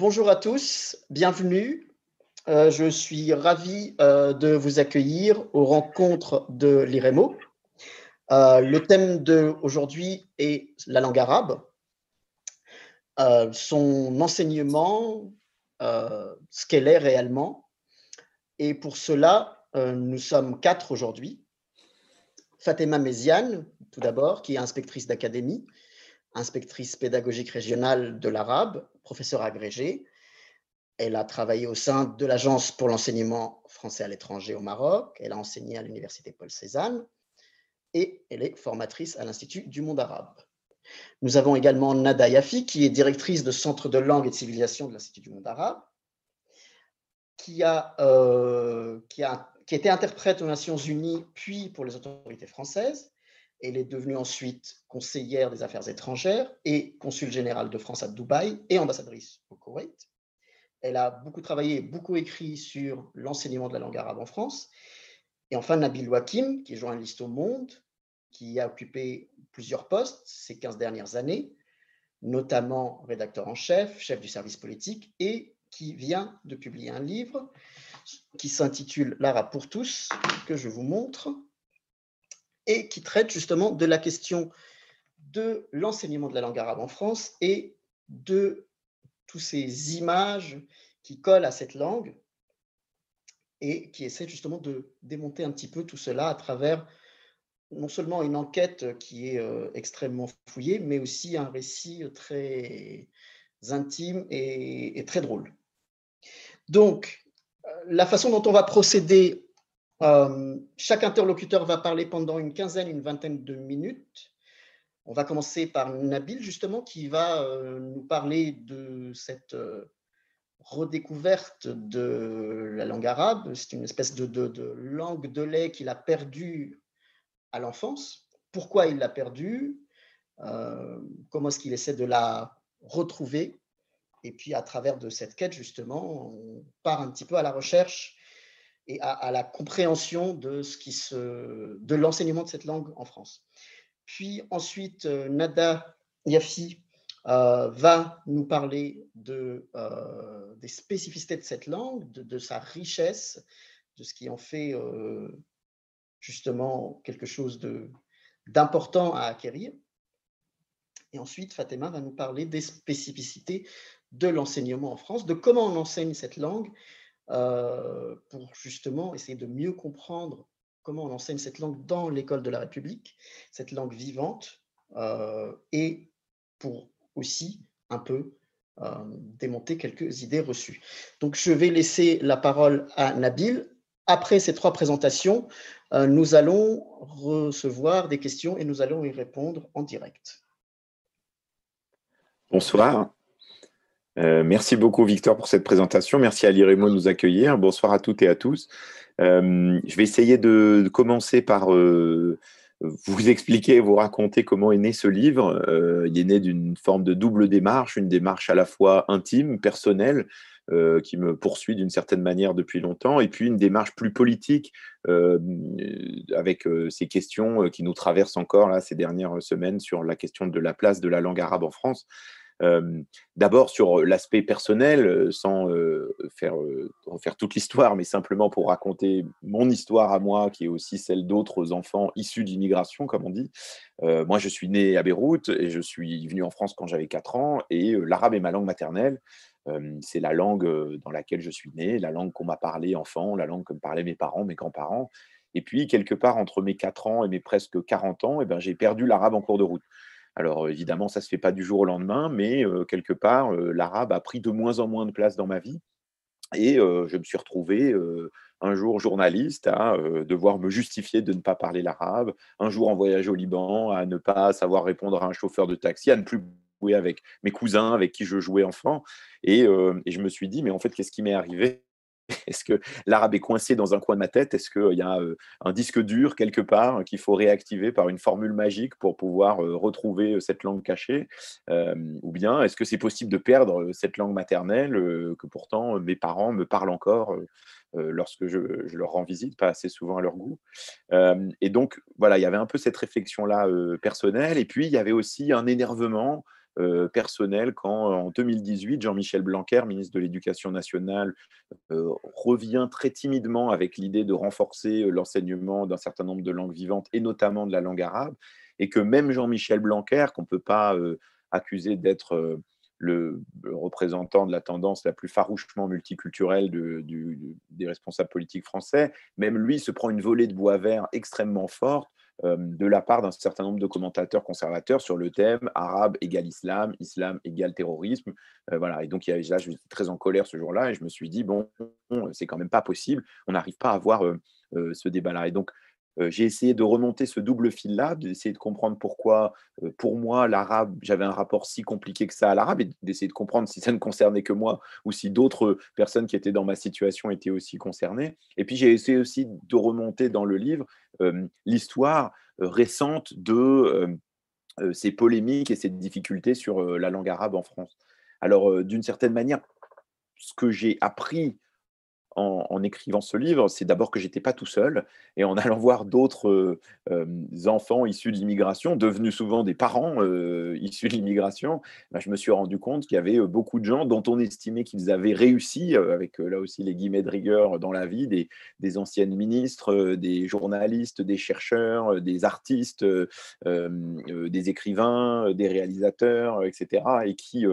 bonjour à tous, bienvenue. Euh, je suis ravi euh, de vous accueillir aux rencontres de l'IREMO. Euh, le thème d'aujourd'hui est la langue arabe, son enseignement, ce qu'elle est réellement. Et pour cela, nous sommes quatre aujourd'hui. Fatima Méziane, tout d'abord, qui est inspectrice d'académie, inspectrice pédagogique régionale de l'arabe, professeure agrégée. Elle a travaillé au sein de l'Agence pour l'enseignement français à l'étranger au Maroc. Elle a enseigné à l'Université Paul Cézanne et elle est formatrice à l'Institut du monde arabe. Nous avons également Nada Yafi, qui est directrice de Centre de langue et de civilisation de l'Institut du monde arabe, qui a, euh, qui a qui était interprète aux Nations Unies, puis pour les autorités françaises, elle est devenue ensuite conseillère des affaires étrangères et consul générale de France à Dubaï et ambassadrice au Koweït. Elle a beaucoup travaillé, beaucoup écrit sur l'enseignement de la langue arabe en France. Et enfin, Nabil Wakim, qui est journaliste au Monde, qui a occupé plusieurs postes ces 15 dernières années, notamment rédacteur en chef, chef du service politique, et qui vient de publier un livre qui s'intitule L'arabe pour tous, que je vous montre, et qui traite justement de la question de l'enseignement de la langue arabe en France et de toutes ces images qui collent à cette langue et qui essaie justement de démonter un petit peu tout cela à travers non seulement une enquête qui est euh, extrêmement fouillée, mais aussi un récit très intime et, très drôle. Donc, euh, la façon dont on va procéder euh, chaque interlocuteur va parler pendant une quinzaine, une vingtaine de minutes. On va commencer par Nabil, justement, qui va euh, nous parler de cette euh, redécouverte de la langue arabe. C'est une espèce de, de langue de lait qu'il a perdue à l'enfance. Pourquoi il l'a perdue Comment est-ce qu'il essaie de la retrouver? Et puis, à travers de cette quête, justement, on part un petit peu à la recherche et à, la compréhension de, ce qui se, de l'enseignement de cette langue en France. Puis ensuite, euh, Nada Yafi euh, va nous parler de, euh, des spécificités de cette langue, de, sa richesse, de ce qui en fait justement quelque chose d'important à acquérir. Et ensuite, Fatima va nous parler des spécificités de l'enseignement en France, de comment on enseigne cette langue euh, pour justement essayer de mieux comprendre comment on enseigne cette langue dans l'école de la République, cette langue vivante, euh, et pour aussi un peu euh, démonter quelques idées reçues. Donc je vais laisser la parole à Nabil. Après ces trois présentations, nous allons recevoir des questions et nous allons y répondre en direct. Bonsoir. Euh, merci beaucoup, Victor, pour cette présentation. Merci à l'IREMO de nous accueillir. Bonsoir à toutes et à tous. Euh, je vais essayer de, commencer par euh, vous expliquer, vous raconter comment est né ce livre. il est né d'une forme de double démarche, une démarche à la fois intime, personnelle, qui me poursuit d'une certaine manière depuis longtemps, et puis une démarche plus politique, avec ces questions qui nous traversent encore là, ces dernières semaines sur la question de la place de la langue arabe en France. D'abord sur l'aspect personnel, sans faire, faire toute l'histoire, mais simplement pour raconter mon histoire à moi, qui est aussi celle d'autres enfants issus d'immigration, comme on dit. moi, je suis né à Beyrouth et je suis venu en France quand j'avais 4 ans, et l'arabe est ma langue maternelle. c'est la langue dans laquelle je suis né, la langue qu'on m'a parlé enfant, la langue que me parlaient mes parents, mes grands-parents. Et puis, quelque part, entre mes 4 ans et mes presque 40 ans, eh ben, j'ai perdu l'arabe en cours de route. Alors évidemment, ça ne se fait pas du jour au lendemain, mais quelque part, l'arabe a pris de moins en moins de place dans ma vie. Et je me suis retrouvé un jour journaliste à devoir me justifier de ne pas parler l'arabe, un jour en voyage au Liban à ne pas savoir répondre à un chauffeur de taxi, à ne plus jouer avec mes cousins avec qui je jouais enfant. Et, et je me suis dit, mais en fait, qu'est-ce qui m'est arrivé? Est-ce que l'arabe est coincé dans un coin de ma tête? Est-ce qu'il y a un disque dur quelque part qu'il faut réactiver par une formule magique pour pouvoir retrouver cette langue cachée? Ou bien est-ce que c'est possible de perdre cette langue maternelle que pourtant mes parents me parlent encore lorsque je, leur rends visite, pas assez souvent à leur goût? et donc, voilà, il y avait un peu cette réflexion-là personnelle. Et puis, il y avait aussi un énervement personnel quand, en 2018, Jean-Michel Blanquer, ministre de l'Éducation nationale, revient très timidement avec l'idée de renforcer l'enseignement d'un certain nombre de langues vivantes, et notamment de la langue arabe, et que même Jean-Michel Blanquer, qu'on ne peut pas accuser d'être le représentant de la tendance la plus farouchement multiculturelle des responsables politiques français, même lui se prend une volée de bois vert extrêmement forte euh, de la part d'un certain nombre de commentateurs conservateurs sur le thème arabe égale islam, islam égale terrorisme. Euh, voilà. Et donc, là, je suis très en colère ce jour-là et je me suis dit, bon, c'est quand même pas possible, on n'arrive pas à avoir euh, ce débat-là. Et donc, euh, j'ai essayé de remonter ce double fil-là, d'essayer de comprendre pourquoi, euh, pour moi, l'arabe, j'avais un rapport si compliqué que ça à l'arabe, et d'essayer de comprendre si ça ne concernait que moi ou si d'autres personnes qui étaient dans ma situation étaient aussi concernées. Et puis j'ai essayé aussi de remonter dans le livre euh, l'histoire récente de ces polémiques et ces difficultés sur la langue arabe en France. Alors, d'une certaine manière, ce que j'ai appris en, écrivant ce livre, c'est d'abord que j'étais pas tout seul et en allant voir d'autres euh, enfants issus de l'immigration, devenus souvent des parents euh, issus de l'immigration, bah, je me suis rendu compte qu'il y avait beaucoup de gens dont on estimait qu'ils avaient réussi, avec là aussi les guillemets de rigueur dans la vie, des, anciennes ministres, des journalistes, des chercheurs, des artistes, des écrivains, des réalisateurs, etc., et qui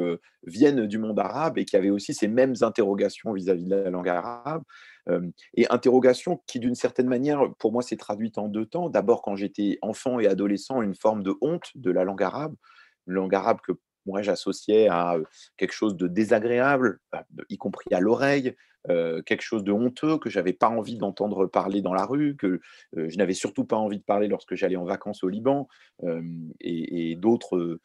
viennent du monde arabe et qui avaient aussi ces mêmes interrogations vis-à-vis -vis de la langue arabe et interrogation qui, d'une certaine manière, pour moi, s'est traduite en deux temps. D'abord, quand j'étais enfant et adolescent, une forme de honte de la langue arabe, langue arabe que moi j'associais à quelque chose de désagréable, y compris à l'oreille, quelque chose de honteux que j'avais pas envie d'entendre parler dans la rue, que je n'avais surtout pas envie de parler lorsque j'allais en vacances au Liban. et, d'autres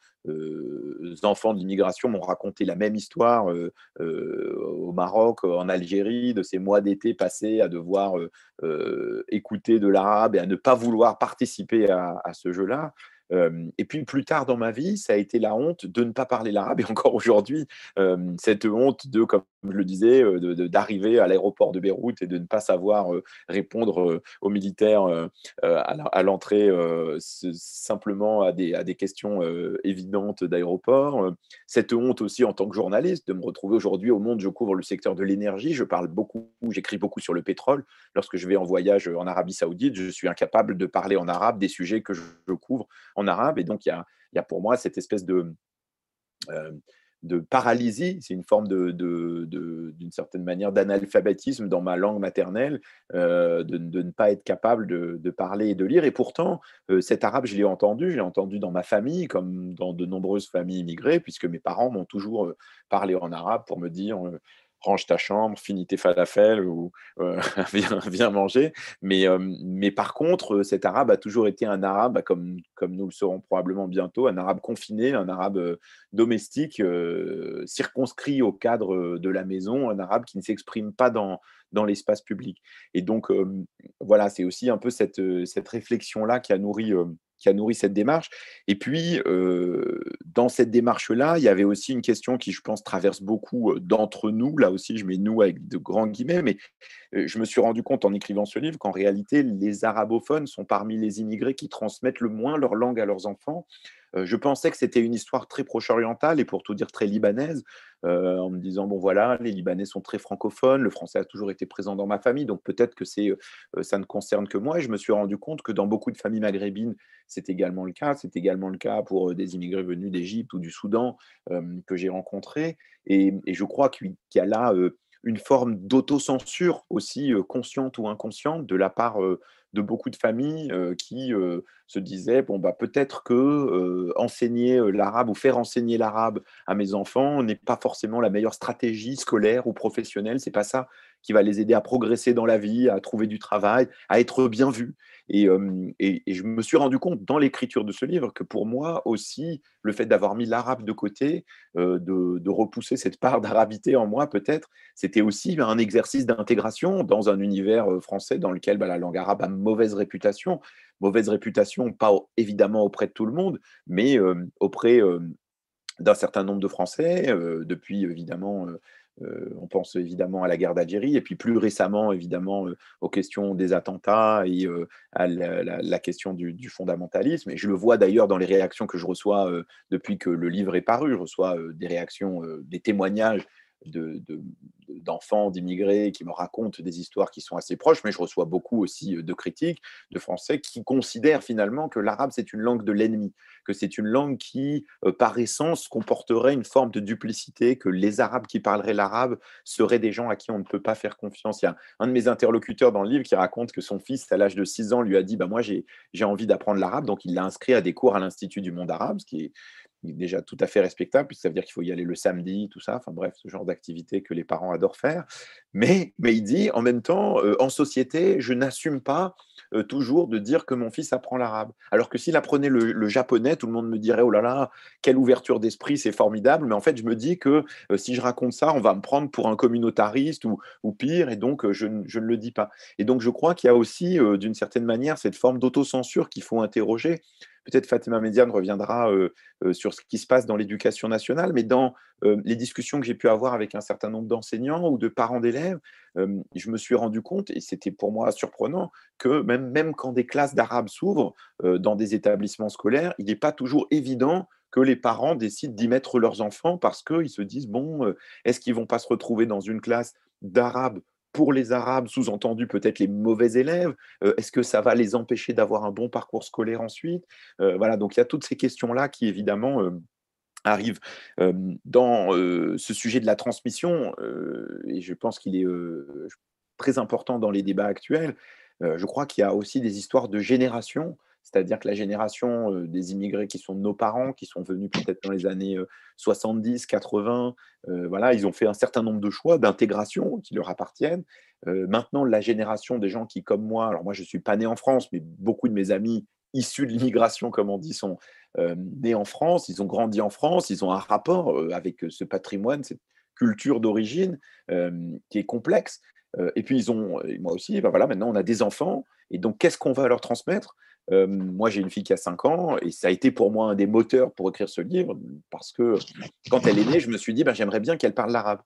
enfants de l'immigration m'ont raconté la même histoire au Maroc, en Algérie, de ces mois d'été passés à devoir écouter de l'arabe et à ne pas vouloir participer à ce jeu-là et puis plus tard dans ma vie, ça a été la honte de ne pas parler l'arabe. Et encore aujourd'hui, cette honte de, comme je le disais, d'arriver à l'aéroport de Beyrouth et de ne pas savoir répondre aux militaires à l'entrée simplement à des, à des questions évidentes d'aéroport. Cette honte aussi en tant que journaliste de me retrouver aujourd'hui au monde, je couvre le secteur de l'énergie, je parle beaucoup, j'écris beaucoup sur le pétrole. Lorsque je vais en voyage en Arabie Saoudite, je suis incapable de parler en arabe des sujets que je couvre en arabe. Et donc, il y a, pour moi cette espèce de, euh, de paralysie, c'est une forme de, d'une certaine manière d'analphabétisme dans ma langue maternelle, euh, de, ne pas être capable de, parler et de lire. Et pourtant, euh, cet arabe, je l'ai entendu, je l'ai entendu dans ma famille, comme dans de nombreuses familles immigrées, puisque mes parents m'ont toujours parlé en arabe pour me dire range ta chambre, finis tes falafels ou euh, viens, manger. Mais, euh, mais par contre, euh, cet arabe a toujours été un arabe, comme, comme nous le serons probablement bientôt, un arabe confiné, un arabe domestique, circonscrit au cadre de la maison, un arabe qui ne s'exprime pas dans, dans l'espace public. Et donc, voilà, c'est aussi un peu cette, cette réflexion-là qui a nourri qui a nourri cette démarche. Et puis, euh, dans cette démarche-là, il y avait aussi une question qui, je pense, traverse beaucoup euh, d'entre nous. Là aussi, je mets nous avec de grands guillemets, mais euh, je me suis rendu compte en écrivant ce livre qu'en réalité, les arabophones sont parmi les immigrés qui transmettent le moins leur langue à leurs enfants. Je pensais que c'était une histoire très proche-orientale et pour tout dire très libanaise, en me disant, bon voilà, les Libanais sont très francophones, le français a toujours été présent dans ma famille, donc peut-être que ça ne concerne que moi. Et je me suis rendu compte que dans beaucoup de familles maghrébines, c'est également le cas. C'est également le cas pour des immigrés venus d'Égypte ou du Soudan que j'ai rencontrés. Et, je crois qu'il y a là une forme d'autocensure aussi consciente ou inconsciente de la part de beaucoup de familles qui se disaient bon bah peut-être que enseigner l'arabe ou faire enseigner l'arabe à mes enfants n'est pas forcément la meilleure stratégie scolaire ou professionnelle. C'est pas ça qui va les aider à progresser dans la vie, à trouver du travail, à être bien vus. Et, et, je me suis rendu compte dans l'écriture de ce livre que pour moi aussi, le fait d'avoir mis l'arabe de côté, de, de, repousser cette part d'arabité en moi peut-être, c'était aussi un exercice d'intégration dans un univers français dans lequel bah, la langue arabe a mauvaise réputation. Mauvaise réputation, pas évidemment auprès de tout le monde, mais auprès d'un certain nombre de Français, depuis évidemment on pense évidemment à la guerre d'Algérie, et puis plus récemment, évidemment, aux questions des attentats et à la, question du, fondamentalisme. Et je le vois d'ailleurs dans les réactions que je reçois depuis que le livre est paru. Je reçois des réactions, des témoignages d'enfants, d'immigrés qui me racontent des histoires qui sont assez proches, mais je reçois beaucoup aussi euh, de critiques de Français qui considèrent finalement que l'arabe, c'est une langue de l'ennemi, que c'est une langue qui, euh, par essence, comporterait une forme de duplicité, que les Arabes qui parleraient l'arabe seraient des gens à qui on ne peut pas faire confiance. Il y a un de mes interlocuteurs dans le livre qui raconte que son fils, à l'âge de 6 ans, lui a dit bah, Moi, j'ai envie d'apprendre l'arabe, donc il l'a inscrit à des cours à l'Institut du monde arabe, ce qui est déjà tout à fait respectable, puisque ça veut dire qu'il faut y aller le samedi, tout ça, enfin bref, ce genre d'activité que les parents adorent faire. Mais, mais il dit, en même temps, euh, en société, je n'assume pas euh, toujours de dire que mon fils apprend l'arabe. Alors que s'il apprenait le, japonais, tout le monde me dirait, oh là là, quelle ouverture d'esprit, c'est formidable. Mais en fait, je me dis que euh, si je raconte ça, on va me prendre pour un communautariste ou, ou pire, et donc je, je, ne le dis pas. Et donc je crois qu'il y a aussi, d'une certaine manière, cette forme d'autocensure qu'il faut interroger. Peut-être Fatima Médiane reviendra euh, euh, sur ce qui se passe dans l'éducation nationale, mais dans euh, les discussions que j'ai pu avoir avec un certain nombre d'enseignants ou de parents d'élèves, je me suis rendu compte, et c'était pour moi surprenant, que même, quand des classes d'arabe s'ouvrent dans des établissements scolaires, il n'est pas toujours évident que les parents décident d'y mettre leurs enfants parce qu'ils se disent, bon, est-ce qu'ils vont pas se retrouver dans une classe d'arabe pour les Arabes, sous-entendu peut-être les mauvais élèves euh, Est-ce que ça va les empêcher d'avoir un bon parcours scolaire ensuite euh, Voilà, donc il y a toutes ces questions-là qui évidemment euh, arrivent dans ce sujet de la transmission, et je pense qu'il est très important dans les débats actuels. je crois qu'il y a aussi des histoires de génération c'est-à-dire que la génération des immigrés qui sont nos parents, qui sont venus peut-être dans les années 70, 80, voilà, ils ont fait un certain nombre de choix d'intégration qui leur appartiennent. maintenant, la génération des gens qui, comme moi, alors moi je ne suis pas né en France, mais beaucoup de mes amis issus de l'immigration, comme on dit, sont nés en France, ils ont grandi en France, ils ont un rapport avec ce patrimoine, cette culture d'origine qui est complexe. et puis ils ont, moi aussi, ben voilà, maintenant on a des enfants, et donc qu'est-ce qu'on va leur transmettre? Moi, j'ai une fille qui a 5 ans et ça a été pour moi un des moteurs pour écrire ce livre parce que quand elle est née, je me suis dit, ben, j'aimerais bien qu'elle parle l'arabe.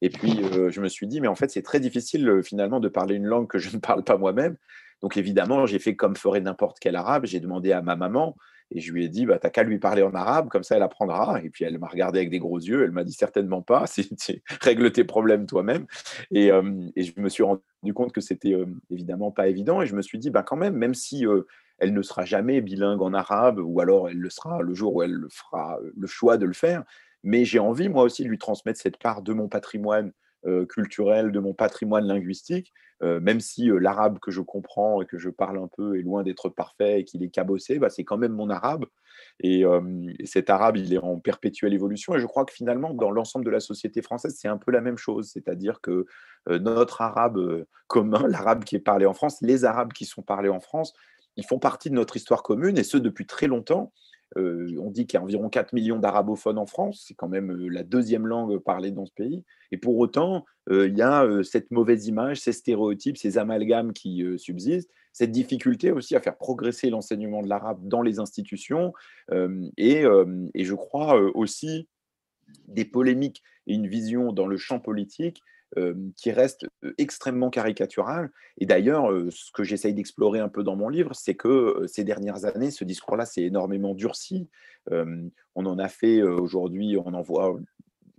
Et puis, je me suis dit, mais en fait, c'est très difficile finalement de parler une langue que je ne parle pas moi-même. Donc, évidemment, j'ai fait comme ferait n'importe quel arabe. J'ai demandé à ma maman et je lui ai dit, bah, t'as qu'à lui parler en arabe, comme ça elle apprendra. Et puis elle m'a regardé avec des gros yeux, elle m'a dit certainement pas, règle tes problèmes toi-même. Et, et, je me suis rendu compte que c'était évidemment pas évident. Et je me suis dit, bah, quand même, même si elle ne sera jamais bilingue en arabe, ou alors elle le sera le jour où elle fera le choix de le faire. Mais j'ai envie, moi aussi, de lui transmettre cette part de mon patrimoine euh, culturel, de mon patrimoine linguistique, euh, même si euh, l'arabe que je comprends et que je parle un peu est loin d'être parfait et qu'il est cabossé, bah, c'est quand même mon arabe. Et, cet arabe, il est en perpétuelle évolution. Et je crois que finalement, dans l'ensemble de la société française, c'est un peu la même chose. C'est-à-dire que notre arabe commun, l'arabe qui est parlé en France, les arabes qui sont parlés en France, ils font partie de notre histoire commune, et ce depuis très longtemps. Euh, on dit qu'il y a environ 4 millions d'arabophones en France, c'est quand même euh, la deuxième langue parlée dans ce pays. Et pour autant, euh, il y a cette mauvaise image, ces stéréotypes, ces amalgames qui subsistent, cette difficulté aussi à faire progresser l'enseignement de l'arabe dans les institutions, et, et, je crois aussi des polémiques et une vision dans le champ politique qui reste extrêmement caricatural. Et d'ailleurs, ce que j'essaye d'explorer un peu dans mon livre, c'est que ces dernières années, ce discours-là s'est énormément durci. on en a fait aujourd'hui, on en voit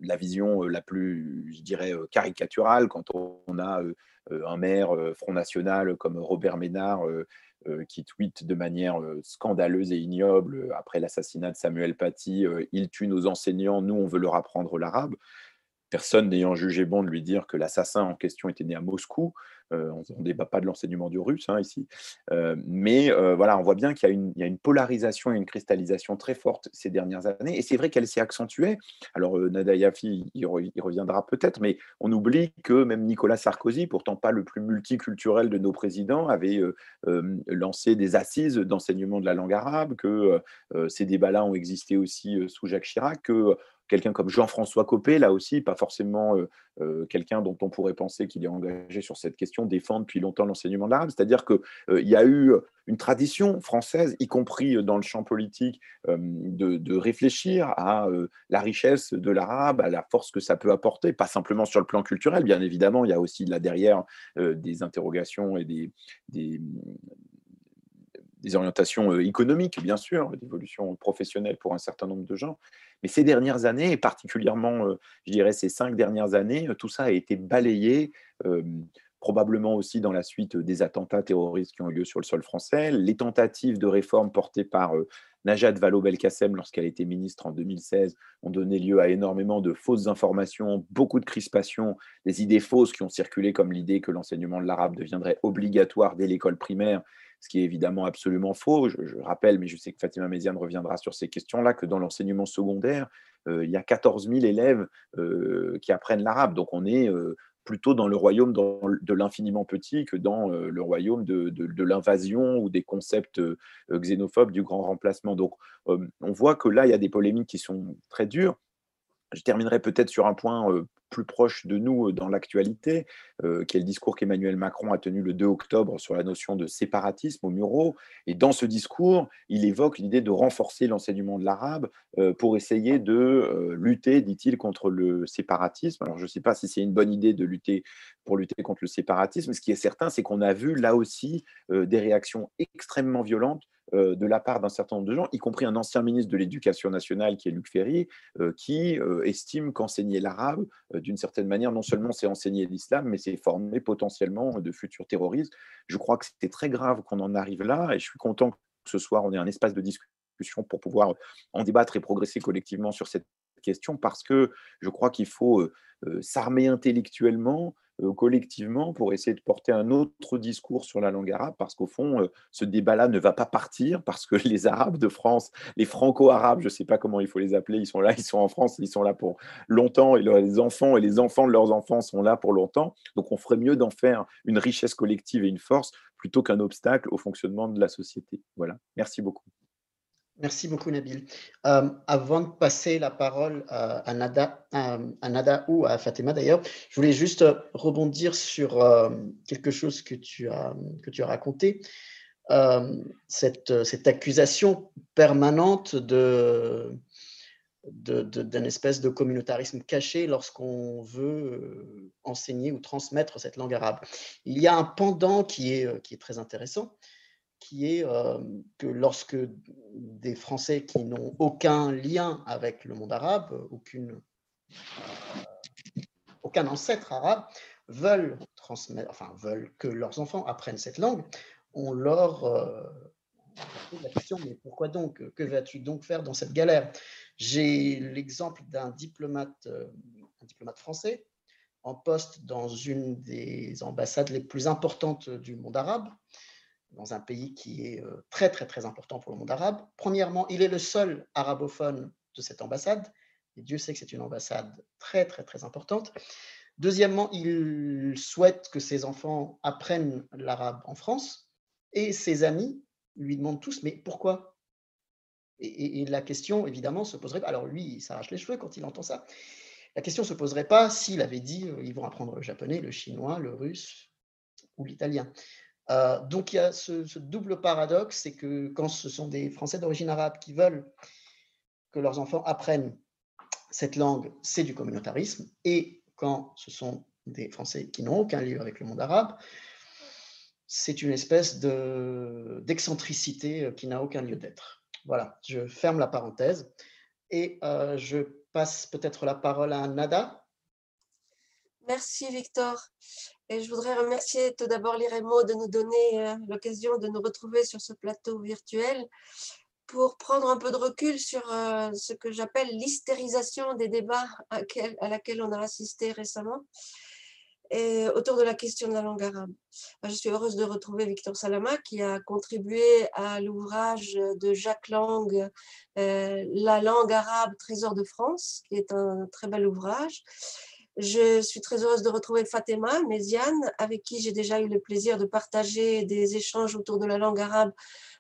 la vision la plus, je dirais, caricaturale quand on a un maire Front National comme Robert Ménard qui tweet de manière scandaleuse et ignoble après l'assassinat de Samuel Paty, il tue nos enseignants, nous on veut leur apprendre l'arabe personne n'ayant jugé bon de lui dire que l'assassin en question était né à Moscou. Euh, on ne débat pas de l'enseignement du russe hein, ici. Euh, mais euh, voilà, on voit bien qu'il y, a une polarisation et une cristallisation très forte ces dernières années. Et c'est vrai qu'elle s'est accentuée. Alors, Nada Yafi, il, reviendra peut-être, mais on oublie que même Nicolas Sarkozy, pourtant pas le plus multiculturel de nos présidents, avait lancé des assises d'enseignement de la langue arabe, que ces débats-là ont existé aussi sous Jacques Chirac, que quelqu'un comme Jean-François Copé, là aussi, pas forcément quelqu'un dont on pourrait penser qu'il est engagé sur cette question défend depuis longtemps l'enseignement de l'arabe. C'est-à-dire qu'il euh, y a eu une tradition française, y compris dans le champ politique, de, réfléchir à la richesse de l'arabe, à la force que ça peut apporter, pas simplement sur le plan culturel, bien évidemment, il y a aussi là derrière des interrogations et des, des orientations économiques, bien sûr, d'évolution professionnelle pour un certain nombre de gens. Mais ces dernières années, et particulièrement, je dirais, ces cinq dernières années, tout ça a été balayé, probablement aussi dans la suite des attentats terroristes qui ont eu lieu sur le sol français, les tentatives de réforme portées par Najat Vallaud-Belkacem lorsqu'elle était ministre en 2016 ont donné lieu à énormément de fausses informations, beaucoup de crispations, des idées fausses qui ont circulé comme l'idée que l'enseignement de l'arabe deviendrait obligatoire dès l'école primaire ce qui est évidemment absolument faux. Je, rappelle, mais je sais que Fatima Méziane reviendra sur ces questions-là, que dans l'enseignement secondaire, euh, il y a 14 000 élèves euh, qui apprennent l'arabe. Donc on est euh, plutôt dans le royaume de l'infiniment petit que dans le royaume de, l'invasion ou des concepts xénophobes du grand remplacement. Donc on voit que là, il y a des polémiques qui sont très dures. Je terminerai peut-être sur un point plus proche de nous dans l'actualité, qui est le discours qu'Emmanuel Macron a tenu le 2 octobre sur la notion de séparatisme au Muro. Et dans ce discours, il évoque l'idée de renforcer l'enseignement de l'arabe pour essayer de lutter, dit-il, contre le séparatisme. Alors je ne sais pas si c'est une bonne idée de lutter pour lutter contre le séparatisme. Ce qui est certain, c'est qu'on a vu là aussi des réactions extrêmement violentes euh, de la part d'un certain nombre de gens, y compris un ancien ministre de l'Éducation nationale qui est Luc Ferry, euh, qui euh, estime qu'enseigner l'arabe, d'une certaine manière, non seulement c'est enseigner l'islam, mais c'est former potentiellement de futurs terroristes. Je crois que c'était très grave qu'on en arrive là, et je suis content que ce soir on ait un espace de discussion pour pouvoir en débattre et progresser collectivement sur cette question, parce que je crois qu'il faut s'armer intellectuellement, euh, collectivement pour essayer de porter un autre discours sur la langue arabe, parce qu'au fond, euh, ce débat-là ne va pas partir, parce que les Arabes de France, les Franco-Arabes, je ne sais pas comment il faut les appeler, ils sont là, ils sont en France, ils sont là pour longtemps, et les enfants et les enfants de leurs enfants sont là pour longtemps. Donc on ferait mieux d'en faire une richesse collective et une force plutôt qu'un obstacle au fonctionnement de la société. Voilà, merci beaucoup. Merci beaucoup, Nabil. Euh, avant de passer la parole à, Nada, à, ou à Fatima d'ailleurs, je voulais juste rebondir sur euh, quelque chose que tu as, que tu as raconté. Euh, cette, accusation permanente de, d'un espèce de communautarisme caché lorsqu'on veut enseigner ou transmettre cette langue arabe. Il y a un pendant qui est, qui est très intéressant, qui est euh, que lorsque des Français qui n'ont aucun lien avec le monde arabe, aucune, euh, aucun ancêtre arabe, veulent transmettre, enfin veulent que leurs enfants apprennent cette langue, on leur euh, pose la question mais pourquoi donc? Que vas-tu donc faire dans cette galère? J'ai l'exemple d'un diplomate, un diplomate français en poste dans une des ambassades les plus importantes du monde arabe, dans un pays qui est euh, très, très, très important pour le monde arabe. Premièrement, il est le seul arabophone de cette ambassade, et Dieu sait que c'est une ambassade très, très, très importante. Deuxièmement, il souhaite que ses enfants apprennent l'arabe en France, et ses amis lui demandent tous, mais pourquoi? Et, la question, évidemment, se poserait, alors lui, il s'arrache les cheveux quand il entend ça, la question ne se poserait pas s'il avait dit, euh, ils vont apprendre le japonais, le chinois, le russe ou l'italien. Euh, donc il y a ce, double paradoxe, c'est que quand ce sont des Français d'origine arabe qui veulent que leurs enfants apprennent cette langue, c'est du communautarisme, et quand ce sont des Français qui n'ont aucun lien avec le monde arabe, c'est une espèce d'excentricité euh, qui n'a aucun lieu d'être. Voilà, je ferme la parenthèse et euh, je passe peut-être la parole à Nada. Merci Victor. Et je voudrais remercier tout d'abord l'IREMO de nous donner euh, l'occasion de nous retrouver sur ce plateau virtuel pour prendre un peu de recul sur euh, ce que j'appelle l'hystérisation des débats à, laquelle on a assisté récemment et autour de la question de la langue arabe. Je suis heureuse de retrouver Victor Salama qui a contribué à l'ouvrage de Jacques Lang, euh, La langue arabe, trésor de France, qui est un très bel ouvrage. Je suis très heureuse de retrouver Fatima Méziane, avec qui j'ai déjà eu le plaisir de partager des échanges autour de la langue arabe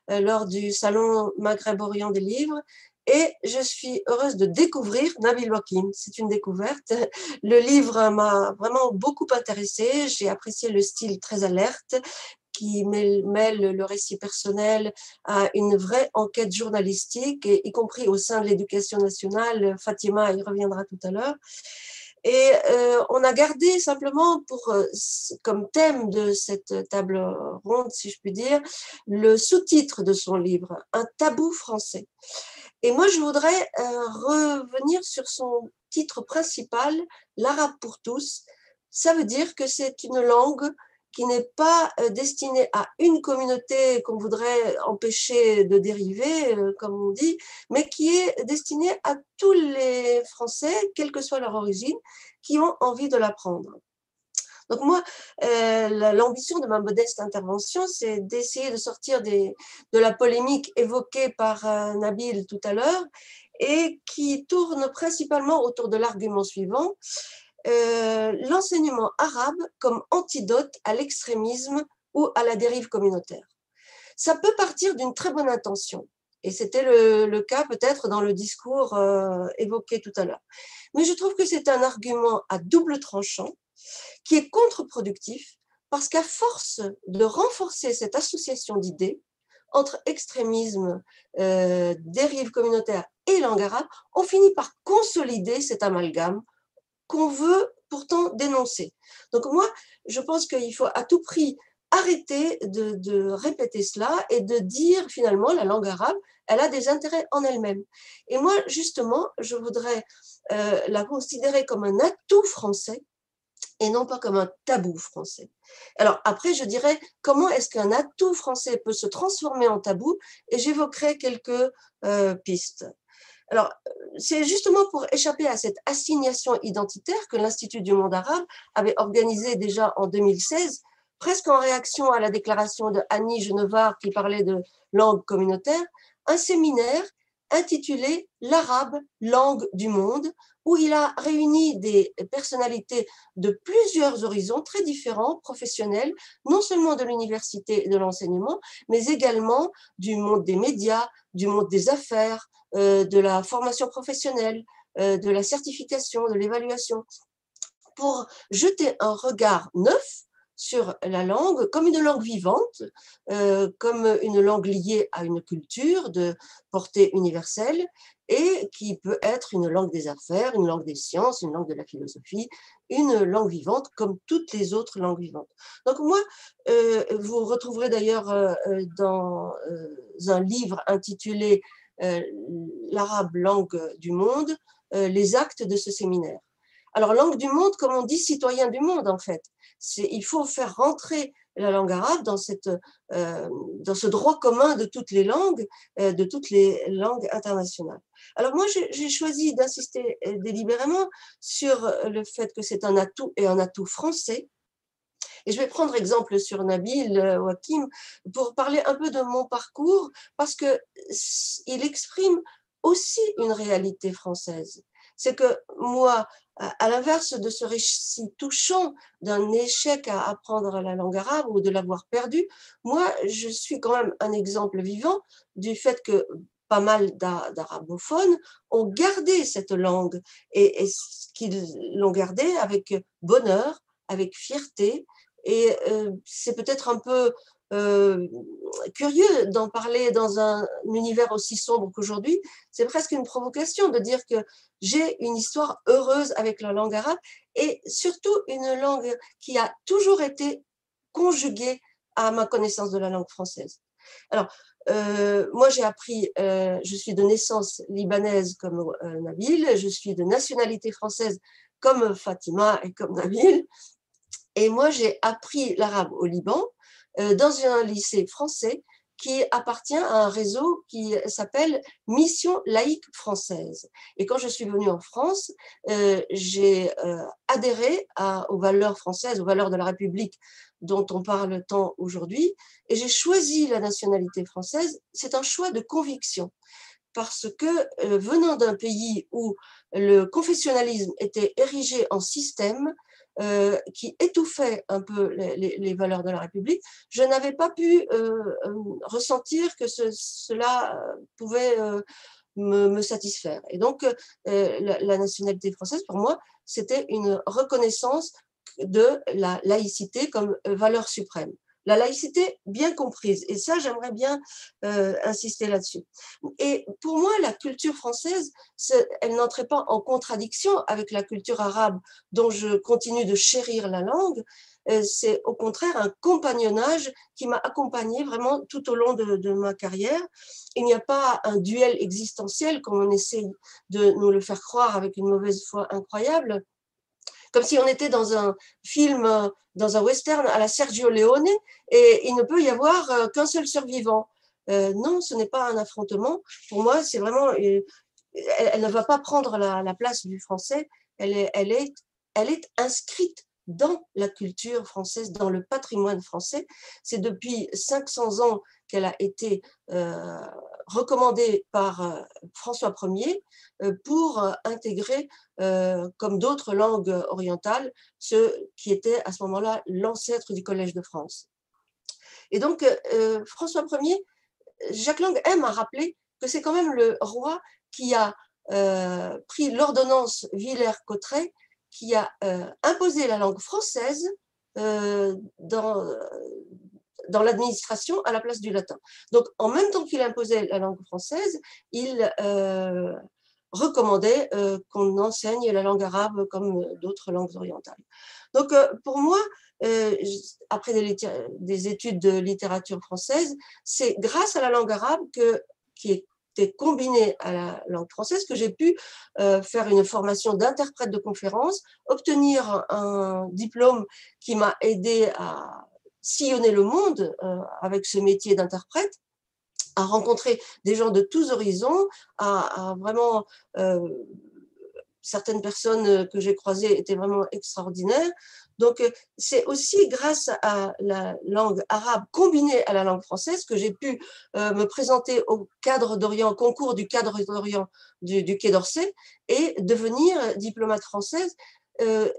euh, lors du salon Maghreb-Orient des livres Et je suis heureuse de découvrir Nabil Wakim. C'est une découverte. Le livre m'a vraiment beaucoup intéressée. J'ai apprécié le style très alerte qui mêle, le récit personnel à une vraie enquête journalistique, y compris au sein de l'éducation nationale. Fatima y reviendra tout à l'heure. Et euh, on a gardé simplement pour, euh, comme thème de cette table ronde, si je puis dire, le sous-titre de son livre, Un tabou français. Et moi, je voudrais euh, revenir sur son titre principal, L'arabe pour tous. Ça veut dire que c'est une langue qui n'est pas euh, destiné à une communauté qu'on voudrait empêcher de dériver, euh, comme on dit, mais qui est destiné à tous les Français, quelle que soit leur origine, qui ont envie de l'apprendre. Donc moi, euh, l'ambition de ma modeste intervention, c'est d'essayer de sortir de la polémique évoquée par Nabil tout à l'heure et qui tourne principalement autour de l'argument suivant. Euh, l'enseignement arabe comme antidote à l'extrémisme ou à la dérive communautaire. Ça peut partir d'une très bonne intention, et c'était le, cas peut-être dans le discours euh, évoqué tout à l'heure. Mais je trouve que c'est un argument à double tranchant qui est contre-productif parce qu'à force de renforcer cette association d'idées entre extrémisme, euh, dérive communautaire et langue arabe, on finit par consolider cet amalgame qu'on veut pourtant dénoncer. Donc moi, je pense qu'il faut à tout prix arrêter de, répéter cela et de dire finalement la langue arabe, elle a des intérêts en elle-même. Et moi, justement, je voudrais euh, la considérer comme un atout français et non pas comme un tabou français. Alors après, je dirais comment est-ce qu'un atout français peut se transformer en tabou? Et j'évoquerai quelques euh, pistes. Alors, c'est justement pour échapper à cette assignation identitaire que l'Institut du monde arabe avait organisé déjà en 2016, presque en réaction à la déclaration de Annie Genevard qui parlait de langue communautaire, un séminaire intitulé L'arabe, langue du monde, où il a réuni des personnalités de plusieurs horizons très différents, professionnels, non seulement de l'université et de l'enseignement, mais également du monde des médias, du monde des affaires, euh, de la formation professionnelle, euh, de la certification, de l'évaluation, pour jeter un regard neuf sur la langue comme une langue vivante, euh, comme une langue liée à une culture de portée universelle et qui peut être une langue des affaires, une langue des sciences, une langue de la philosophie, une langue vivante comme toutes les autres langues vivantes. Donc moi, vous retrouverez d'ailleurs dans un livre intitulé euh, l'arabe langue du monde, euh, les actes de ce séminaire. Alors, langue du monde, comme on dit, citoyen du monde, en fait. Il faut faire rentrer la langue arabe dans, cette, euh, dans ce droit commun de toutes les langues, de toutes les langues internationales. Alors moi, j'ai choisi d'insister délibérément sur le fait que c'est un atout et un atout français, et je vais prendre exemple sur Nabil euh, Wakim pour parler un peu de mon parcours parce que il exprime aussi une réalité française. C'est que moi, à l'inverse de ce récit touchant d'un échec à apprendre la langue arabe ou de l'avoir perdu, moi, je suis quand même un exemple vivant du fait que pas mal d'arabophones ont gardé cette langue et, et qu'ils l'ont gardée avec bonheur, avec fierté, et euh, c'est peut-être un peu euh, curieux d'en parler dans un univers aussi sombre qu'aujourd'hui. C'est presque une provocation de dire que j'ai une histoire heureuse avec la langue arabe et surtout une langue qui a toujours été conjuguée à ma connaissance de la langue française. Alors, euh, moi, j'ai appris, je suis de naissance libanaise comme Nabil, je suis de nationalité française comme Fatima et comme Nabil. Et moi, j'ai appris l'arabe au Liban euh, dans un lycée français qui appartient à un réseau qui s'appelle Mission laïque française. Et quand je suis venue en France, euh, j'ai euh, adhéré aux valeurs françaises, aux valeurs de la République dont on parle tant aujourd'hui, et j'ai choisi la nationalité française. C'est un choix de conviction parce que venant d'un pays où le confessionnalisme était érigé en système, euh, qui étouffait un peu les, valeurs de la République, je n'avais pas pu euh, euh, ressentir que cela pouvait me, satisfaire. Et donc, la, nationalité française, pour moi, c'était une reconnaissance de la laïcité comme valeur suprême la laïcité bien comprise. Et ça, j'aimerais bien euh, insister là-dessus. Et pour moi, la culture française, elle n'entrait pas en contradiction avec la culture arabe dont je continue de chérir la langue. Euh, c'est au contraire un compagnonnage qui m'a accompagné vraiment tout au long de, de ma carrière. Il n'y a pas un duel existentiel comme on essaie de nous le faire croire avec une mauvaise foi incroyable comme si on était dans un film, euh, dans un western à la Sergio Leone, et il ne peut y avoir euh, qu'un seul survivant. Euh, non, ce n'est pas un affrontement. Pour moi, c'est vraiment, elle, ne va pas prendre la, place du français. Elle est, elle est, elle est inscrite dans la culture française, dans le patrimoine français. C'est depuis 500 ans qu'elle a été recommandée par François Ier pour intégrer euh, comme d'autres langues orientales, ce qui était à ce moment-là l'ancêtre du Collège de France. Et donc, euh, François Ier, Jacques Lang aime à rappeler que c'est quand même le roi qui a euh, pris l'ordonnance Villers-Cotterêts, qui a imposé la langue française dans, dans l'administration à la place du latin. Donc, en même temps qu'il imposait la langue française, il recommandait euh, qu'on enseigne la langue arabe comme d'autres langues orientales. Donc, euh, pour moi, euh, après des, études de littérature française, c'est grâce à la langue arabe qui était combinée à la langue française que j'ai pu faire une formation d'interprète de conférence, obtenir un diplôme qui m'a aidé à sillonner le monde avec ce métier d'interprète à rencontrer des gens de tous horizons, à, vraiment euh, certaines personnes que j'ai croisées étaient vraiment extraordinaires. Donc, euh, c'est aussi grâce à la langue arabe combinée à la langue française que j'ai pu euh, me présenter au cadre d'Orient, concours du cadre d'Orient du, Quai d'Orsay et devenir diplomate française.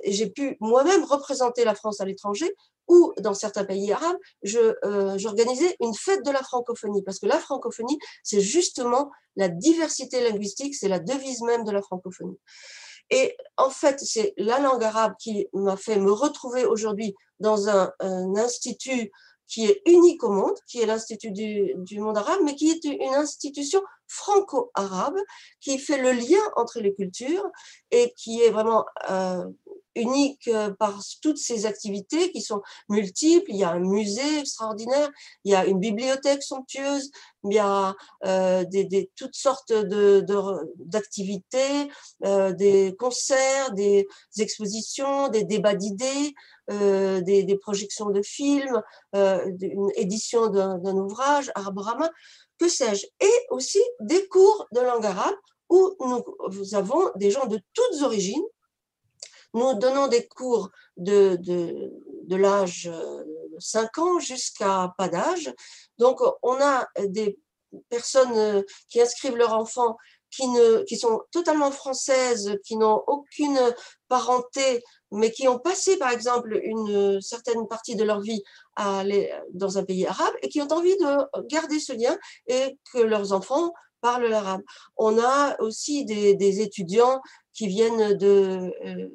j'ai pu moi-même représenter la France à l'étranger ou dans certains pays arabes, euh, j'organisais une fête de la francophonie, parce que la francophonie, c'est justement la diversité linguistique, c'est la devise même de la francophonie. Et en fait, c'est la langue arabe qui m'a fait me retrouver aujourd'hui dans un, institut qui est unique au monde, qui est l'Institut du, monde arabe, mais qui est une institution franco-arabe qui fait le lien entre les cultures et qui est vraiment euh, unique euh, par toutes ces activités qui sont multiples. Il y a un musée extraordinaire, il y a une bibliothèque somptueuse, il y a euh, des, toutes sortes d'activités, de, des concerts, des expositions, des débats d'idées, des, projections de films, une édition d'un ouvrage, Arabrama, que sais-je, et aussi des cours de langue arabe où nous avons des gens de toutes origines nous donnons des cours de, de, l'âge de 5 ans jusqu'à pas d'âge. Donc, on a des personnes qui inscrivent leurs enfants qui, ne, qui sont totalement françaises, qui n'ont aucune parenté, mais qui ont passé, par exemple, une certaine partie de leur vie à aller dans un pays arabe et qui ont envie de garder ce lien et que leurs enfants parlent l'arabe. On a aussi des, des, étudiants qui viennent de, euh,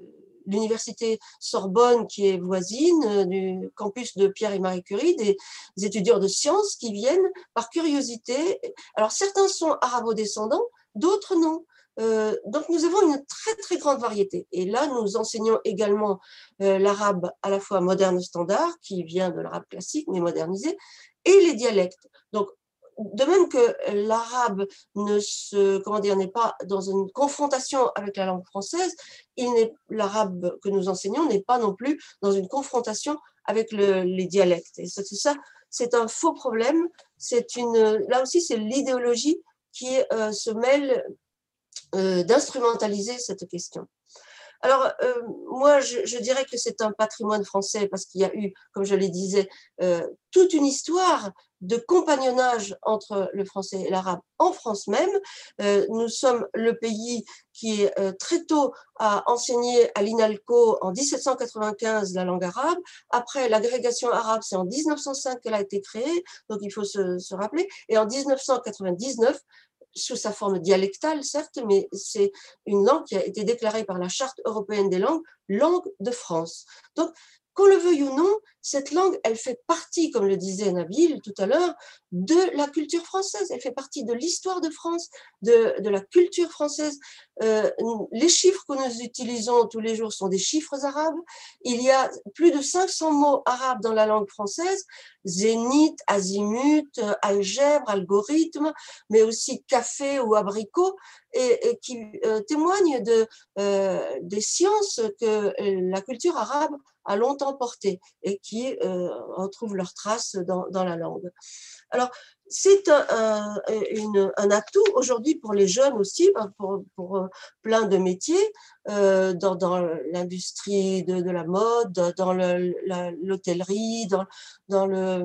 l'université Sorbonne qui est voisine euh, du campus de Pierre et Marie Curie, des, étudiants de sciences qui viennent par curiosité. Alors certains sont arabo-descendants, d'autres non. Euh, donc nous avons une très très grande variété. Et là, nous enseignons également euh, l'arabe à la fois moderne standard, qui vient de l'arabe classique mais modernisé, et les dialectes. Donc de même que l'arabe ne se, comment dire, n'est pas dans une confrontation avec la langue française, il n'est, l'arabe que nous enseignons n'est pas non plus dans une confrontation avec les dialectes. Et c'est ça, c'est un faux problème. C'est une, là aussi, c'est l'idéologie qui euh, se mêle euh, d'instrumentaliser cette question. Alors, euh, moi, je, dirais que c'est un patrimoine français parce qu'il y a eu, comme je le disais, toute une histoire de compagnonnage entre le français et l'arabe en France même. Euh, nous sommes le pays qui euh, très tôt a enseigné à l'INALCO en 1795 la langue arabe. Après l'agrégation arabe, c'est en 1905 qu'elle a été créée, donc il faut se rappeler. Et en 1999, sous sa forme dialectale, certes, mais c'est une langue qui a été déclarée par la Charte européenne des langues, langue de France. Qu'on le veuille ou non, cette langue, elle fait partie, comme le disait Nabil tout à l'heure, de la culture française. Elle fait partie de l'histoire de France, de, la culture française. Euh, les chiffres que nous utilisons tous les jours sont des chiffres arabes. Il y a plus de 500 mots arabes dans la langue française. Zénith, azimut, algèbre, algorithme, mais aussi café ou abricot, et, qui euh, témoignent de, euh, des sciences que la culture arabe a longtemps portées et qui euh, retrouvent leurs traces dans, dans la langue. Alors, c'est un, un, atout aujourd'hui pour les jeunes aussi, ben, pour, pour euh, plein de métiers, euh, dans, dans l'industrie de, de, la mode, dans l'hôtellerie, dans, dans le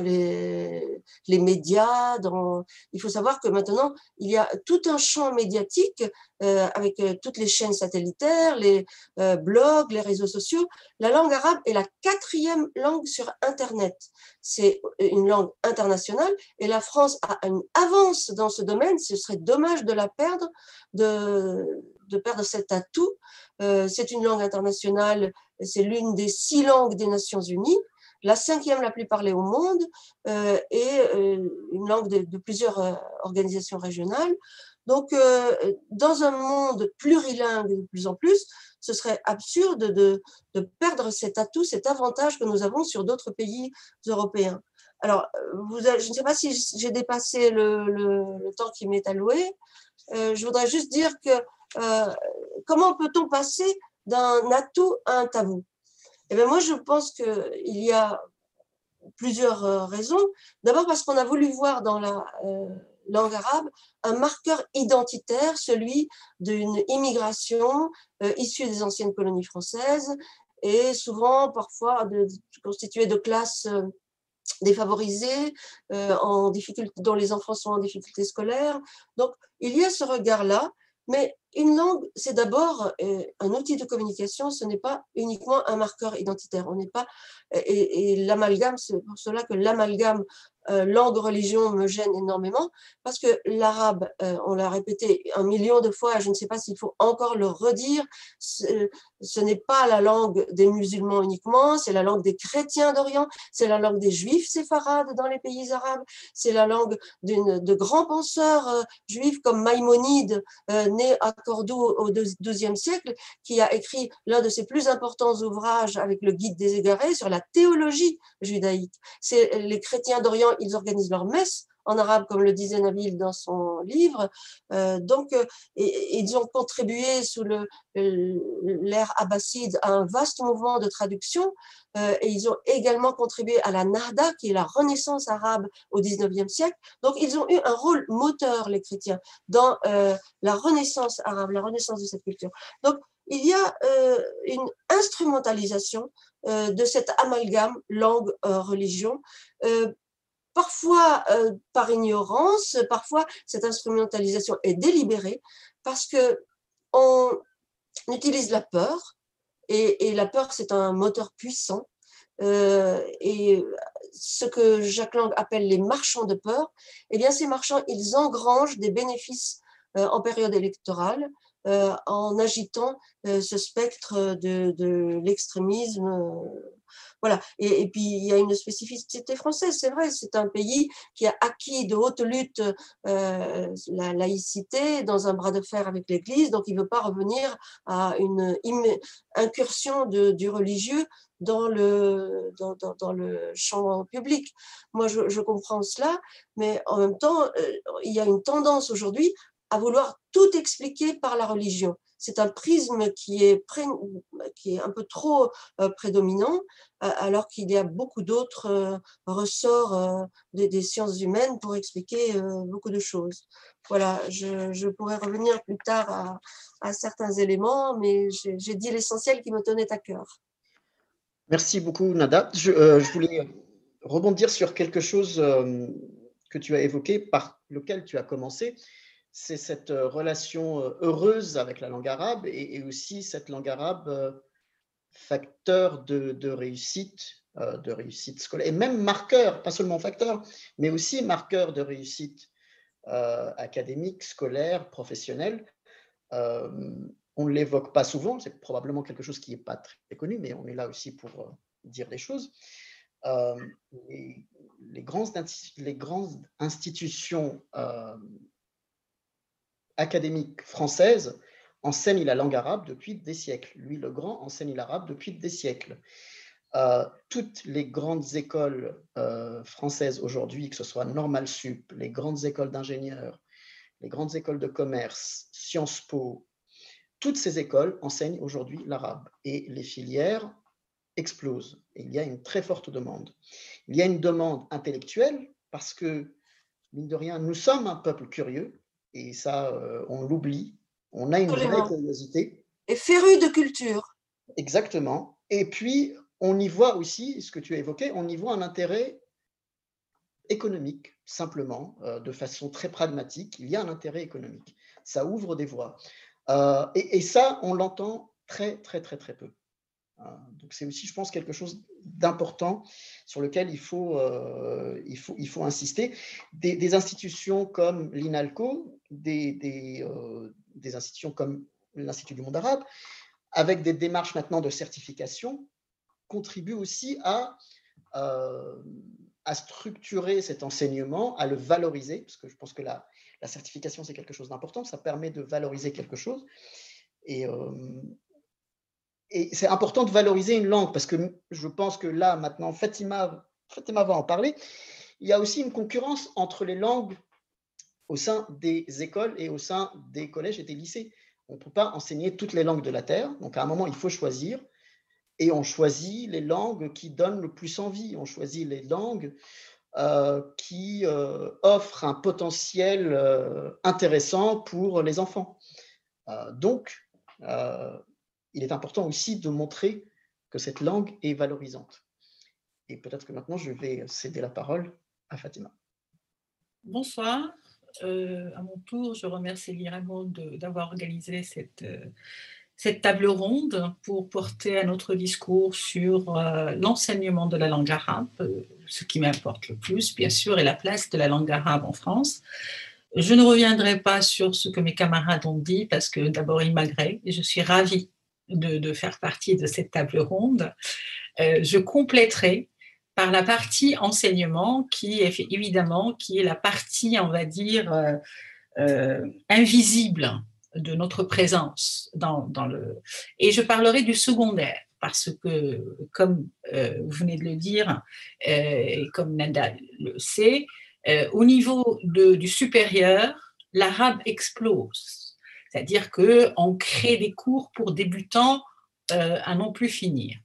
les, les médias. Dans... Il faut savoir que maintenant, il y a tout un champ médiatique euh, avec euh, toutes les chaînes satellitaires, les euh, blogs, les réseaux sociaux. La langue arabe est la quatrième langue sur Internet. C'est une langue internationale et la France a une avance dans ce domaine. Ce serait dommage de la perdre, de, de perdre cet atout. c'est une langue internationale, c'est l'une des six langues des Nations Unies la cinquième la plus parlée au monde euh, et euh, une langue de, plusieurs euh, organisations régionales. Donc, dans un monde plurilingue de plus en plus, ce serait absurde de, perdre cet atout, cet avantage que nous avons sur d'autres pays européens. Alors, vous, je ne sais pas si j'ai dépassé le, temps qui m'est alloué. je voudrais juste dire que comment peut-on passer d'un atout à un tabou? Eh bien, moi, je pense qu'il y a plusieurs euh, raisons. D'abord parce qu'on a voulu voir dans la euh, langue arabe un marqueur identitaire, celui d'une immigration euh, issue des anciennes colonies françaises et souvent parfois constituée de classes défavorisées, en difficulté, dont les enfants sont en difficulté scolaire. Donc, il y a ce regard-là, mais une langue, c'est d'abord euh, un outil de communication, ce n'est pas uniquement un marqueur identitaire. On n'est pas et, et l'amalgame, c'est pour cela que l'amalgame euh, langue religion me gêne énormément parce que l'arabe, euh, on l'a répété un million de fois, je ne sais pas s'il faut encore le redire, ce, n'est pas la langue des musulmans uniquement, c'est la langue des chrétiens d'Orient, c'est la langue des juifs séfarades dans les pays arabes, c'est la langue de grands penseurs juifs comme Maïmonide, né à Cordoue au XIIe siècle, qui a écrit l'un de ses plus importants ouvrages avec le Guide des égarés sur la théologie judaïque. C'est les chrétiens d'Orient, ils organisent leur messe en arabe, comme le disait Nabil dans son livre. Euh, donc, euh, ils ont contribué sous l'ère abbasside à un vaste mouvement de traduction euh, et ils ont également contribué à la Nahda, qui est la renaissance arabe au 19e siècle. Donc, ils ont eu un rôle moteur, les chrétiens, dans la renaissance arabe, la renaissance de cette culture. Donc, il y a une instrumentalisation de cet amalgame langue-religion parfois euh, par ignorance, parfois cette instrumentalisation est délibérée parce que on utilise la peur et, la peur c'est un moteur puissant euh, et ce que Jacques Lang appelle les marchands de peur, eh bien ces marchands ils engrangent des bénéfices euh, en période électorale en agitant ce spectre de, de l'extrémisme voilà. Et, puis, il y a une spécificité française, c'est vrai, c'est un pays qui a acquis de haute lutte euh, la laïcité dans un bras de fer avec l'Église, donc il ne veut pas revenir à une incursion du religieux dans le, dans, le champ public. Moi, je, je, comprends cela, mais en même temps, euh, il y a une tendance aujourd'hui à vouloir tout expliquer par la religion c'est un prisme qui est, un peu trop euh, prédominant, alors qu'il y a beaucoup d'autres euh, ressorts des, sciences humaines pour expliquer beaucoup de choses. Voilà, je, pourrais revenir plus tard à, certains éléments, mais j'ai dit l'essentiel qui me tenait à cœur. Merci beaucoup, Nada. Euh, je voulais rebondir sur quelque chose que tu as évoqué, par lequel tu as commencé, c'est cette euh, relation euh, heureuse avec la langue arabe et, aussi cette langue arabe euh, facteur de, réussite, de réussite scolaire, et même marqueur, pas seulement facteur, mais aussi marqueur de réussite académique, scolaire, professionnel. on ne l'évoque pas souvent, c'est probablement quelque chose qui n'est pas très connu, mais on est là aussi pour dire des choses. Les, grandes, les, grandes, institutions académiques françaises enseigne la langue arabe depuis des siècles. Lui, le grand, enseigne l'arabe depuis des siècles. Euh, toutes les grandes écoles euh, françaises aujourd'hui, que ce soit Normal Sup, les grandes écoles d'ingénieurs, les grandes écoles de commerce, Sciences Po, toutes ces écoles enseignent aujourd'hui l'arabe et les filières explosent. Il y a une très forte demande. Il y a une demande intellectuelle parce que, mine de rien, nous sommes un peuple curieux et ça, euh, on l'oublie on a une vraie curiosité. Et féru de culture. Exactement. Et puis, on y voit aussi, ce que tu as évoqué, on y voit un intérêt économique, simplement, euh, de façon très pragmatique. Il y a un intérêt économique. Ça ouvre des voies. Euh, et, ça, on l'entend très, très, très, très peu. Euh, donc, c'est aussi, je pense, quelque chose d'important sur lequel il faut, il faut, il faut insister. Des, institutions comme l'INALCO, des, des, des institutions comme l'Institut du monde arabe, avec des démarches maintenant de certification, contribuent aussi à, euh, à structurer cet enseignement, à le valoriser, parce que je pense que la, la certification, c'est quelque chose d'important, ça permet de valoriser quelque chose. Et, euh, et c'est important de valoriser une langue, parce que je pense que là, maintenant, Fatima, va en parler, il y a aussi une concurrence entre les langues au sein des écoles et au sein des collèges et des lycées. On ne peut pas enseigner toutes les langues de la Terre. Donc, à un moment, il faut choisir. Et on choisit les langues qui donnent le plus envie. On choisit les langues euh, qui euh, offrent un potentiel euh, intéressant pour les enfants. donc, il est important aussi de montrer que cette langue est valorisante. Et peut-être que maintenant, je vais céder la parole à Fatima. Bonsoir. Euh, à mon tour, je remercie Liraimond d'avoir organisé cette, euh, cette table ronde pour porter un autre discours sur euh, l'enseignement de la langue arabe, ce qui m'importe le plus, bien sûr, est la place de la langue arabe en France. Je ne reviendrai pas sur ce que mes camarades ont dit parce que d'abord, ils m'agréent et je suis ravie de, faire partie de cette table ronde. je compléterai par la partie enseignement qui est évidemment qui est la partie on va dire euh, euh, invisible de notre présence dans, dans, le et je parlerai du secondaire parce que comme euh, vous venez de le dire et comme Nanda le sait au niveau de, du supérieur l'arabe explose c'est-à-dire que on crée des cours pour débutants à non plus finir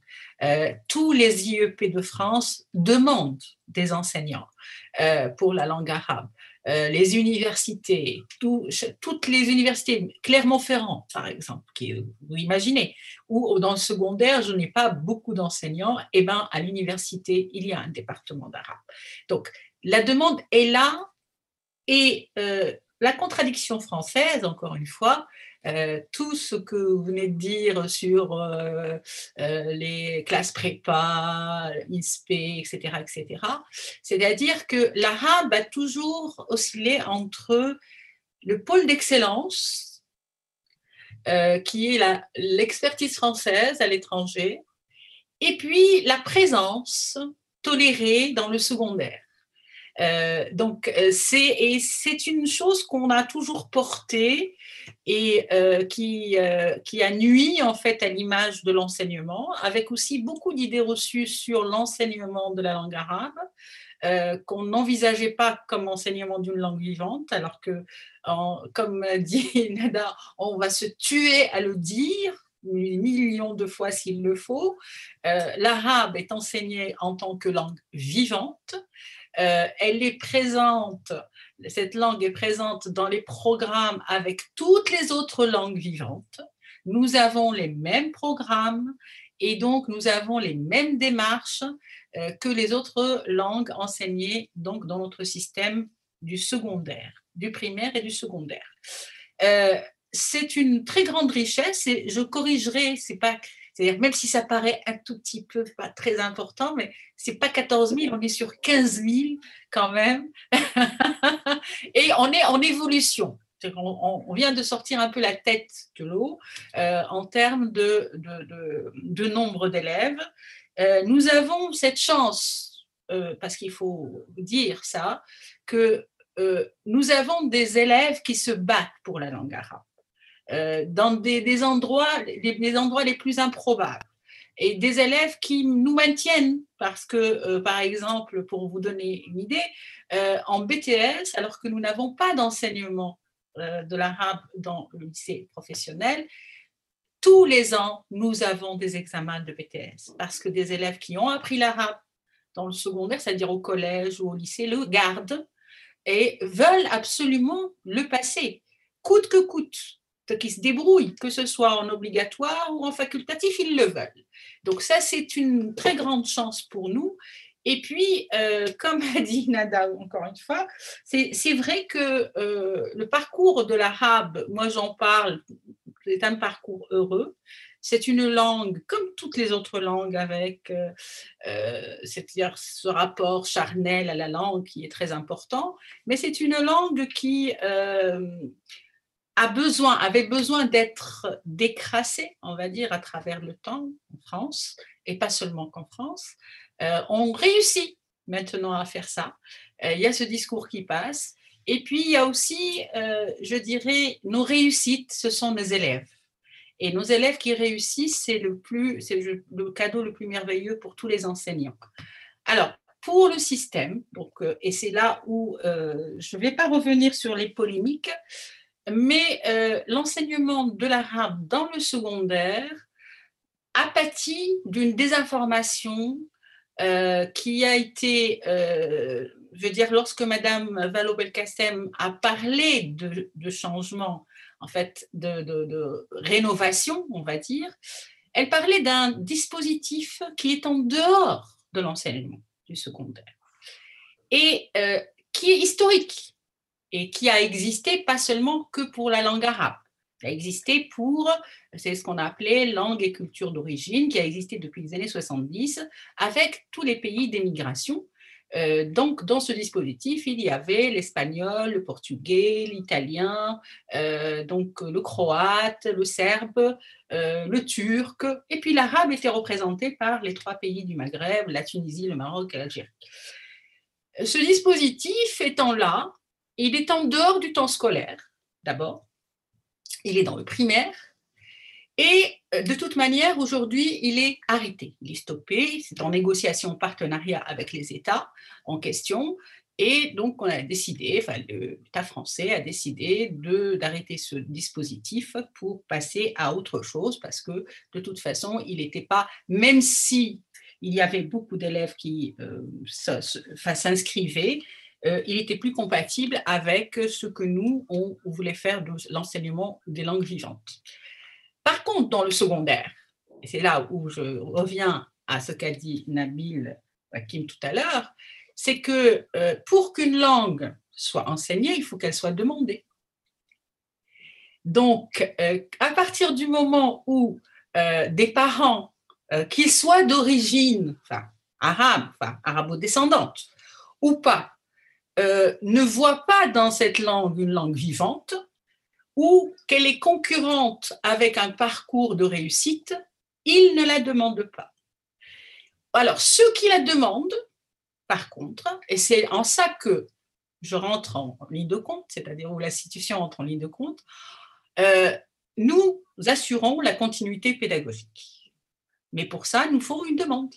euh, tous les IEP de France demandent des enseignants euh, pour la langue arabe. Euh, les universités, toutes les universités, Clermont-Ferrand par exemple, qui, vous imaginez, ou dans le secondaire, je n'ai pas beaucoup d'enseignants, et eh ben à l'université, il y a un département d'arabe. Donc la demande est là et la contradiction française, encore une fois, euh, tout ce que vous venez de dire sur euh, euh, les classes prépa, ISP, etc., etc. C'est-à-dire que l'arabe a toujours oscillé entre le pôle d'excellence, qui est l'expertise française à l'étranger, et puis la présence tolérée dans le secondaire. Euh, donc, c'est, c'est une chose qu'on a toujours portée et euh, qui, euh, qui a nuit en fait à l'image de l'enseignement, avec aussi beaucoup d'idées reçues sur l'enseignement de la langue arabe. Euh, qu'on n'envisageait pas comme enseignement d'une langue vivante, alors que, comme dit Nada, on va se tuer à le dire, millions de fois s'il le faut. Euh, L'arabe est enseigné en tant que langue vivante. Euh, elle est présente cette langue est présente dans les programmes avec toutes les autres langues vivantes. Nous avons les mêmes programmes et donc nous avons les mêmes démarches euh, que les autres langues enseignées donc dans notre système du secondaire, du primaire et du secondaire. Euh, c'est une très grande richesse et je corrigerai, c'est pas C'est-à-dire, même si ça paraît un tout petit peu pas très important, mais c'est pas 14 000, on est sur 15 000 quand même. Et on est en évolution. On, vient de sortir un peu la tête de l'eau euh, en termes de, nombre d'élèves. Euh, nous avons cette chance, euh, parce qu'il faut dire ça, que nous avons des élèves qui se battent pour la langue arabe. Euh, dans des, endroits, les, endroits les plus improbables. Et des élèves qui nous maintiennent, parce que, euh, par exemple, pour vous donner une idée, euh, en BTS, alors que nous n'avons pas d'enseignement de l'arabe dans le lycée professionnel, tous les ans, nous avons des examens de BTS, parce que des élèves qui ont appris l'arabe dans le secondaire, c'est-à-dire au collège ou au lycée, le gardent et veulent absolument le passer, coûte que coûte qui se débrouillent, que ce soit en obligatoire ou en facultatif, ils le veulent. Donc ça, c'est une très grande chance pour nous. Et puis, euh, comme a dit Nada encore une fois, c'est vrai que euh, le parcours de l'arabe, moi j'en parle, c'est un parcours heureux. C'est une langue, comme toutes les autres langues, avec euh, ce rapport charnel à la langue qui est très important, mais c'est une langue qui a besoin, avait besoin d'être décrassé, on va dire, à travers le temps en France, et pas seulement qu'en France. Euh, on réussit maintenant à faire ça. Euh, il y a ce discours qui passe. Et puis, il y a aussi, euh, je dirais, nos réussites, ce sont nos élèves. Et nos élèves qui réussissent, c'est le, plus, c'est le cadeau le plus merveilleux pour tous les enseignants. Alors, pour le système, donc, et c'est là où je ne vais pas revenir sur les polémiques, mais euh, l'enseignement de l'arabe dans le secondaire a pâti d'une désinformation euh, qui a été, euh, je veux dire, lorsque Madame Valo Belkacem a parlé de, changement, en fait, de, rénovation, on va dire, elle parlait d'un dispositif qui est en dehors de l'enseignement du secondaire et qui est historique et qui a existé pas seulement que pour la langue arabe. Il a existé pour, c'est ce qu'on appelait langue et culture d'origine, qui a existé depuis les années 70 avec tous les pays d'émigration. Euh, donc, dans ce dispositif, il y avait l'espagnol, le portugais, l'italien, euh, donc le croate, le serbe, euh, le turc, et puis l'arabe était représenté par les trois pays du Maghreb, la Tunisie, le Maroc et l'Algérie. Ce dispositif étant là, il est en dehors du temps scolaire, d'abord. Il est dans le primaire. Et euh, de toute manière, aujourd'hui, il est arrêté, il est stoppé. C'est en négociation partenariat avec les États en question. Et donc, on a décidé, enfin, l'État français a décidé d'arrêter ce dispositif pour passer à autre chose parce que, de toute façon, il n'était pas, même si il y avait beaucoup d'élèves qui euh, s'inscrivaient, euh, il était plus compatible avec ce que nous, on voulait faire de l'enseignement des langues vivantes. Par contre, dans le secondaire, et c'est là où je reviens à ce qu'a dit Nabil Hakim tout à l'heure, c'est que euh, pour qu'une langue soit enseignée, il faut qu'elle soit demandée. Donc, euh, à partir du moment où des parents, qu'ils soient d'origine arabe, arabo-descendante, ou pas, euh, ne voit pas dans cette langue une langue vivante ou qu'elle est concurrente avec un parcours de réussite, il ne la demande pas. Alors, ceux qui la demandent, par contre, et c'est en ça que je rentre en ligne de compte, c'est-à-dire où l'institution entre en ligne de compte, euh, nous assurons la continuité pédagogique. Mais pour ça, nous faut une demande.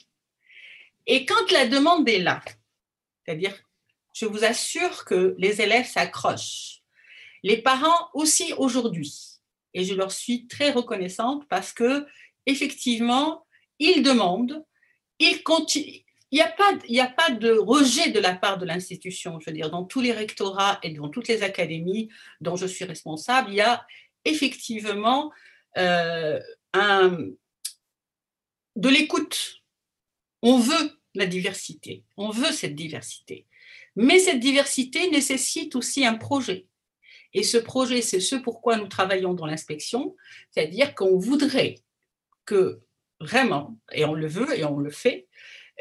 Et quand la demande est là, c'est-à-dire je vous assure que les élèves s'accrochent. Les parents aussi aujourd'hui. Et je leur suis très reconnaissante parce que, effectivement, ils demandent. Il n'y a, pas, a pas de rejet de la part de l'institution. Je veux dire, dans tous les rectorats et dans toutes les académies dont je suis responsable, il y a effectivement euh, de l'écoute. On veut la diversité, on veut cette diversité. Mais cette diversité nécessite aussi un projet. Et ce projet, c'est ce pourquoi nous travaillons dans l'inspection, c'est-à-dire qu'on voudrait que vraiment, et on le veut et on le fait,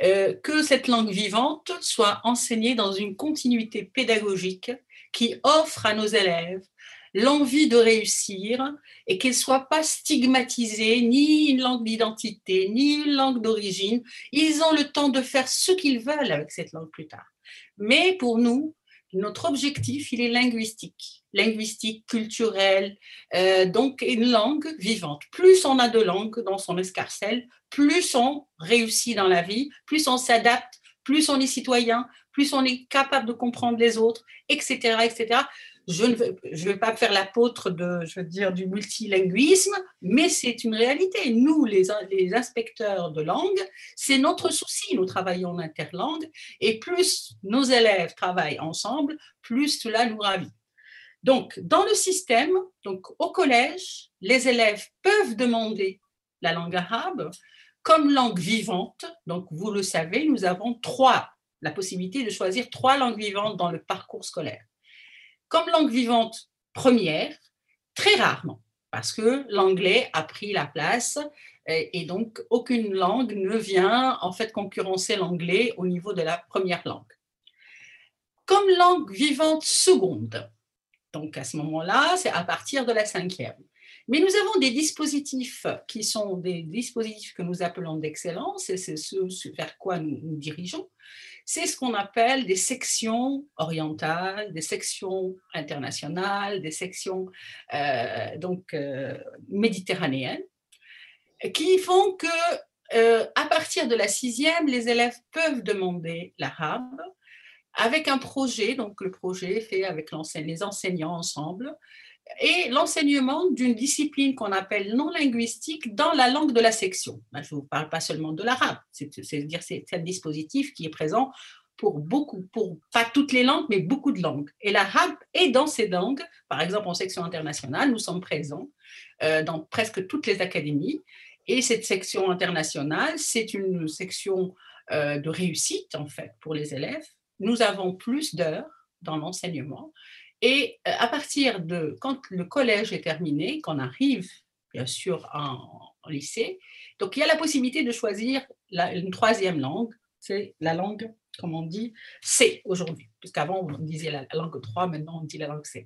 euh, que cette langue vivante soit enseignée dans une continuité pédagogique qui offre à nos élèves l'envie de réussir et qu'elle ne soit pas stigmatisée, ni une langue d'identité, ni une langue d'origine. Ils ont le temps de faire ce qu'ils veulent avec cette langue plus tard. Mais pour nous, notre objectif, il est linguistique, linguistique, culturel, euh, donc une langue vivante. Plus on a de langues dans son escarcelle, plus on réussit dans la vie, plus on s'adapte, plus on est citoyen, plus on est capable de comprendre les autres, etc., etc je ne vais, pas faire l'apôtre de, dire, du multilinguisme, mais c'est une réalité. Nous, les, les inspecteurs de langue, c'est notre souci. Nous travaillons en interlangue et plus nos élèves travaillent ensemble, plus cela nous ravit. Donc, dans le système, donc au collège, les élèves peuvent demander la langue arabe comme langue vivante. Donc, vous le savez, nous avons trois, la possibilité de choisir trois langues vivantes dans le parcours scolaire comme langue vivante première, très rarement, parce que l'anglais a pris la place et donc aucune langue ne vient en fait concurrencer l'anglais au niveau de la première langue. Comme langue vivante seconde, donc à ce moment-là, c'est à partir de la cinquième. Mais nous avons des dispositifs qui sont des dispositifs que nous appelons d'excellence, et c'est ce vers quoi nous nous dirigeons, c'est ce qu'on appelle des sections orientales, des sections internationales, des sections euh, donc euh, méditerranéennes, qui font que euh, à partir de la sixième, les élèves peuvent demander l'arabe avec un projet, donc le projet fait avec les enseignants ensemble, et l'enseignement d'une discipline qu'on appelle non linguistique dans la langue de la section. Ben, je ne vous parle pas seulement de l'arabe, c'est-à-dire c'est un dispositif qui est présent pour beaucoup, pour pas toutes les langues, mais beaucoup de langues. Et l'arabe est dans ces langues, par exemple en section internationale, nous sommes présents euh, dans presque toutes les académies. Et cette section internationale, c'est une section euh, de réussite en fait pour les élèves. Nous avons plus d'heures dans l'enseignement et euh, à partir de quand le collège est terminé, qu'on arrive bien sûr en, lycée, donc il y a la possibilité de choisir une troisième langue, c'est la langue, comme on dit, C aujourd'hui, puisqu'avant on disait la, langue 3, maintenant on dit la langue C.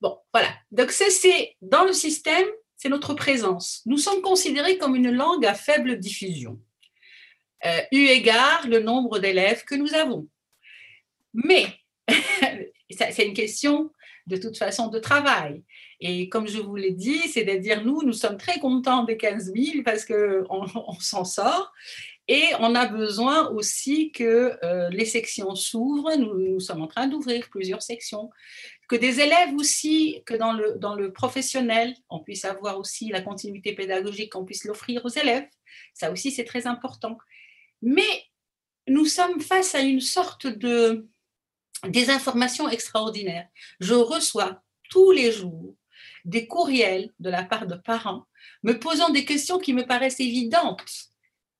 Bon, voilà. Donc c'est dans le système, c'est notre présence. Nous sommes considérés comme une langue à faible diffusion, euh, eu égard le nombre d'élèves que nous avons. Mais c'est une question de toute façon de travail. Et comme je vous l'ai dit, c'est-à-dire nous, nous sommes très contents des 15 000 parce qu'on on, s'en sort. Et on a besoin aussi que euh, les sections s'ouvrent. Nous, nous, sommes en train d'ouvrir plusieurs sections. Que des élèves aussi, que dans le, dans le professionnel, on puisse avoir aussi la continuité pédagogique, qu'on puisse l'offrir aux élèves. Ça aussi, c'est très important. Mais nous sommes face à une sorte de, des informations extraordinaires. Je reçois tous les jours des courriels de la part de parents me posant des questions qui me paraissent évidentes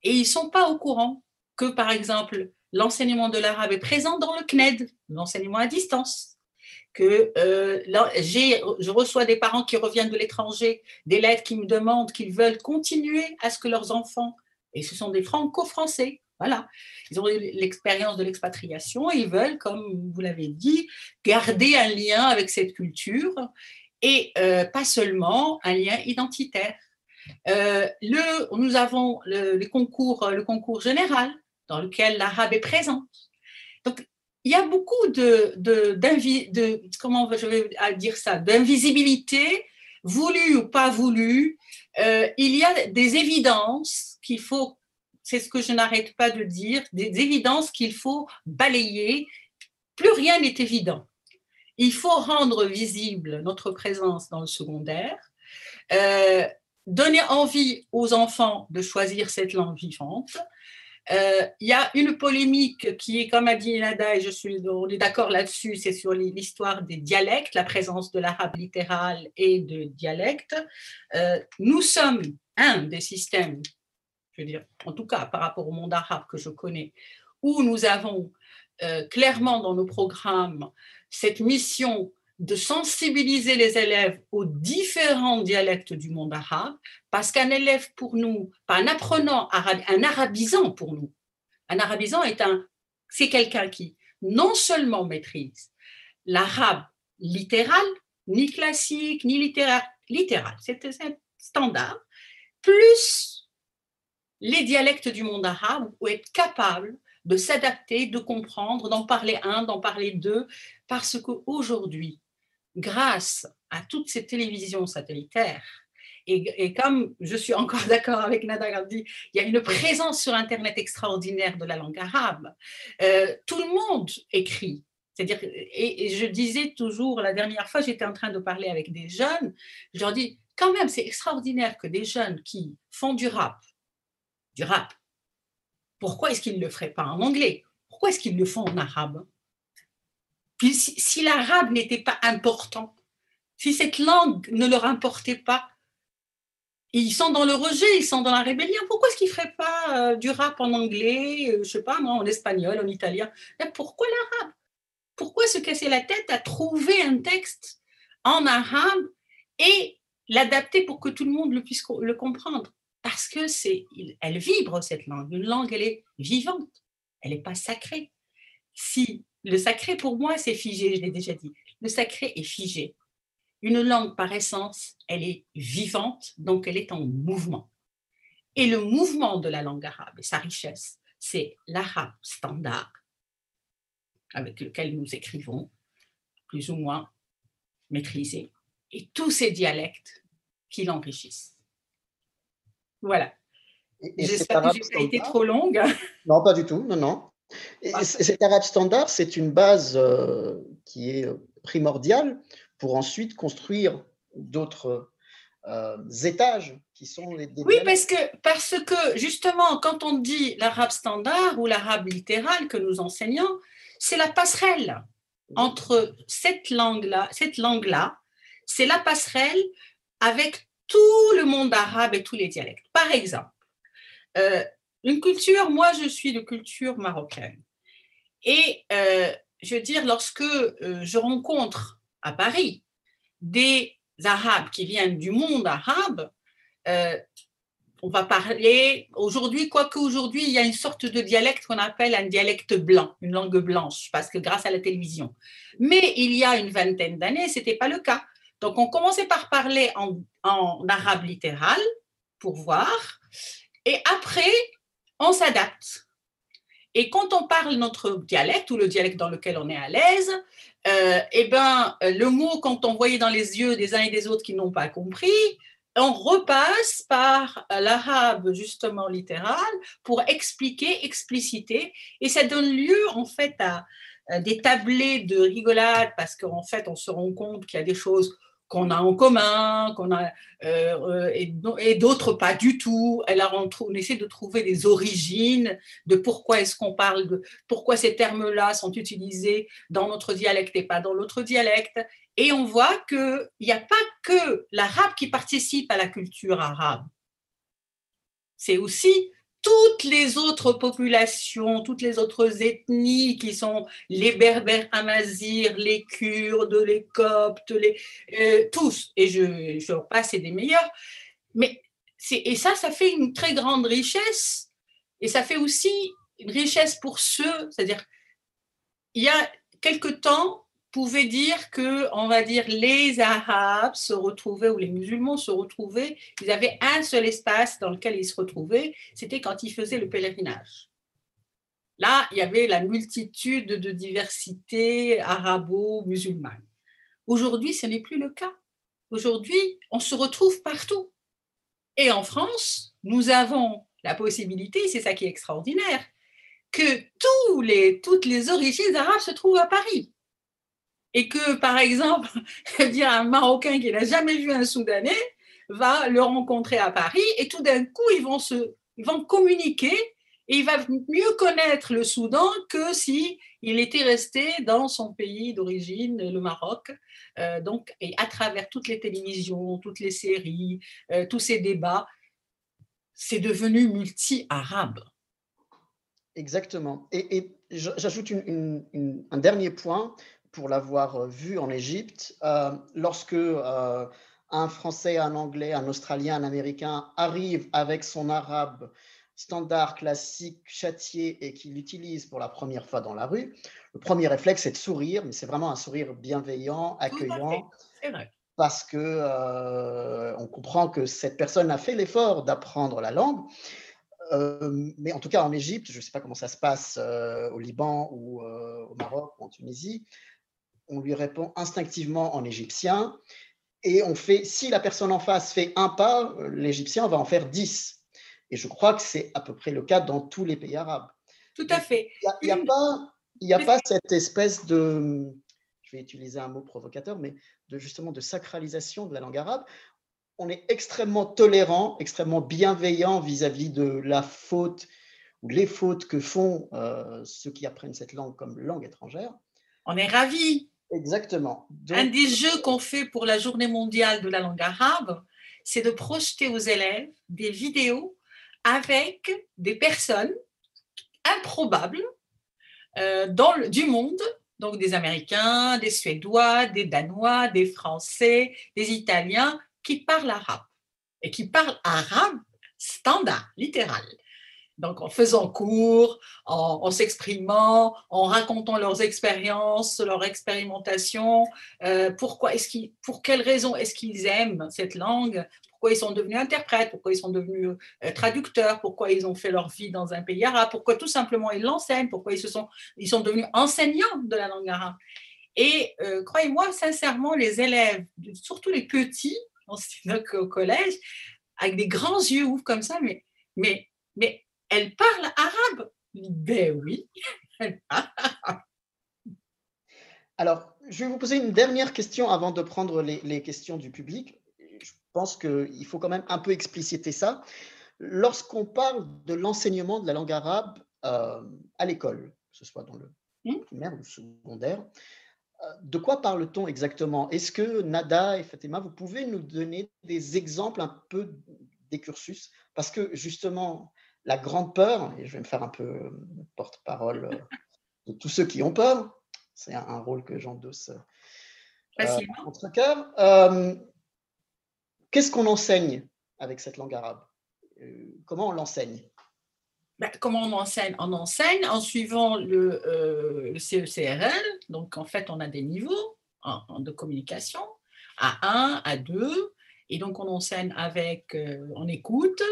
et ils ne sont pas au courant que, par exemple, l'enseignement de l'arabe est présent dans le CNED, l'enseignement à distance. Que euh, je reçois des parents qui reviennent de l'étranger, des lettres qui me demandent qu'ils veulent continuer à ce que leurs enfants, et ce sont des franco-français, voilà. Ils ont l'expérience de l'expatriation ils veulent, comme vous l'avez dit, garder un lien avec cette culture et euh, pas seulement un lien identitaire. Euh, le, nous avons le, concours, le concours général dans lequel l'arabe est présent. Donc, il y a beaucoup de, de, de comment je vais dire ça, d'invisibilité, voulue ou pas voulue. Euh, il y a des évidences qu'il faut c'est ce que je n'arrête pas de dire, des évidences qu'il faut balayer. Plus rien n'est évident. Il faut rendre visible notre présence dans le secondaire, euh, donner envie aux enfants de choisir cette langue vivante. Euh, il y a une polémique qui est, comme a dit Nada, et je suis, on est d'accord là-dessus, c'est sur l'histoire des dialectes, la présence de l'arabe littéral et de dialectes. Euh, nous sommes un des systèmes je veux dire, en tout cas par rapport au monde arabe que je connais, où nous avons euh, clairement dans nos programmes cette mission de sensibiliser les élèves aux différents dialectes du monde arabe, parce qu'un élève pour nous, pas un apprenant arabe, un arabisant pour nous, un arabisant est un, c'est quelqu'un qui non seulement maîtrise l'arabe littéral, ni classique, ni littéraire, littéral, c'est un standard, plus les dialectes du monde arabe, ou être capable de s'adapter, de comprendre, d'en parler un, d'en parler deux, parce qu'aujourd'hui, grâce à toutes ces télévisions satellitaires, et, comme je suis encore d'accord avec Nada Gandhi, il y a une présence sur Internet extraordinaire de la langue arabe. Euh, tout le monde écrit. C'est-à-dire, et, je disais toujours, la dernière fois, j'étais en train de parler avec des jeunes, je leur dis, quand même, c'est extraordinaire que des jeunes qui font du rap, du rap, pourquoi est-ce qu'ils ne le feraient pas en anglais? Pourquoi est-ce qu'ils le font en arabe? Puis si, l'arabe n'était pas important, si cette langue ne leur importait pas, ils sont dans le rejet, ils sont dans la rébellion. Pourquoi est-ce qu'ils ne feraient pas euh, du rap en anglais, euh, je ne sais pas, moi, en espagnol, en italien? Pourquoi l'arabe? Pourquoi se casser la tête à trouver un texte en arabe et l'adapter pour que tout le monde puisse le comprendre? Parce que c'est, elle vibre cette langue. Une langue, elle est vivante, elle n'est pas sacrée. Si le sacré pour moi, c'est figé, je l'ai déjà dit. Le sacré est figé. Une langue par essence, elle est vivante, donc elle est en mouvement. Et le mouvement de la langue arabe et sa richesse, c'est l'arabe standard avec lequel nous écrivons, plus ou moins maîtrisé, et tous ces dialectes qui l'enrichissent. Voilà. J'espère que je n'ai pas été trop longue. Non, pas du tout. Non, non. Et cet arabe standard, c'est une base euh, qui est euh, primordiale pour ensuite construire d'autres euh, étages qui sont les. Oui, parce que, parce que justement, quand on dit l'arabe standard ou l'arabe littéral que nous enseignons, c'est la passerelle entre cette langue-là, cette langue-là, c'est la passerelle avec tout le monde arabe et tous les dialectes. Par exemple, euh, une culture, moi je suis de culture marocaine. Et euh, je veux dire, lorsque euh, je rencontre à Paris des Arabes qui viennent du monde arabe, on va parler aujourd'hui, quoique aujourd'hui, il y a une sorte de dialecte qu'on appelle un dialecte blanc, une langue blanche, parce que grâce à la télévision. Mais il y a une vingtaine d'années, ce n'était pas le cas. Donc, on commençait par parler en, arabe littéral pour voir, et après, on s'adapte. Et quand on parle notre dialecte ou le dialecte dans lequel on est à l'aise, euh, eh ben, le mot, quand on voyait dans les yeux des uns et des autres qui n'ont pas compris, on repasse par l'arabe justement littéral pour expliquer, expliciter, et ça donne lieu en fait à, des tablés de rigolade parce qu'en fait on se rend compte qu'il y a des choses qu'on a en commun, qu'on a euh, euh, et, d'autres pas du tout. Alors on, on, essaie de trouver les origines de pourquoi est-ce qu'on parle de pourquoi ces termes-là sont utilisés dans notre dialecte et pas dans l'autre dialecte. Et on voit qu'il n'y a pas que l'arabe qui participe à la culture arabe. C'est aussi toutes les autres populations, toutes les autres ethnies qui sont les berbères amazirs, les kurdes, les coptes, les, euh, tous, et je, je passe des meilleurs. Mais et ça, ça fait une très grande richesse, et ça fait aussi une richesse pour ceux, c'est-à-dire, il y a quelque temps, pouvait dire que, on va dire, les Arabes se retrouvaient ou les musulmans se retrouvaient, ils avaient un seul espace dans lequel ils se retrouvaient, c'était quand ils faisaient le pèlerinage. Là, il y avait la multitude de diversités arabo-musulmanes. Aujourd'hui, ce n'est plus le cas. Aujourd'hui, on se retrouve partout. Et en France, nous avons la possibilité, c'est ça qui est extraordinaire, que tous les, toutes les origines arabes se trouvent à Paris et que, par exemple, dire un Marocain qui n'a jamais vu un Soudanais va le rencontrer à Paris et tout d'un coup, ils vont, se, vont communiquer et il va mieux connaître le Soudan que si il était resté dans son pays d'origine, le Maroc. Euh, donc, et à travers toutes les télévisions, toutes les séries, euh, tous ces débats, c'est devenu multi-arabe. Exactement. Et, j'ajoute un dernier point pour l'avoir vu en Égypte. lorsque un Français, un Anglais, un Australien, un Américain arrive avec son arabe standard, classique, châtié et qu'il l'utilise pour la première fois dans la rue, le premier réflexe, c'est de sourire, mais c'est vraiment un sourire bienveillant, accueillant. Parce que euh, on comprend que cette personne a fait l'effort d'apprendre la langue. Euh, mais en tout cas, en Égypte, je ne sais pas comment ça se passe euh, au Liban ou au Maroc ou en Tunisie, on lui répond instinctivement en égyptien. Et on fait, si la personne en face fait un pas, l'égyptien va en faire dix. Et je crois que c'est à peu près le cas dans tous les pays arabes. Tout à fait. Il n'y a, pas, a pas cette espèce de, je vais utiliser un mot provocateur, mais de justement de sacralisation de la langue arabe. On est extrêmement tolérant, extrêmement bienveillant vis-à-vis de la faute ou les fautes que font euh, ceux qui apprennent cette langue comme langue étrangère. On est ravis. Exactement. Un des jeux qu'on fait pour la journée mondiale de la langue arabe, c'est de projeter aux élèves des vidéos avec des personnes improbables euh, dans le, du monde, donc des Américains, des Suédois, des Danois, des Français, des Italiens qui parlent arabe et qui parlent arabe standard, littéral. Donc, en faisant cours, en, s'exprimant, en racontant leurs expériences, leur expérimentation, euh, pourquoi est-ce qu'ils, pour quelles raisons est-ce qu'ils aiment cette langue, pourquoi ils sont devenus interprètes, pourquoi ils sont devenus euh, traducteurs, pourquoi ils ont fait leur vie dans un pays arabe, pourquoi tout simplement ils l'enseignent, pourquoi ils, se sont, ils sont devenus enseignants de la langue arabe. Et euh, croyez-moi, sincèrement, les élèves, surtout les petits, au collège, avec des grands yeux ouverts comme ça, mais, mais, mais elle parle arabe Ben oui. Alors, je vais vous poser une dernière question avant de prendre les, questions du public. Je pense qu'il faut quand même un peu expliciter ça. Lorsqu'on parle de l'enseignement de la langue arabe euh, à l'école, que ce soit dans le hmm? primaire ou le secondaire, euh, de quoi parle-t-on exactement? Est-ce que Nada et Fatima, vous pouvez nous donner des exemples un peu des cursus? Parce que justement, la grande peur, et je vais me faire un peu euh, porte-parole euh, de tous ceux qui ont peur, c'est un, rôle que j'endosse euh, entre cœur. Qu'est-ce qu'on enseigne avec cette langue arabe? Comment on l'enseigne? Ben, comment on enseigne? On enseigne en suivant le, CECRL. Donc, en fait, on a des niveaux de communication, à 1, à 2. Et donc, on enseigne avec, on écoute,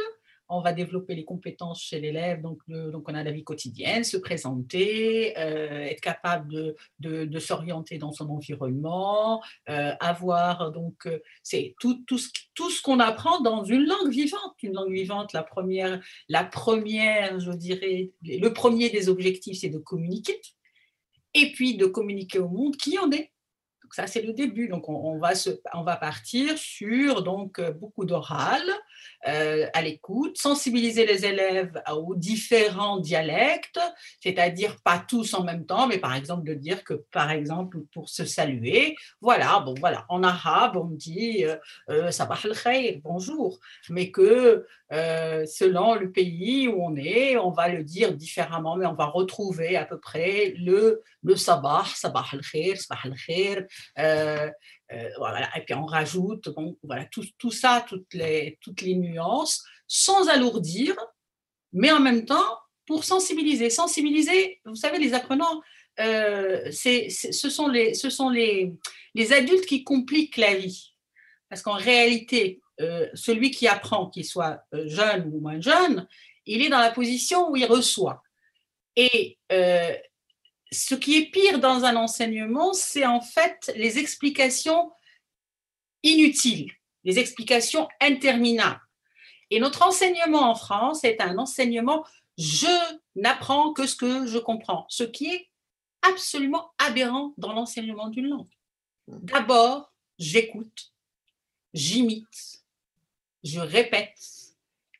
on va développer les compétences chez l'élève. Donc, donc, on a la vie quotidienne, se présenter, euh, être capable de, s'orienter dans son environnement, euh, avoir donc euh, c'est tout, tout ce, tout ce qu'on apprend dans une langue vivante. Une langue vivante, la première, la première, je dirais, le premier des objectifs, c'est de communiquer. Et puis de communiquer au monde qui en est ça, c'est le début. Donc, on, va se, on va partir sur donc, beaucoup d'oral euh, à l'écoute, sensibiliser les élèves aux différents dialectes, c'est-à-dire pas tous en même temps, mais par exemple de dire que, par exemple, pour se saluer, voilà, bon, voilà, en arabe, on dit euh, sabah al-khair, bonjour, mais que selon le pays où on est, on va le dire différemment, mais on va retrouver à peu près le, le sabah, sabah al-khair, sabah al-khair, euh, euh, voilà. Et puis on rajoute voilà, tout, tout, ça, toutes les, toutes les nuances, sans alourdir, mais en même temps pour sensibiliser. Sensibiliser, vous savez, les apprenants, euh, c'est, ce sont, les, ce sont les, les adultes qui compliquent la vie. Parce qu'en réalité, celui qui apprend, qu'il soit jeune ou moins jeune, il est dans la position où il reçoit. Et ce qui est pire dans un enseignement, c'est en fait les explications inutiles, les explications interminables. Et notre enseignement en France est un enseignement je n'apprends que ce que je comprends, ce qui est absolument aberrant dans l'enseignement d'une langue. D'abord, j'écoute, j'imite, je répète,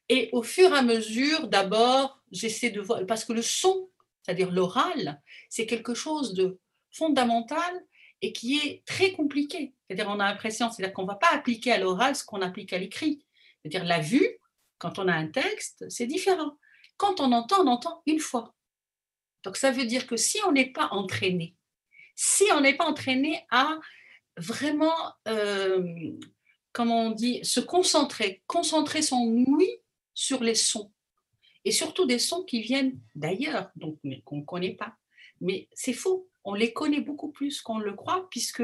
et au fur et à mesure, d'abord, j'essaie de voir, parce que le son c'est-à-dire l'oral, c'est quelque chose de fondamental et qui est très compliqué. C'est-à-dire on a l'impression, c'est-à-dire qu'on ne va pas appliquer à l'oral ce qu'on applique à l'écrit. C'est-à-dire la vue, quand on a un texte, c'est différent. Quand on entend, on entend une fois. Donc ça veut dire que si on n'est pas entraîné, si on n'est pas entraîné à vraiment, euh, comment on dit, se concentrer, concentrer son oui sur les sons. Et surtout des sons qui viennent d'ailleurs, donc qu'on ne connaît pas. Mais c'est faux, on les connaît beaucoup plus qu'on le croit, puisque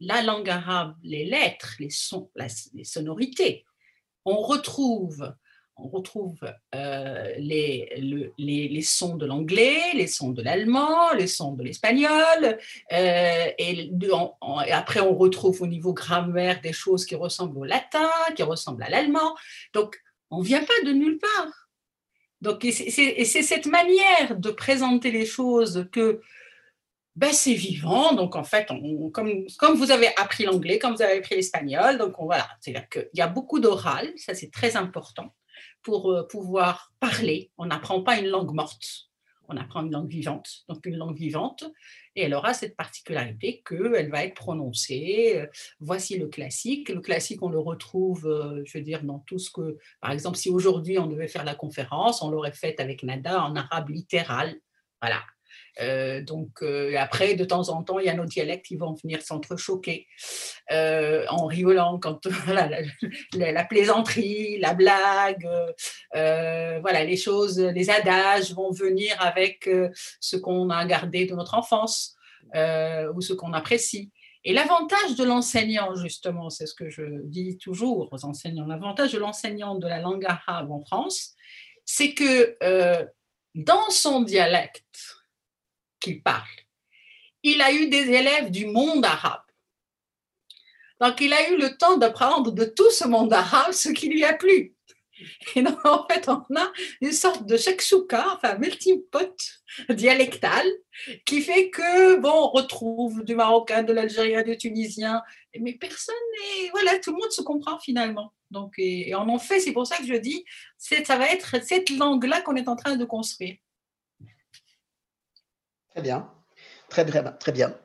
la langue arabe, les lettres, les sons, les sonorités, on retrouve on retrouve euh, les, les, sons de l'anglais, les sons de l'allemand, les sons de l'espagnol, euh, et, après on retrouve au niveau grammaire des choses qui ressemblent au latin, qui ressemblent à l'allemand. Donc on ne vient pas de nulle part. Donc, c'est cette manière de présenter les choses que ben, c'est vivant. Donc, en fait, comme, comme vous avez appris l'anglais, comme vous avez appris l'espagnol, donc on, voilà, c'est-à-dire qu'il y a beaucoup d'oral, ça c'est très important pour euh, pouvoir parler. On n'apprend pas une langue morte, on apprend une langue vivante. Donc une langue vivante, et elle aura cette particularité qu'elle va être prononcée. Voici le classique. Le classique, on le retrouve, euh, je veux dire, dans tout ce que, par exemple, si aujourd'hui on devait faire la conférence, on l'aurait faite avec Nada en arabe littéral. Voilà, euh, donc, euh, après, de temps en temps, il y a nos dialectes qui vont venir s'entrechoquer euh, en rigolant quand la, plaisanterie, la blague, voilà, les choses, les adages vont venir avec ce qu'on a gardé de notre enfance ou ce qu'on apprécie. Et l'avantage de l'enseignant, justement, c'est ce que je dis toujours aux enseignants, l'avantage de l'enseignant de la langue arabe en France, c'est que dans son dialecte, qu'il parle. Il a eu des élèves du monde arabe. Donc, il a eu le temps d'apprendre de tout ce monde arabe ce qui lui a plu. Et donc, en fait, on a une sorte de shakshuka, enfin, melting pot dialectal, qui fait que, bon, on retrouve du marocain, de l'algérien, du tunisien, mais personne n'est. Voilà, tout le monde se comprend finalement. Donc, et, on en fait, c'est pour ça que je dis, ça va être cette langue-là qu'on est en train de construire. Très bien, très, très, très bien.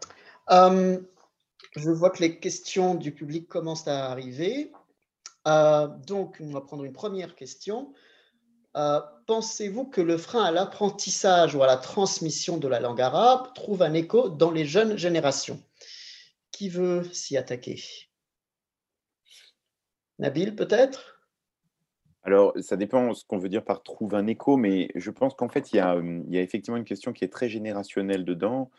Euh, je vois que les questions du public commencent à arriver. Euh, donc, on va prendre une première question. Euh, pensez-vous que le frein à l'apprentissage ou à la transmission de la langue arabe trouve un écho dans les jeunes générations? Qui veut s'y attaquer? Nabil, peut-être? Alors, ça dépend ce qu'on veut dire par trouve un écho, mais je pense qu'en fait, il y, a, effectivement une question qui est très générationnelle dedans.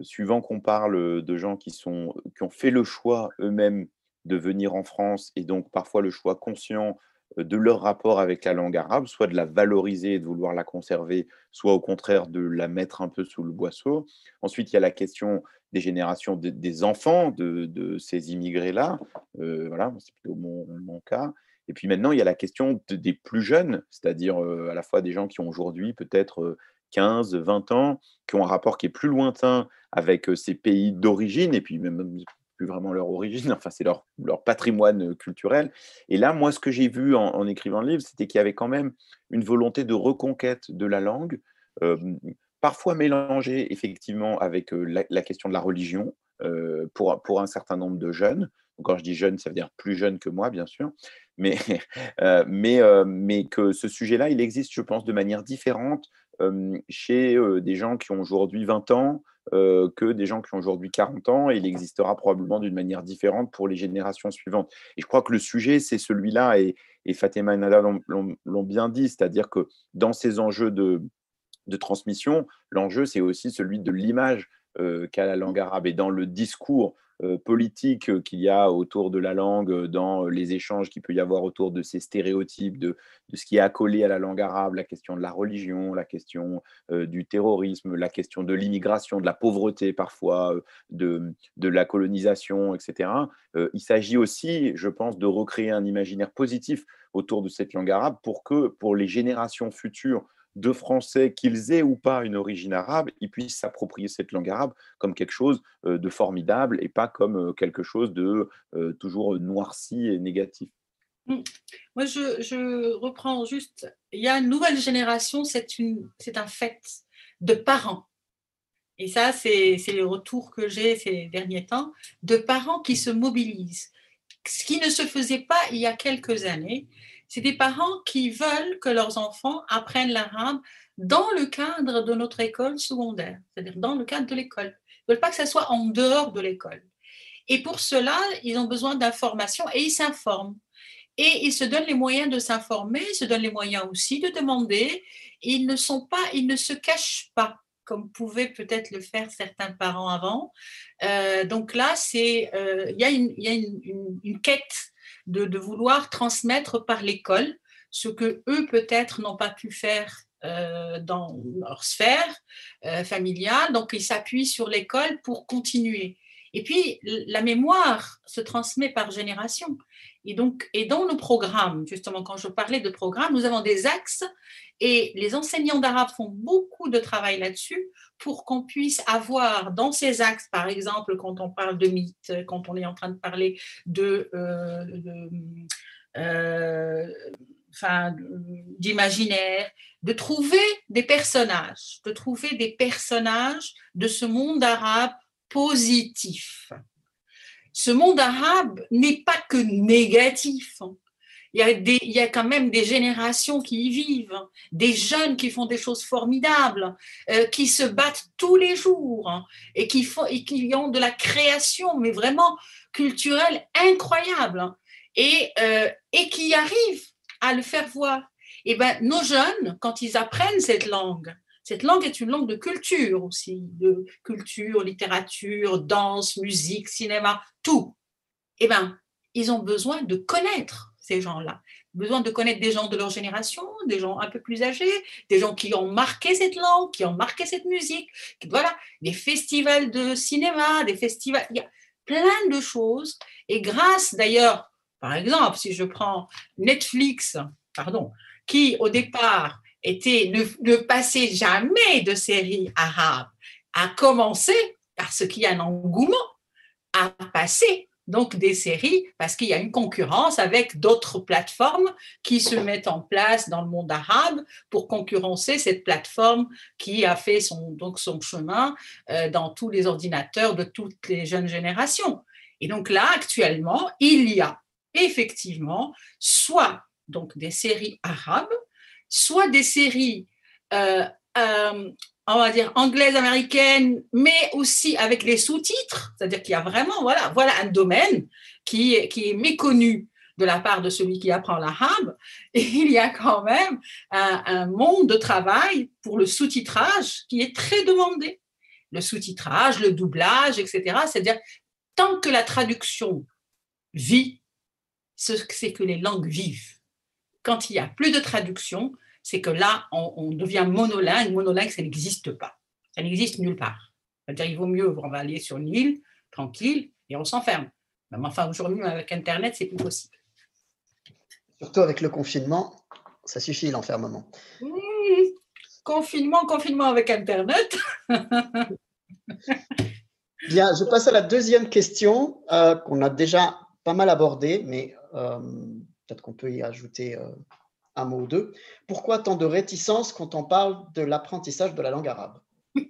suivant qu'on parle de gens qui, sont, qui ont fait le choix eux-mêmes de venir en France et donc parfois le choix conscient de leur rapport avec la langue arabe, soit de la valoriser et de vouloir la conserver, soit au contraire de la mettre un peu sous le boisseau. Ensuite, il y a la question des générations des enfants de, ces immigrés-là. voilà, c'est plutôt mon cas. Et puis maintenant, il y a la question des plus jeunes, c'est-à-dire à la fois des gens qui ont aujourd'hui peut-être 15, 20 ans, qui ont un rapport qui est plus lointain avec ces pays d'origine, et puis même plus vraiment leur origine, enfin c'est leur, leur, patrimoine culturel. Et là, moi, ce que j'ai vu en, écrivant le livre, c'était qu'il y avait quand même une volonté de reconquête de la langue, parfois mélangée effectivement avec la, question de la religion pour, pour un certain nombre de jeunes. Quand je dis jeunes, ça veut dire plus jeunes que moi, bien sûr mais, euh, mais, euh, mais que ce sujet-là, il existe, je pense, de manière différente chez des gens qui ont aujourd'hui 20 ans que des gens qui ont aujourd'hui 40 ans, et il existera probablement d'une manière différente pour les générations suivantes. Et je crois que le sujet, c'est celui-là, et, Fatima et Nada l'ont bien dit, c'est-à-dire que dans ces enjeux de, de transmission, l'enjeu, c'est aussi celui de l'image qu'a la langue arabe, et dans le discours euh, politique euh, qu'il y a autour de la langue, euh, dans les échanges qu'il peut y avoir autour de ces stéréotypes, de, ce qui est accolé à la langue arabe, la question de la religion, la question du terrorisme, la question de l'immigration, de la pauvreté parfois, de, de la colonisation, etc. il s'agit aussi, je pense, de recréer un imaginaire positif autour de cette langue arabe pour que pour les générations futures de Français, qu'ils aient ou pas une origine arabe, ils puissent s'approprier cette langue arabe comme quelque chose euh, de formidable et pas comme euh, quelque chose de euh, toujours noirci et négatif. Mmh. Moi, je, reprends juste, il y a une nouvelle génération, c'est un fait de parents. Et ça, c'est le retour que j'ai ces derniers temps, de parents qui se mobilisent. Ce qui ne se faisait pas il y a quelques années, c'est des parents qui veulent que leurs enfants apprennent l'arabe dans le cadre de notre école secondaire, c'est-à-dire dans le cadre de l'école. Ils ne veulent pas que ça soit en dehors de l'école. Et pour cela, ils ont besoin d'informations et ils s'informent. Et ils se donnent les moyens de s'informer, ils se donnent les moyens aussi de demander. Ils ne sont pas, ils ne se cachent pas comme pouvaient peut-être le faire certains parents avant. Euh, donc là, euh, il y a, une, y a une, une, quête de, vouloir transmettre par l'école ce que eux peut-être n'ont pas pu faire euh, dans leur sphère euh, familiale. Donc ils s'appuient sur l'école pour continuer. Et puis, la mémoire se transmet par génération. Et donc, et dans nos programmes, justement, quand je parlais de programmes, nous avons des axes et les enseignants d'arabe font beaucoup de travail là-dessus pour qu'on puisse avoir dans ces axes, par exemple, quand on parle de mythes, quand on est en train de parler de, euh, euh, enfin, d'imaginaire, de trouver des personnages, de trouver des personnages de ce monde arabe positif. Ce monde arabe n'est pas que négatif. Il y, a des, il y, a quand même des générations qui y vivent, des jeunes qui font des choses formidables, euh, qui se battent tous les jours hein, et, qui font, et qui ont de la création, mais vraiment culturelle incroyable, et, euh, et qui arrivent à le faire voir. Et eh ben, nos jeunes, quand ils apprennent cette langue, cette langue est une langue de culture aussi, de culture, littérature, danse, musique, cinéma, tout. Eh bien, ils ont besoin de connaître ces gens-là, besoin de connaître des gens de leur génération, des gens un peu plus âgés, des gens qui ont marqué cette langue, qui ont marqué cette musique. Voilà, des festivals de cinéma, des festivals, il y a plein de choses. Et grâce d'ailleurs, par exemple, si je prends Netflix, pardon, qui au départ était ne, passer jamais de séries arabes, a commencé parce qu'il y a un engouement à passer donc des séries parce qu'il y a une concurrence avec d'autres plateformes qui se mettent en place dans le monde arabe pour concurrencer cette plateforme qui a fait son, donc son chemin euh, dans tous les ordinateurs de toutes les jeunes générations. Et donc là, actuellement, il y a effectivement soit donc des séries arabes, soit des séries, euh, euh, on va dire, anglaises, américaines, mais aussi avec les sous-titres. C'est-à-dire qu'il y a vraiment, voilà, voilà un domaine qui, est méconnu de la part de celui qui apprend l'arabe. Et il y a quand même un, un monde de travail pour le sous-titrage qui est très demandé. Le sous-titrage, le doublage, etc. C'est-à-dire, tant que la traduction vit, c'est que les langues vivent quand il n'y a plus de traduction, c'est que là, on, devient monolingue. Monolingue, ça n'existe pas. Ça n'existe nulle part. C'est-à-dire, il vaut mieux, on va aller sur une île, tranquille, et on s'enferme. Mais enfin, aujourd'hui, avec Internet, c'est plus possible. Surtout avec le confinement, ça suffit l'enfermement. confinement, confinement avec Internet. Bien, je passe à la deuxième question euh, qu'on a déjà pas mal abordée, mais euh, peut-être qu'on peut y ajouter euh, un mot ou deux. Pourquoi tant de réticence quand on parle de l'apprentissage de la langue arabe?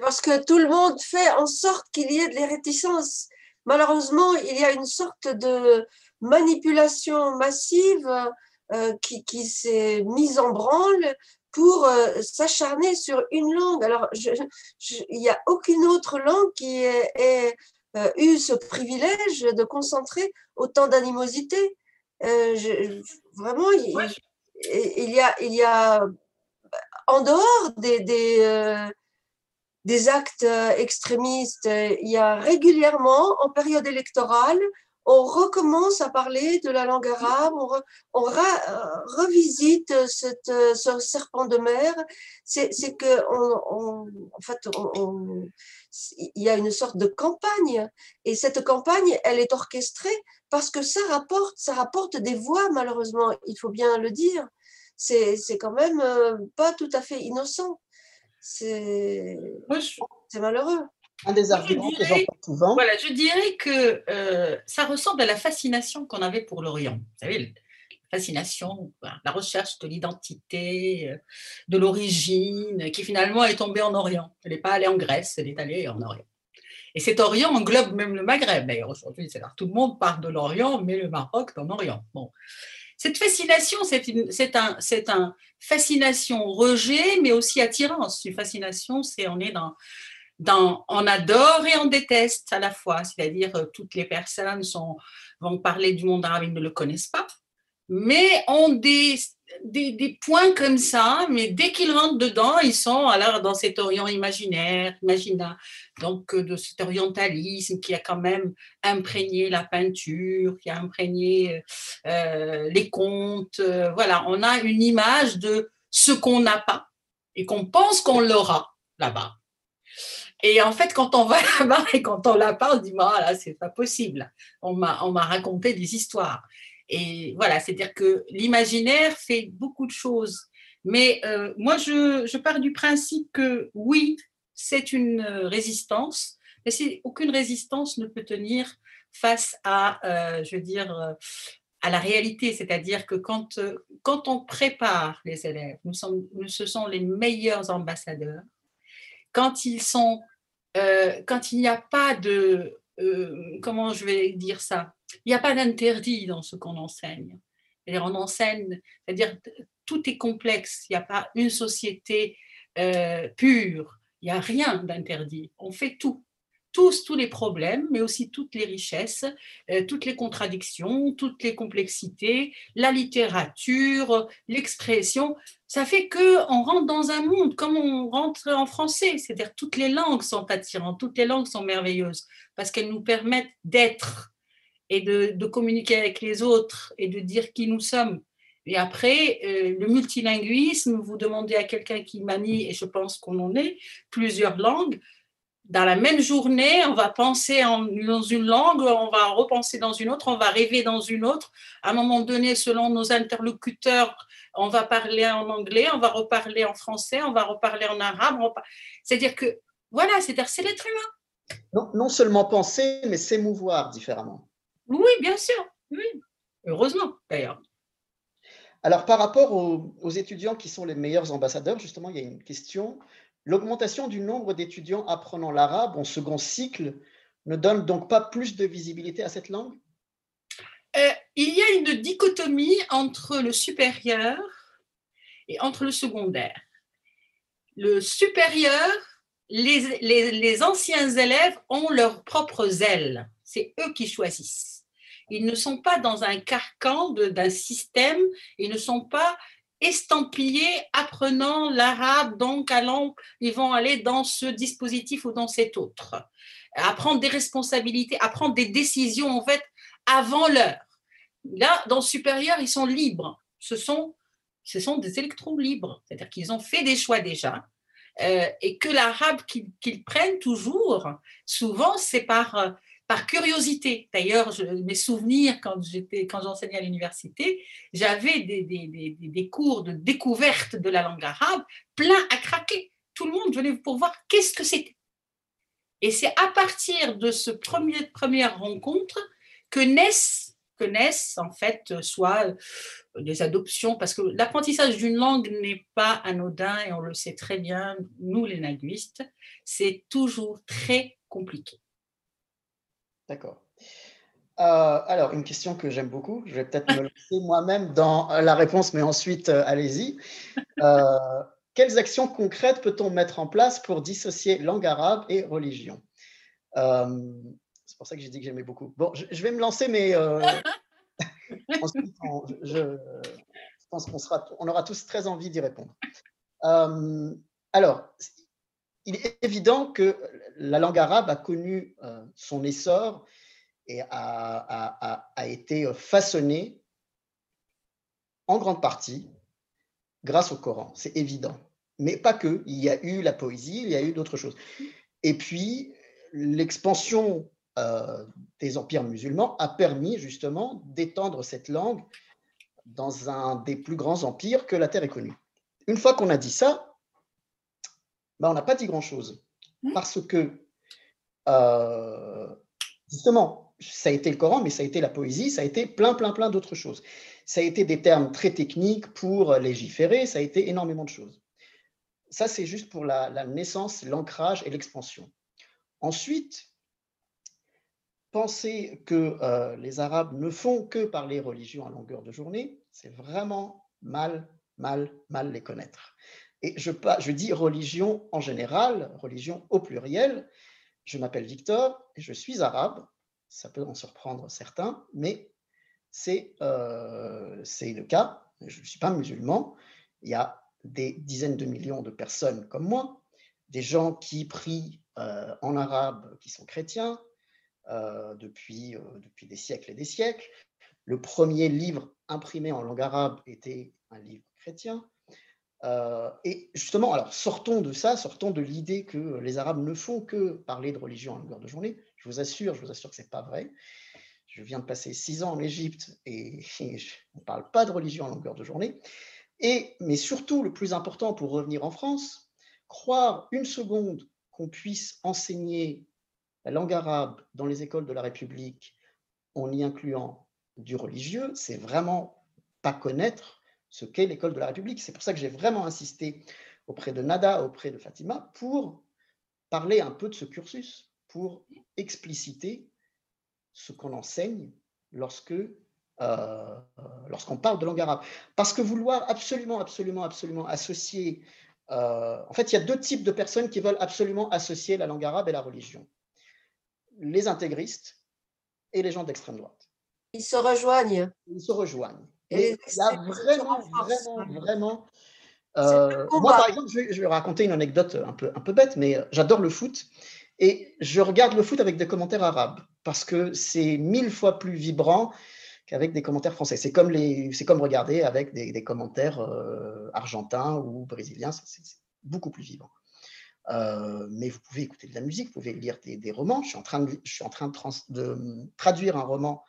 Parce que tout le monde fait en sorte qu'il y ait des réticences. Malheureusement, il y a une sorte de manipulation massive euh, qui, s'est mise en branle pour euh, s'acharner sur une langue. Alors, il n'y a aucune autre langue qui ait, eu ce privilège de concentrer autant d'animosité. Euh, vraiment, il, y a, il y a, en dehors des, des, euh, des actes extrémistes, il y a régulièrement, en période électorale, on recommence à parler de la langue arabe, on, revisite cette, ce serpent de mer. C'est que, on, en fait, il y a une sorte de campagne. Et cette campagne, elle est orchestrée parce que ça rapporte, ça rapporte des voix, malheureusement, il faut bien le dire. C'est quand même euh, pas tout à fait innocent. C'est malheureux. Un des arguments que j'entends souvent. Voilà, je dirais que euh, ça ressemble à la fascination qu'on avait pour l'Orient. Vous savez, la fascination, la recherche de l'identité, euh, de l'origine, qui finalement est tombée en Orient. Elle n'est pas allée en Grèce, elle est allée en Orient. Et cet Orient englobe même le Maghreb. D'ailleurs, aujourd'hui, tout le monde parle de l'Orient, mais le Maroc en Orient. Bon. cette fascination, c'est un, fascination rejet, mais aussi attirance. Une fascination, c'est on est dans, on adore et on déteste à la fois. C'est-à-dire, euh, toutes les personnes vont parler du monde arabe, ils ne le connaissent pas, mais ont des, des, points comme ça, mais dès qu'ils rentrent dedans, ils sont alors dans cet orient imaginaire, imagina, donc euh, de cet orientalisme qui a quand même imprégné la peinture, qui a imprégné euh, les contes. voilà, on a une image de ce qu'on n'a pas et qu'on pense qu'on l'aura là-bas. Et en fait, quand on va là-bas et quand on la parle, on dit, ah là, c'est pas possible. On m'a raconté des histoires. Et voilà, c'est-à-dire que l'imaginaire fait beaucoup de choses. Mais euh, moi, je, je, pars du principe que oui, c'est une résistance, mais aucune résistance ne peut tenir face à, euh, je veux dire, à la réalité. C'est-à-dire que quand, quand on prépare les élèves, nous sommes, nous, ce sont les meilleurs ambassadeurs quand ils sont, euh, quand il n'y a pas de, euh, comment je vais dire ça, il n'y a pas d'interdit dans ce qu'on enseigne. on enseigne, c'est-à-dire tout est complexe. Il n'y a pas une société euh, pure. Il n'y a rien d'interdit. On fait tout tous, tous les problèmes, mais aussi toutes les richesses, euh, toutes les contradictions, toutes les complexités, la littérature, l'expression. Ça fait que on rentre dans un monde comme on rentre en français, c'est-à-dire toutes les langues sont attirantes, toutes les langues sont merveilleuses parce qu'elles nous permettent d'être et de, communiquer avec les autres et de dire qui nous sommes. Et après, euh, le multilinguisme, vous demandez à quelqu'un qui manie, et je pense qu'on en est, plusieurs langues, dans la même journée, on va penser dans une langue, on va repenser dans une autre, on va rêver dans une autre. À un moment donné, selon nos interlocuteurs, on va parler en anglais, on va reparler en français, on va reparler en arabe. C'est-à-dire que, voilà, c'est-à-dire c'est l'être humain. Non, non seulement penser, mais s'émouvoir différemment. Oui, bien sûr. Oui. Heureusement, d'ailleurs. Alors, par rapport aux, étudiants qui sont les meilleurs ambassadeurs, justement, il y a une question. L'augmentation du nombre d'étudiants apprenant l'arabe en second cycle ne donne donc pas plus de visibilité à cette langue? Euh, Il y a une dichotomie entre le supérieur et entre le secondaire. Le supérieur, les, anciens élèves ont leurs propres ailes. C'est eux qui choisissent. Ils ne sont pas dans un carcan d'un système, ils ne sont pas estampillés apprenant l'arabe, donc allons, ils vont aller dans ce dispositif ou dans cet autre. Apprendre des responsabilités, apprendre des décisions en fait avant l'heure. Là, dans le supérieur, ils sont libres. Ce sont, ce sont des électrons libres, c'est-à-dire qu'ils ont fait des choix déjà. Euh, et que l'arabe qu'ils prennent toujours, souvent, c'est par par curiosité. D'ailleurs, mes souvenirs quand j'étais, quand j'enseignais à l'université, j'avais des, des, des, cours de découverte de la langue arabe plein à craquer. Tout le monde venait pour voir qu'est-ce que c'était. Et c'est à partir de ce premier première rencontre que naissent que naissent en fait soit des adoptions, parce que l'apprentissage d'une langue n'est pas anodin et on le sait très bien, nous les linguistes, c'est toujours très compliqué. D'accord. Euh, alors, une question que j'aime beaucoup, je vais peut-être me lancer moi-même dans la réponse, mais ensuite, euh, allez-y. Euh, quelles actions concrètes peut-on mettre en place pour dissocier langue arabe et religion? C'est pour ça que j'ai dit que j'aimais beaucoup. Bon, je, vais me lancer, mais ensuite, je, pense qu'on on aura tous très envie d'y répondre. alors, il est évident que la langue arabe a connu euh, son essor et a, été façonnée en grande partie grâce au Coran, c'est évident. Mais pas que, il y a eu la poésie, il y a eu d'autres choses. Et puis, l'expansion euh, des empires musulmans a permis justement d'étendre cette langue dans un des plus grands empires que la Terre ait connu. Une fois qu'on a dit ça, ben, on n'a pas dit grand-chose. Mmh. Parce que, euh, justement, ça a été le Coran, mais ça a été la poésie, ça a été plein, plein, plein d'autres choses. Ça a été des termes très techniques pour légiférer, ça a été énormément de choses. Ça, c'est juste pour la, naissance, l'ancrage et l'expansion. Ensuite, penser que euh, les Arabes ne font que parler religion à longueur de journée, C'est vraiment mal, mal, mal les connaître. Et je, dis religion en général, religion au pluriel. Je m'appelle Victor et je suis arabe. Ça peut en surprendre certains, mais c'est euh, le cas. Je ne suis pas musulman. Il y a des dizaines de millions de personnes comme moi, des gens qui prient euh, en arabe, qui sont chrétiens depuis, euh, depuis des siècles et des siècles. Le premier livre imprimé en langue arabe était un livre chrétien. et justement, alors sortons de ça, sortons de l'idée que les Arabes ne font que parler de religion en longueur de journée. Je vous assure, je vous assure que c'est pas vrai. Je viens de passer six ans en Égypte et, on ne parle pas de religion en longueur de journée. Et, mais surtout, le plus important pour revenir en France, croire une seconde qu'on puisse enseigner la langue arabe dans les écoles de la République en y incluant du religieux, c'est vraiment pas connaître ce qu'est l'école de la République. C'est pour ça que j'ai vraiment insisté auprès de Nada, auprès de Fatima, pour parler un peu de ce cursus, pour expliciter ce qu'on enseigne lorsque euh, lorsqu'on parle de langue arabe. Parce que vouloir absolument, absolument, absolument associer... Euh, en fait, il y a deux types de personnes qui veulent absolument associer la langue arabe et la religion. Les intégristes et les gens d'extrême droite. Ils se rejoignent. Ils se rejoignent. Et, il y a vraiment, vraiment, vraiment... Euh, moi, par exemple, je vais, raconter une anecdote un peu, un peu bête, mais j'adore le foot. Et je regarde le foot avec des commentaires arabes parce que c'est mille fois plus vibrant qu'avec des commentaires français. C'est comme, les, comme regarder avec des, commentaires euh, argentins ou brésiliens, c'est beaucoup plus vivant. Euh, mais vous pouvez écouter de la musique, vous pouvez lire des, romans. Je suis en train de, traduire un roman,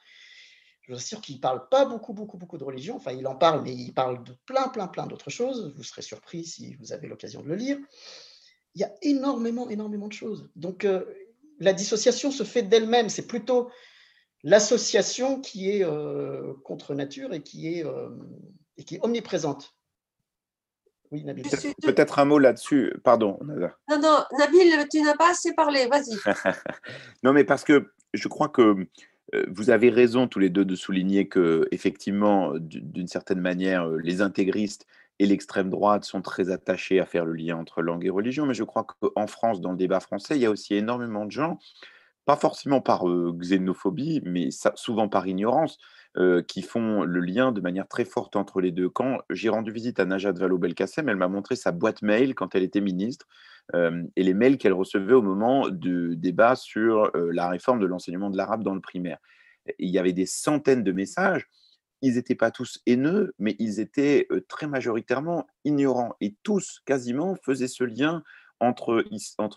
je vous assure qu'il ne parle pas beaucoup, beaucoup, beaucoup de religion. Enfin, il en parle, mais il parle de plein, plein, plein d'autres choses. Vous serez surpris si vous avez l'occasion de le lire. Il y a énormément, énormément de choses. Donc, euh, la dissociation se fait d'elle-même. C'est plutôt l'association qui est euh, contre nature et qui est omniprésente. Oui, Nabil. Peut-être un mot là-dessus. Pardon, Non, non, Nabil, tu n'as pas assez parlé. Vas-y. non, mais parce que je crois que euh, vous avez raison tous les deux de souligner que, effectivement, d'une certaine manière, les intégristes et l'extrême droite sont très attachés à faire le lien entre langue et religion. Mais je crois qu'en France, dans le débat français, il y a aussi énormément de gens pas forcément par xénophobie, mais souvent par ignorance, qui font le lien de manière très forte entre les deux. Quand j'ai rendu visite à Najat Vallaud-Belkacem, elle m'a montré sa boîte mail quand elle était ministre et les mails qu'elle recevait au moment du débat sur la réforme de l'enseignement de l'arabe dans le primaire. il y avait des centaines de messages. Ils n'étaient pas tous haineux, mais ils étaient très majoritairement ignorants. Et tous, quasiment, faisaient ce lien entre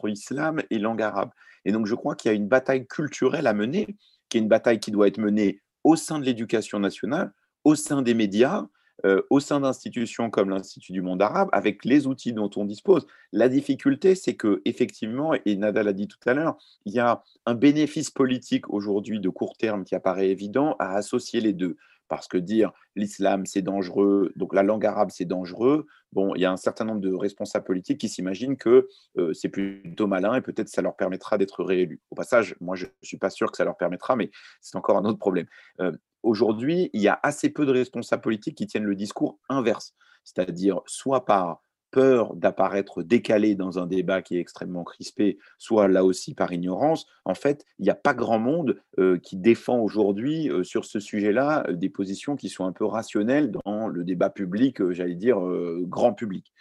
islam et langue arabe. Et donc, je crois qu'il y a une bataille culturelle à mener, qui est une bataille qui doit être menée au sein de l'éducation nationale, au sein des médias, euh, au sein d'institutions comme l'Institut du monde arabe, avec les outils dont on dispose. La difficulté, c'est que effectivement, et Nadal a dit tout à l'heure, il y a un bénéfice politique aujourd'hui de court terme qui apparaît évident à associer les deux parce que dire l'islam c'est dangereux, donc la langue arabe c'est dangereux, bon, il y a un certain nombre de responsables politiques qui s'imaginent que euh, c'est plutôt malin et peut-être ça leur permettra d'être réélus. Au passage, moi je ne suis pas sûr que ça leur permettra, mais c'est encore un autre problème. Euh, aujourd'hui, il y a assez peu de responsables politiques qui tiennent le discours inverse, c'est-à-dire soit par peur d'apparaître décalé dans un débat qui est extrêmement crispé, soit là aussi par ignorance, en fait, il n'y a pas grand monde euh, qui défend aujourd'hui euh, sur ce sujet-là euh, des positions qui sont un peu rationnelles dans le débat public, j'allais dire grand public.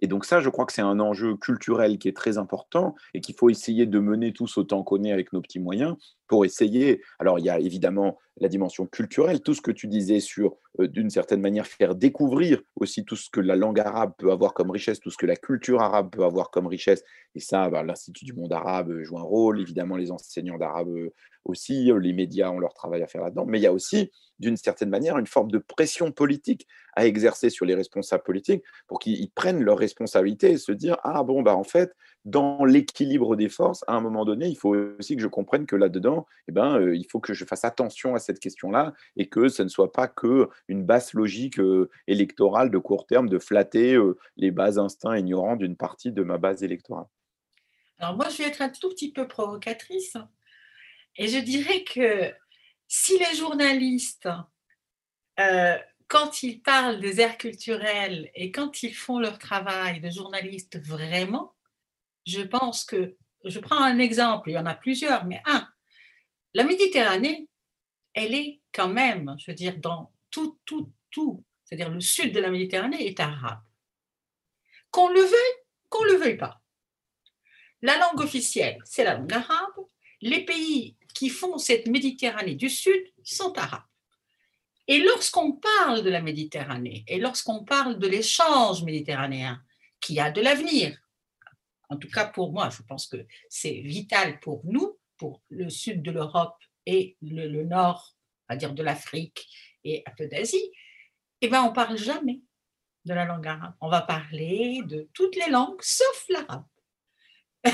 Et donc ça, je crois que c'est un enjeu culturel qui est très important et qu'il faut essayer de mener tous autant qu'on est avec nos petits moyens pour essayer. Alors il y a évidemment la dimension culturelle, tout ce que tu disais sur, euh, d'une certaine manière, faire découvrir aussi tout ce que la langue arabe peut avoir comme richesse, tout ce que la culture arabe peut avoir comme richesse. Et ça, bah, l'Institut du monde arabe joue un rôle, évidemment les enseignants d'arabe aussi, les médias ont leur travail à faire là-dedans, mais il y a aussi, d'une certaine manière, une forme de pression politique à exercer sur les responsables politiques pour qu'ils prennent leurs responsabilités et se dire, ah bon, bah en fait, dans l'équilibre des forces, à un moment donné, il faut aussi que je comprenne que là-dedans, eh ben, euh, il faut que je fasse attention à cette question-là et que ce ne soit pas que une basse logique euh, électorale de court terme de flatter euh, les bas instincts ignorants d'une partie de ma base électorale. Alors moi, je vais être un tout petit peu provocatrice et je dirais que si les journalistes quand ils parlent des aires culturelles et quand ils font leur travail de journaliste vraiment, je pense que, je prends un exemple, il y en a plusieurs, mais un, la Méditerranée, elle est quand même, je veux dire, dans tout, tout, tout, c'est-à-dire le sud de la Méditerranée est arabe. Qu'on le veuille, qu'on le veuille pas. La langue officielle, c'est la langue arabe. Les pays qui font cette Méditerranée du Sud sont arabes. Et lorsqu'on parle de la Méditerranée et lorsqu'on parle de l'échange méditerranéen qui a de l'avenir, en tout cas pour moi, je pense que c'est vital pour nous, pour le sud de l'Europe et le, nord, à dire de l'Afrique et un peu d'Asie, eh ben on parle jamais de la langue arabe. On va parler de toutes les langues sauf l'arabe.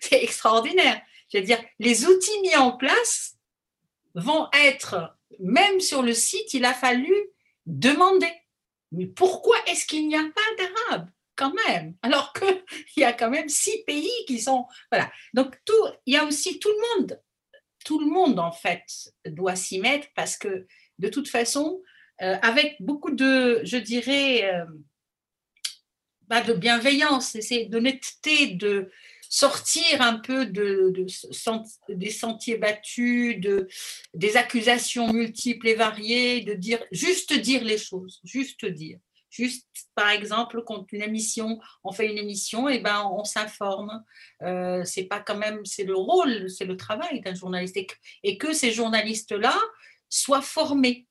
c'est extraordinaire. Je veux dire, les outils mis en place vont être même sur le site, il a fallu demander. Mais pourquoi est-ce qu'il n'y a pas d'arabe quand même Alors qu'il y a quand même six pays qui sont. Voilà. Donc, tout, il y a aussi tout le monde. Tout le monde, en fait, doit s'y mettre parce que, de toute façon, euh, avec beaucoup de, je dirais, euh, bah, de bienveillance, d'honnêteté, de, sortir un peu de, des sentiers battus, de, des accusations multiples et variées, de dire juste dire les choses, juste dire. Juste, par exemple, quand une émission, on fait une émission, et eh ben on s'informe. Euh, c'est pas quand même, c'est le rôle, c'est le travail d'un journaliste, et que, ces journalistes-là soient formés.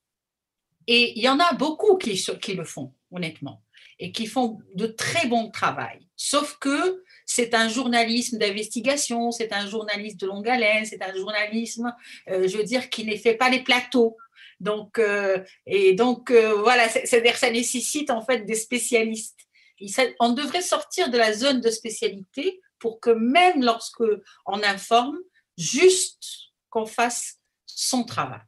Et il y en a beaucoup qui, qui le font, honnêtement, et qui font de très bon travail. Sauf que c'est un journalisme d'investigation, c'est un journaliste de longue haleine, c'est un journalisme, euh, je veux dire, qui ne fait pas les plateaux. Donc, euh, et donc, euh, voilà, c'est-à-dire ça nécessite en fait des spécialistes. on devrait sortir de la zone de spécialité pour que même lorsque on informe, juste qu'on fasse son travail.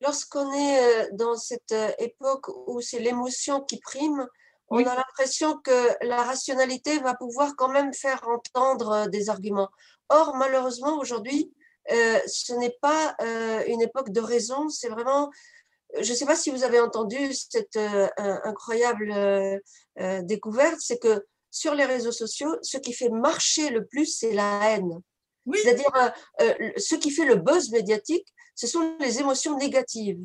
Lorsqu'on est dans cette époque où c'est l'émotion qui prime, on a l'impression que la rationalité va pouvoir quand même faire entendre euh, des arguments. Or, malheureusement, aujourd'hui, euh, ce n'est pas euh, une époque de raison, c'est vraiment... Je ne sais pas si vous avez entendu cette incroyable découverte, c'est que sur les réseaux sociaux, ce qui fait marcher le plus, c'est la haine. C'est-à-dire, ce qui fait le buzz médiatique, ce sont les émotions négatives.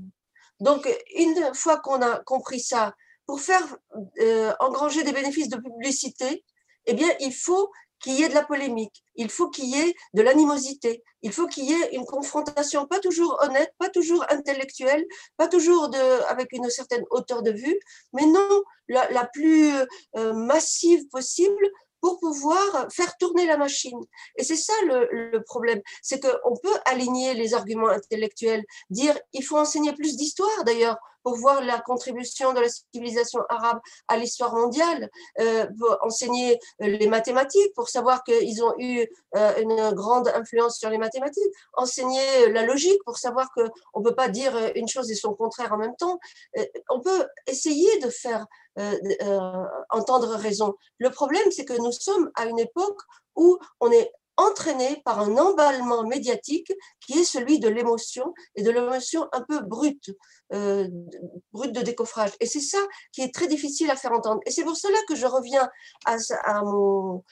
Donc, une fois qu'on a compris ça, pour faire euh, engranger des bénéfices de publicité, eh bien, il faut qu'il y ait de la polémique, il faut qu'il y ait de l'animosité, il faut qu'il y ait une confrontation pas toujours honnête, pas toujours intellectuelle, pas toujours avec une certaine hauteur de vue, mais non la, plus euh, massive possible pour pouvoir faire tourner la machine. Et c'est ça le, le problème, c'est qu'on peut aligner les arguments intellectuels, dire il faut enseigner plus d'histoire d'ailleurs pour voir la contribution de la civilisation arabe à l'histoire mondiale, euh, pour enseigner euh, les mathématiques, pour savoir qu'ils ont eu euh, une grande influence sur les mathématiques, enseigner la logique pour savoir qu'on ne peut pas dire une chose et son contraire en même temps. On peut essayer de faire entendre raison. Le problème, c'est que nous sommes à une époque où on est entraîné par un emballement médiatique qui est celui de l'émotion et de l'émotion un peu brute, euh, brute de décoffrage. Et c'est ça qui est très difficile à faire entendre. Et c'est pour cela que je reviens à, à mon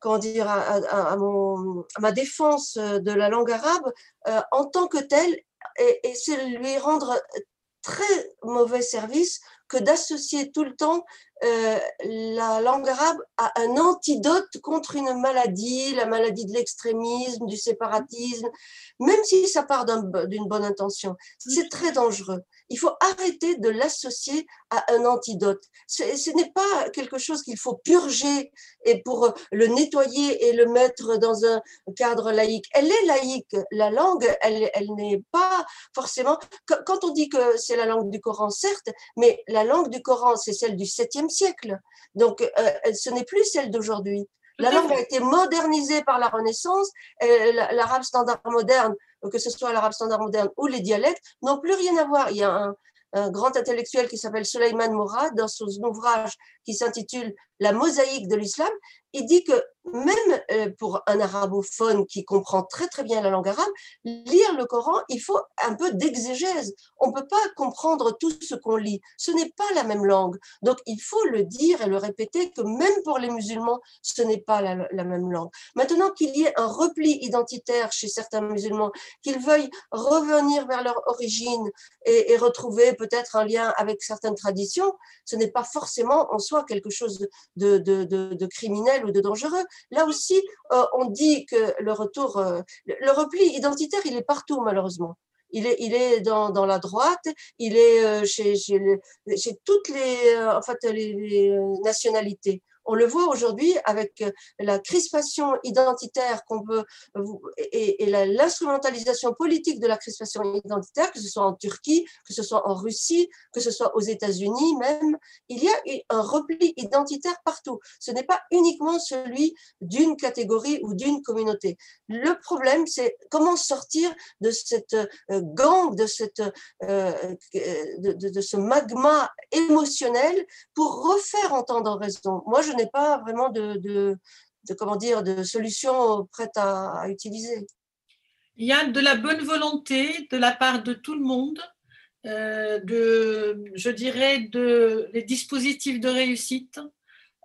comment dire, à, mon, ma défense de la langue arabe euh, en tant que telle, et, et c'est lui rendre très mauvais service que d'associer tout le temps euh, la langue arabe a un antidote contre une maladie, la maladie de l'extrémisme, du séparatisme, même si ça part d'une bonne intention. C'est très dangereux. Il faut arrêter de l'associer à un antidote. Ce n'est pas quelque chose qu'il faut purger et pour le nettoyer et le mettre dans un cadre laïque. Elle est laïque. La langue, elle, elle n'est pas forcément. Quand on dit que c'est la langue du Coran, certes, mais la langue du Coran, c'est celle du 7e siècle. Donc, euh, ce n'est plus celle d'aujourd'hui. La langue a été modernisée par la Renaissance. L'arabe standard moderne, que ce soit l'arabe standard moderne ou les dialectes, n'ont plus rien à voir. Il y a un, grand intellectuel qui s'appelle Suleiman Mourad, dans son ouvrage qui s'intitule La mosaïque de l'islam, il dit que même euh, pour un arabophone qui comprend très très bien la langue arabe, lire le Coran, il faut un peu d'exégèse. On ne peut pas comprendre tout ce qu'on lit. Ce n'est pas la même langue. Donc il faut le dire et le répéter que même pour les musulmans, ce n'est pas la, même langue. Maintenant qu'il y ait un repli identitaire chez certains musulmans, qu'ils veuillent revenir vers leur origine et, retrouver peut-être un lien avec certaines traditions, ce n'est pas forcément en soi quelque chose de, de, de criminel ou de dangereux Là aussi, euh, on dit que le retour, euh, le repli identitaire, il est partout malheureusement. Il est, il est dans, dans la droite, il est euh, chez, chez, toutes les, en fait, les nationalités. On le voit aujourd'hui avec euh, la crispation identitaire qu'on veut et, l'instrumentalisation politique de la crispation identitaire, que ce soit en Turquie, que ce soit en Russie, que ce soit aux États-Unis même. Il y a un repli identitaire partout. Ce n'est pas uniquement celui d'une catégorie ou d'une communauté. Le problème, c'est comment sortir de cette euh, gang, de, cette, euh, de, ce magma émotionnel pour refaire entendre raison. Moi, je pas vraiment de, de, comment dire, de solution prête à, utiliser. Il y a de la bonne volonté de la part de tout le monde, euh, de, je dirais, de les dispositifs de réussite.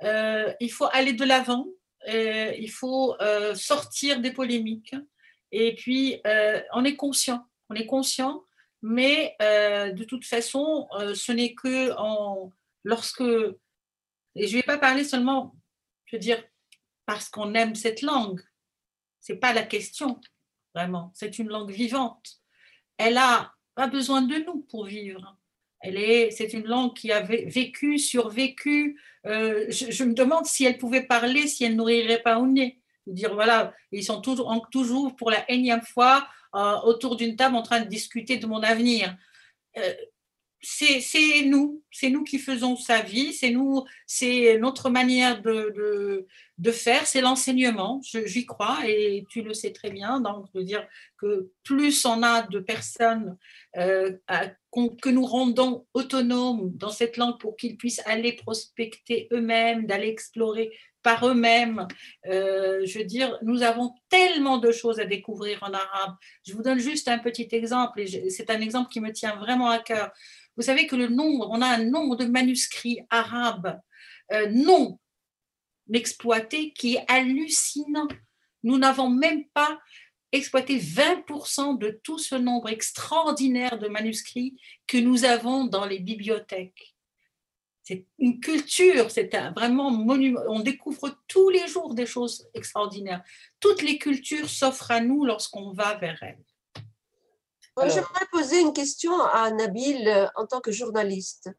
Euh, il faut aller de l'avant, euh, il faut sortir des polémiques. Et puis, on est conscient, on est conscient, mais de toute façon, ce n'est que en, lorsque et je ne vais pas parler seulement, je veux dire, parce qu'on aime cette langue. Ce n'est pas la question, vraiment. C'est une langue vivante. Elle n'a pas besoin de nous pour vivre. Elle est, c'est une langue qui a vécu, survécu. Euh, je, me demande si elle pouvait parler, si elle n'ouvrirait pas au nez. Dire voilà, ils sont toujours, toujours pour la énième fois euh, autour d'une table en train de discuter de mon avenir. Euh, c'est nous, c'est nous qui faisons sa vie, c'est nous, c'est notre manière de, faire, c'est l'enseignement, j'y crois, et tu le sais très bien, donc de dire que plus on a de personnes euh, que nous rendons autonomes dans cette langue pour qu'ils puissent aller prospecter eux-mêmes, d'aller explorer par eux-mêmes. Euh, je veux dire, nous avons tellement de choses à découvrir en arabe. Je vous donne juste un petit exemple, et c'est un exemple qui me tient vraiment à cœur. Vous savez que le nombre, on a un nombre de manuscrits arabes euh, non exploités qui est hallucinant. Nous n'avons même pas exploité 20% de tout ce nombre extraordinaire de manuscrits que nous avons dans les bibliothèques. C'est une culture, c'est vraiment monument. On découvre tous les jours des choses extraordinaires. Toutes les cultures s'offrent à nous lorsqu'on va vers elles. J'aimerais poser une question à Nabil euh, en tant que journaliste.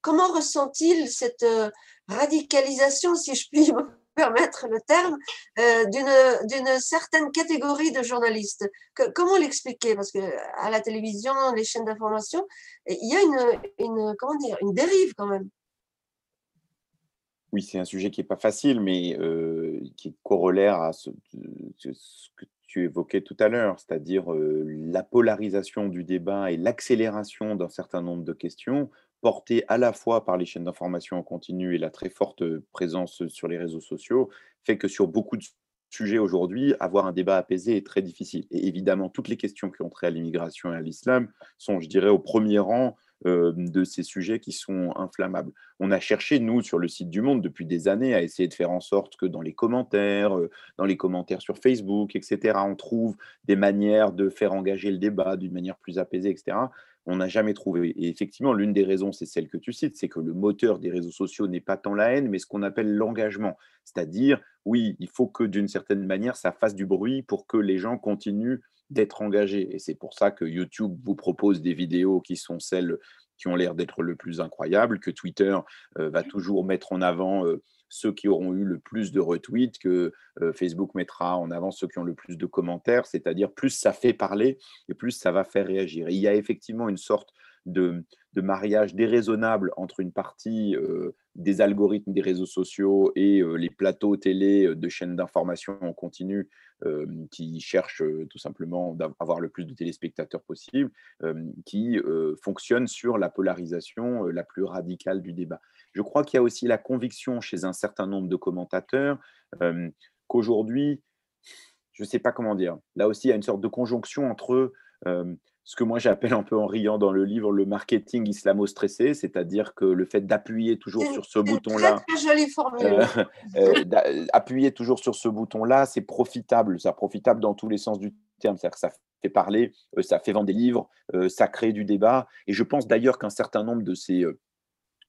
Comment ressent-il cette euh, radicalisation, si je puis me permettre le terme, euh, d'une certaine catégorie de journalistes? Comment l'expliquer? Parce que à la télévision, les chaînes d'information, il y a une, une, comment dire, une dérive quand même. Oui, c'est un sujet qui n'est pas facile, mais qui est corollaire à ce, ce que tu évoquais tout à l'heure, c'est-à-dire la polarisation du débat et l'accélération d'un certain nombre de questions portées à la fois par les chaînes d'information en continu et la très forte présence sur les réseaux sociaux, fait que sur beaucoup de sujets aujourd'hui, avoir un débat apaisé est très difficile. Et évidemment, toutes les questions qui ont trait à l'immigration et à l'islam sont, je dirais, au premier rang euh, de ces sujets qui sont inflammables. On a cherché, nous, sur le site du Monde, depuis des années, à essayer de faire en sorte que dans les commentaires, euh, dans les commentaires sur Facebook, etc., on trouve des manières de faire engager le débat d'une manière plus apaisée, etc. On n'a jamais trouvé. Et effectivement, l'une des raisons, c'est celle que tu cites, c'est que le moteur des réseaux sociaux n'est pas tant la haine, mais ce qu'on appelle l'engagement. C'est-à-dire, oui, il faut que d'une certaine manière, ça fasse du bruit pour que les gens continuent d'être engagé. Et c'est pour ça que YouTube vous propose des vidéos qui sont celles qui ont l'air d'être le plus incroyables, que Twitter euh, va toujours mettre en avant euh, ceux qui auront eu le plus de retweets, que euh, Facebook mettra en avant ceux qui ont le plus de commentaires, c'est-à-dire plus ça fait parler et plus ça va faire réagir. Et il y a effectivement une sorte de, mariage déraisonnable entre une partie des algorithmes des réseaux sociaux et les plateaux télé de chaînes d'information en continu qui cherchent tout simplement d'avoir le plus de téléspectateurs possible, qui fonctionnent sur la polarisation la plus radicale du débat. Je crois qu'il y a aussi la conviction chez un certain nombre de commentateurs qu'aujourd'hui, je ne sais pas comment dire, là aussi il y a une sorte de conjonction entre ce que moi j'appelle un peu en riant dans le livre le marketing islamo-stressé, c'est-à-dire que le fait d'appuyer toujours sur ce bouton-là. Très, jolie formule. Euh, euh, appuyer toujours sur ce bouton-là, c'est profitable. C'est profitable dans tous les sens du terme. C'est-à-dire que ça fait parler, euh, ça fait vendre des livres, ça crée du débat. Et je pense d'ailleurs qu'un certain nombre de ces euh,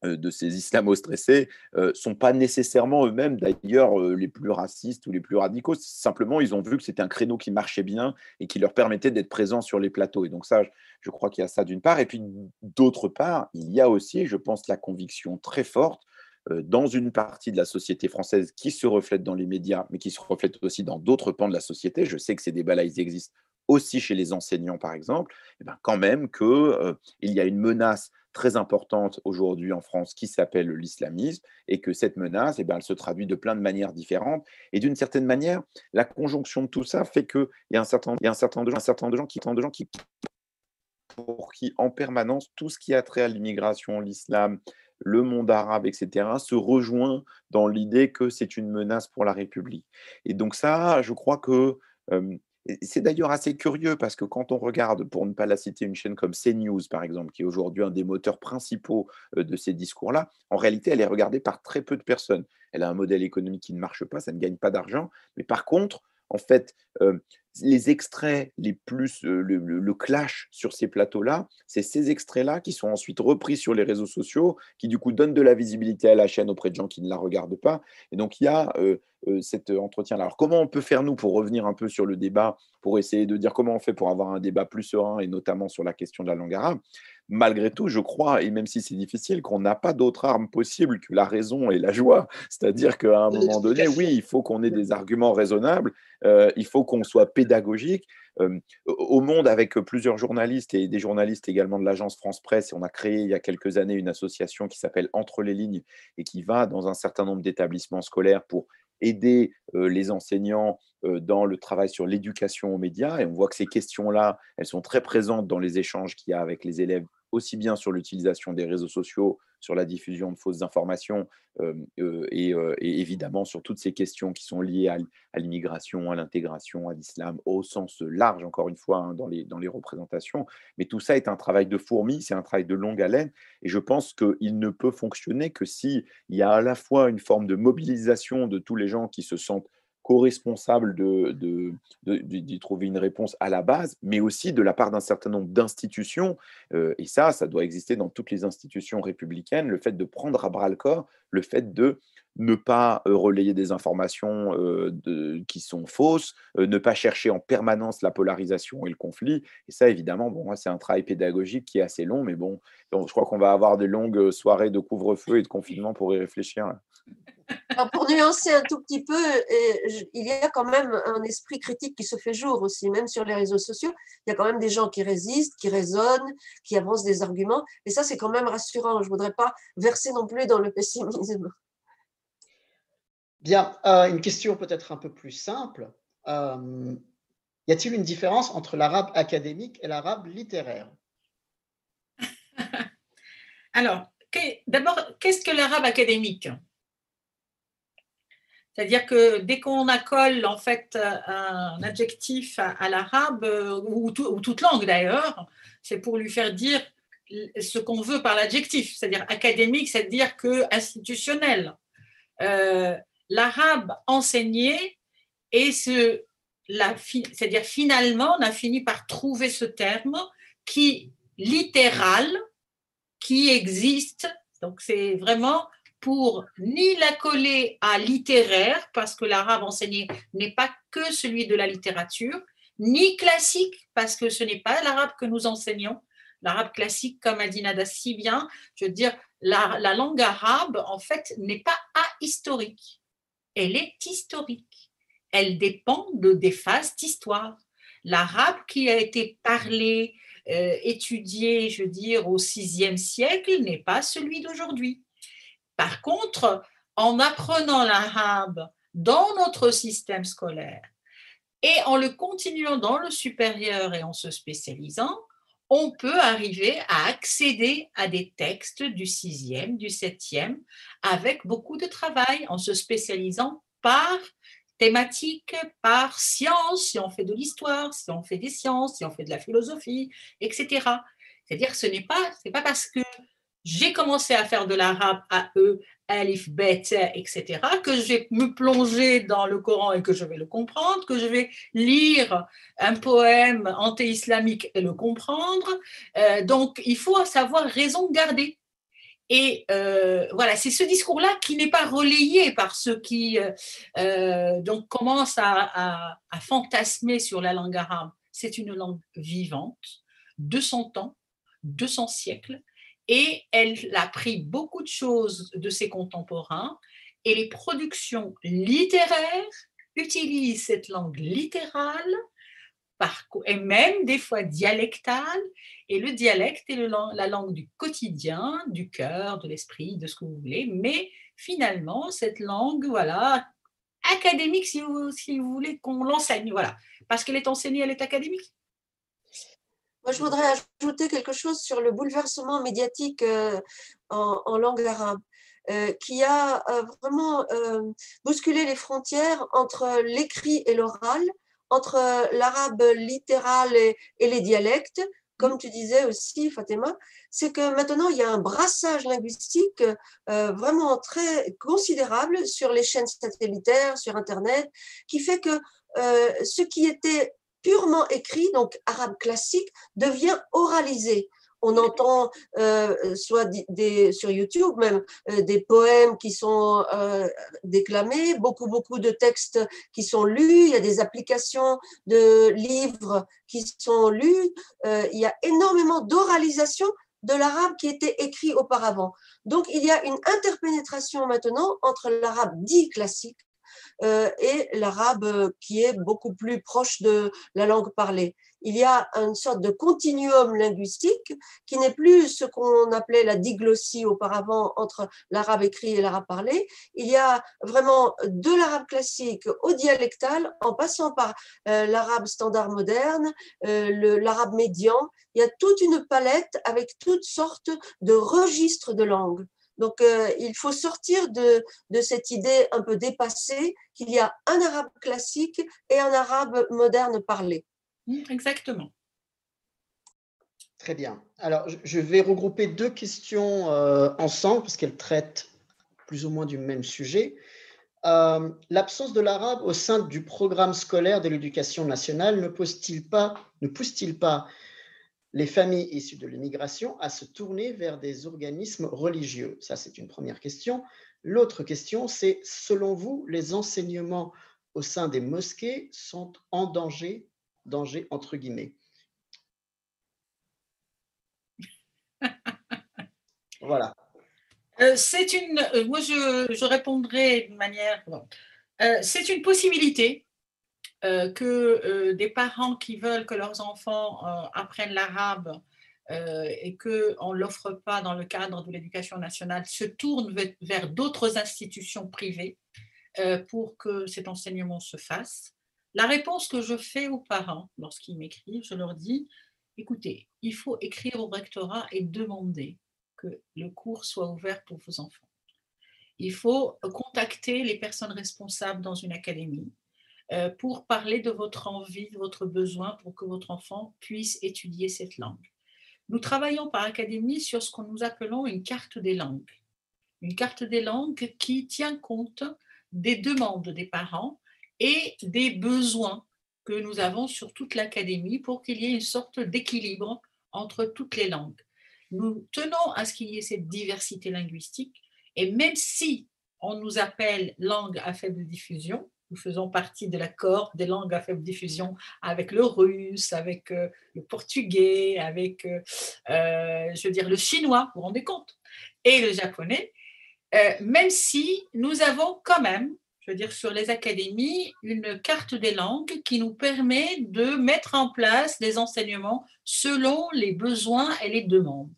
de ces islamo-stressés euh, sont pas nécessairement eux-mêmes d'ailleurs euh, les plus racistes ou les plus radicaux. Simplement, ils ont vu que c'était un créneau qui marchait bien et qui leur permettait d'être présents sur les plateaux. Et donc ça, je crois qu'il y a ça d'une part. Et puis d'autre part, il y a aussi, je pense, la conviction très forte dans une partie de la société française qui se reflète dans les médias, mais qui se reflète aussi dans d'autres pans de la société. Je sais que ces débats-là, ils existent aussi chez les enseignants, par exemple, et eh ben quand même qu'il il y a une menace très importante aujourd'hui en France qui s'appelle l'islamisme et que cette menace, eh bien, elle se traduit de plein de manières différentes. Et d'une certaine manière, la conjonction de tout ça fait qu'il y a un certain, il un certain, de, un certain de gens qui, de gens qui, pour qui en permanence, tout ce qui a trait à l'immigration, l'islam, le monde arabe, etc., se rejoint dans l'idée que c'est une menace pour la République. Et donc ça, je crois que euh, c'est d'ailleurs assez curieux parce que quand on regarde, pour ne pas la citer, une chaîne comme CNews, par exemple, qui est aujourd'hui un des moteurs principaux de ces discours-là, en réalité, elle est regardée par très peu de personnes. Elle a un modèle économique qui ne marche pas, ça ne gagne pas d'argent. Mais par contre, en fait, les extraits les plus, le, clash sur ces plateaux-là, c'est ces extraits-là qui sont ensuite repris sur les réseaux sociaux, qui du coup donnent de la visibilité à la chaîne auprès de gens qui ne la regardent pas. Et donc il y a cet entretien-là. Alors comment on peut faire nous pour revenir un peu sur le débat, pour essayer de dire comment on fait pour avoir un débat plus serein et notamment sur la question de la langue arabe? Malgré tout, je crois, et même si c'est difficile, qu'on n'a pas d'autre arme possible que la raison et la joie. C'est-à-dire qu'à un moment donné, oui, il faut qu'on ait des arguments raisonnables, euh, il faut qu'on soit pédagogique. Euh, au monde, avec plusieurs journalistes et des journalistes également de l'agence France Presse, on a créé il y a quelques années une association qui s'appelle Entre les lignes et qui va dans un certain nombre d'établissements scolaires pour aider euh, les enseignants dans le travail sur l'éducation aux médias. Et on voit que ces questions-là, elles sont très présentes dans les échanges qu'il y a avec les élèves aussi bien sur l'utilisation des réseaux sociaux, sur la diffusion de fausses informations euh, euh, euh, et, évidemment sur toutes ces questions qui sont liées à, l'immigration, à l'intégration, à l'islam, au sens large, encore une fois, hein, dans, les, dans les représentations. Mais tout ça est un travail de fourmi, c'est un travail de longue haleine et je pense qu'il ne peut fonctionner que s'il y a à la fois une forme de mobilisation de tous les gens qui se sentent co-responsable d'y de, de, trouver une réponse à la base, mais aussi de la part d'un certain nombre d'institutions, euh, et ça, ça doit exister dans toutes les institutions républicaines, le fait de prendre à bras le corps, le fait de ne pas euh, relayer des informations euh, qui sont fausses, ne pas chercher en permanence la polarisation et le conflit. Et ça, évidemment, bon, c'est un travail pédagogique qui est assez long, mais bon, je crois qu'on va avoir des longues soirées de couvre-feu et de confinement pour y réfléchir pour nuancer un tout petit peu, il y a quand même un esprit critique qui se fait jour aussi, même sur les réseaux sociaux. Il y a quand même des gens qui résistent, qui raisonnent, qui avancent des arguments. Et ça, c'est quand même rassurant. Je ne voudrais pas verser non plus dans le pessimisme. Bien, euh, une question peut-être un peu plus simple. Euh, y a-t-il une différence entre l'arabe académique et l'arabe littéraire? Alors, d'abord, qu'est-ce que l'arabe académique? C'est-à-dire que dès qu'on accole en fait un adjectif à, l'arabe euh, ou, toute langue d'ailleurs, c'est pour lui faire dire ce qu'on veut par l'adjectif, c'est-à-dire académique, c'est-à-dire que institutionnel. Euh, l'arabe enseigné et ce, c'est-à-dire finalement on a fini par trouver ce terme qui littéral, qui existe. Donc c'est vraiment pour ni la coller à littéraire, parce que l'arabe enseigné n'est pas que celui de la littérature, ni classique, parce que ce n'est pas l'arabe que nous enseignons. L'arabe classique, comme a dit Nada si bien, je veux dire, la, la langue arabe, en fait, n'est pas ahistorique. Elle est historique. Elle dépend de, des phases d'histoire. L'arabe qui a été parlé, euh, étudié, je veux dire, au VIe siècle n'est pas celui d'aujourd'hui. Par contre, en apprenant l'arabe dans notre système scolaire et en le continuant dans le supérieur et en se spécialisant, on peut arriver à accéder à des textes du sixième, du septième, avec beaucoup de travail, en se spécialisant par thématique, par science, si on fait de l'histoire, si on fait des sciences, si on fait de la philosophie, etc. C'est-à-dire ce n'est pas, pas parce que j'ai commencé à faire de l'arabe à eux, alif, bet, etc., que je vais me plonger dans le Coran et que je vais le comprendre, que je vais lire un poème anti-islamique et le comprendre. Euh, donc, il faut savoir raison garder. Et euh, voilà, c'est ce discours-là qui n'est pas relayé par ceux qui euh, donc commencent à, à, fantasmer sur la langue arabe. C'est une langue vivante, 200 ans, 200 siècles, et elle a pris beaucoup de choses de ses contemporains et les productions littéraires utilisent cette langue littérale et même des fois dialectale. Et le dialecte est la langue du quotidien, du cœur, de l'esprit, de ce que vous voulez. Mais finalement, cette langue, voilà, académique, si vous, si vous voulez qu'on l'enseigne, voilà. Parce qu'elle est enseignée, elle est académique. Moi, je voudrais ajouter quelque chose sur le bouleversement médiatique euh, en, langue arabe. Euh, qui a euh, vraiment bousculé les frontières entre l'écrit et l'oral, entre l'arabe littéral et, les dialectes, comme tu disais aussi, Fatima, c'est que maintenant, il y a un brassage linguistique vraiment très considérable sur les chaînes satellitaires, sur Internet, qui fait que ce qui était purement écrit, donc arabe classique, devient oralisé. On entend euh, soit sur YouTube même euh, des poèmes qui sont euh, déclamés, beaucoup beaucoup de textes qui sont lus. Il y a des applications de livres qui sont lus. il y a énormément d'oralisation de l'arabe qui était écrit auparavant. Donc il y a une interpénétration maintenant entre l'arabe dit classique et l'arabe euh, qui est beaucoup plus proche de la langue parlée. Il y a une sorte de continuum linguistique qui n'est plus ce qu'on appelait la diglossie auparavant entre l'arabe écrit et l'arabe parlé. Il y a vraiment de l'arabe classique au dialectal en passant par euh, l'arabe standard moderne, l'arabe médian. Il y a toute une palette avec toutes sortes de registres de langue. Donc, euh, il faut sortir de, cette idée un peu dépassée qu'il y a un arabe classique et un arabe moderne parlé. Mmh, exactement. Très bien. Alors, je vais regrouper deux questions euh, ensemble parce qu'elles traitent plus ou moins du même sujet. Euh, l'absence de l'arabe au sein du programme scolaire de l'éducation nationale ne pose-t-il pas, ne pousse-t-il pas les familles issues de l'immigration à se tourner vers des organismes religieux Ça, c'est une première question. L'autre question, c'est, selon vous, les enseignements au sein des mosquées sont en danger, danger entre guillemets? Voilà. Euh, c'est une, euh, moi je, répondrai de manière, euh, c'est une possibilité. Euh, que euh, des parents qui veulent que leurs enfants euh, apprennent l'arabe et qu'on ne l'offre pas dans le cadre de l'éducation nationale se tournent vers, d'autres institutions privées pour que cet enseignement se fasse. La réponse que je fais aux parents lorsqu'ils m'écrivent, je leur dis, écoutez, il faut écrire au rectorat et demander que le cours soit ouvert pour vos enfants. Il faut contacter les personnes responsables dans une académie pour parler de votre envie, de votre besoin pour que votre enfant puisse étudier cette langue. Nous travaillons par académie sur ce que nous appelons une carte des langues. Une carte des langues qui tient compte des demandes des parents et des besoins que nous avons sur toute l'académie pour qu'il y ait une sorte d'équilibre entre toutes les langues. Nous tenons à ce qu'il y ait cette diversité linguistique et même si on nous appelle langue à faible diffusion, nous faisons partie de l'accord des langues à faible diffusion avec le russe, avec euh, le portugais, avec, euh, euh, je veux dire, le chinois, vous vous rendez compte, et le japonais, même si nous avons quand même, je veux dire sur les académies, une carte des langues qui nous permet de mettre en place des enseignements selon les besoins et les demandes.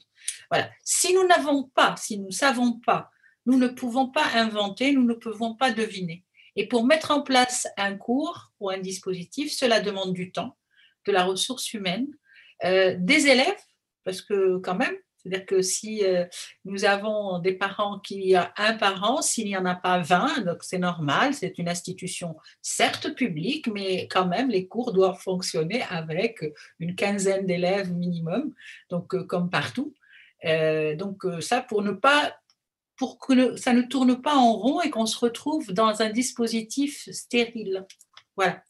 Voilà. Si nous n'avons pas, si nous ne savons pas, nous ne pouvons pas inventer, nous ne pouvons pas deviner. Et pour mettre en place un cours ou un dispositif, cela demande du temps, de la ressource humaine, euh, des élèves, parce que quand même, c'est-à-dire que si euh, nous avons des parents qui a un parent, s'il n'y en a pas 20, donc c'est normal, c'est une institution certes publique, mais quand même les cours doivent fonctionner avec une quinzaine d'élèves minimum, donc euh, comme partout. Donc ça pour ne pas pour que ça ne tourne pas en rond et qu'on se retrouve dans un dispositif stérile. Voilà.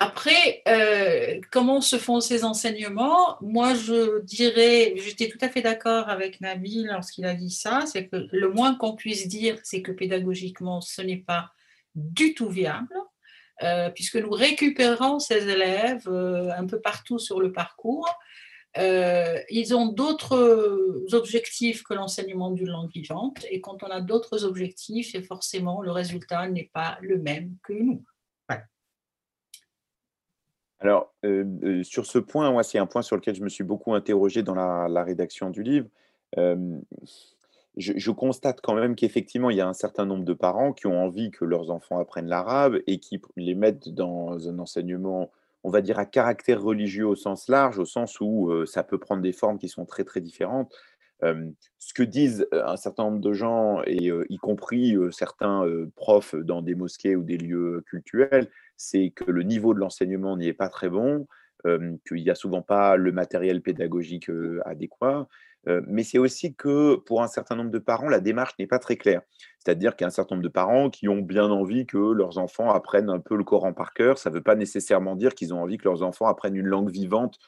Après, euh, comment se font ces enseignements? Moi, je dirais, j'étais tout à fait d'accord avec Nabil lorsqu'il a dit ça, c'est que le moins qu'on puisse dire, c'est que pédagogiquement, ce n'est pas du tout viable, euh, puisque nous récupérons ces élèves euh, un peu partout sur le parcours. Ils ont d'autres objectifs que l'enseignement d'une langue vivante, et quand on a d'autres objectifs, forcément, le résultat n'est pas le même que nous. Alors, euh, euh, sur ce point, moi, c'est un point sur lequel je me suis beaucoup interrogé dans la, rédaction du livre. je, constate quand même qu'effectivement, il y a un certain nombre de parents qui ont envie que leurs enfants apprennent l'arabe et qui les mettent dans un enseignement, on va dire, à caractère religieux au sens large, au sens où ça peut prendre des formes qui sont très, très différentes. ce que disent un certain nombre de gens, et y compris certains profs dans des mosquées ou des lieux cultuels, c'est que le niveau de l'enseignement n'y est pas très bon, qu'il n'y a souvent pas le matériel pédagogique adéquat, mais c'est aussi que pour un certain nombre de parents, la démarche n'est pas très claire. C'est-à-dire qu'il y a un certain nombre de parents qui ont bien envie que leurs enfants apprennent un peu le Coran par cœur. Ça ne veut pas nécessairement dire qu'ils ont envie que leurs enfants apprennent une langue vivante,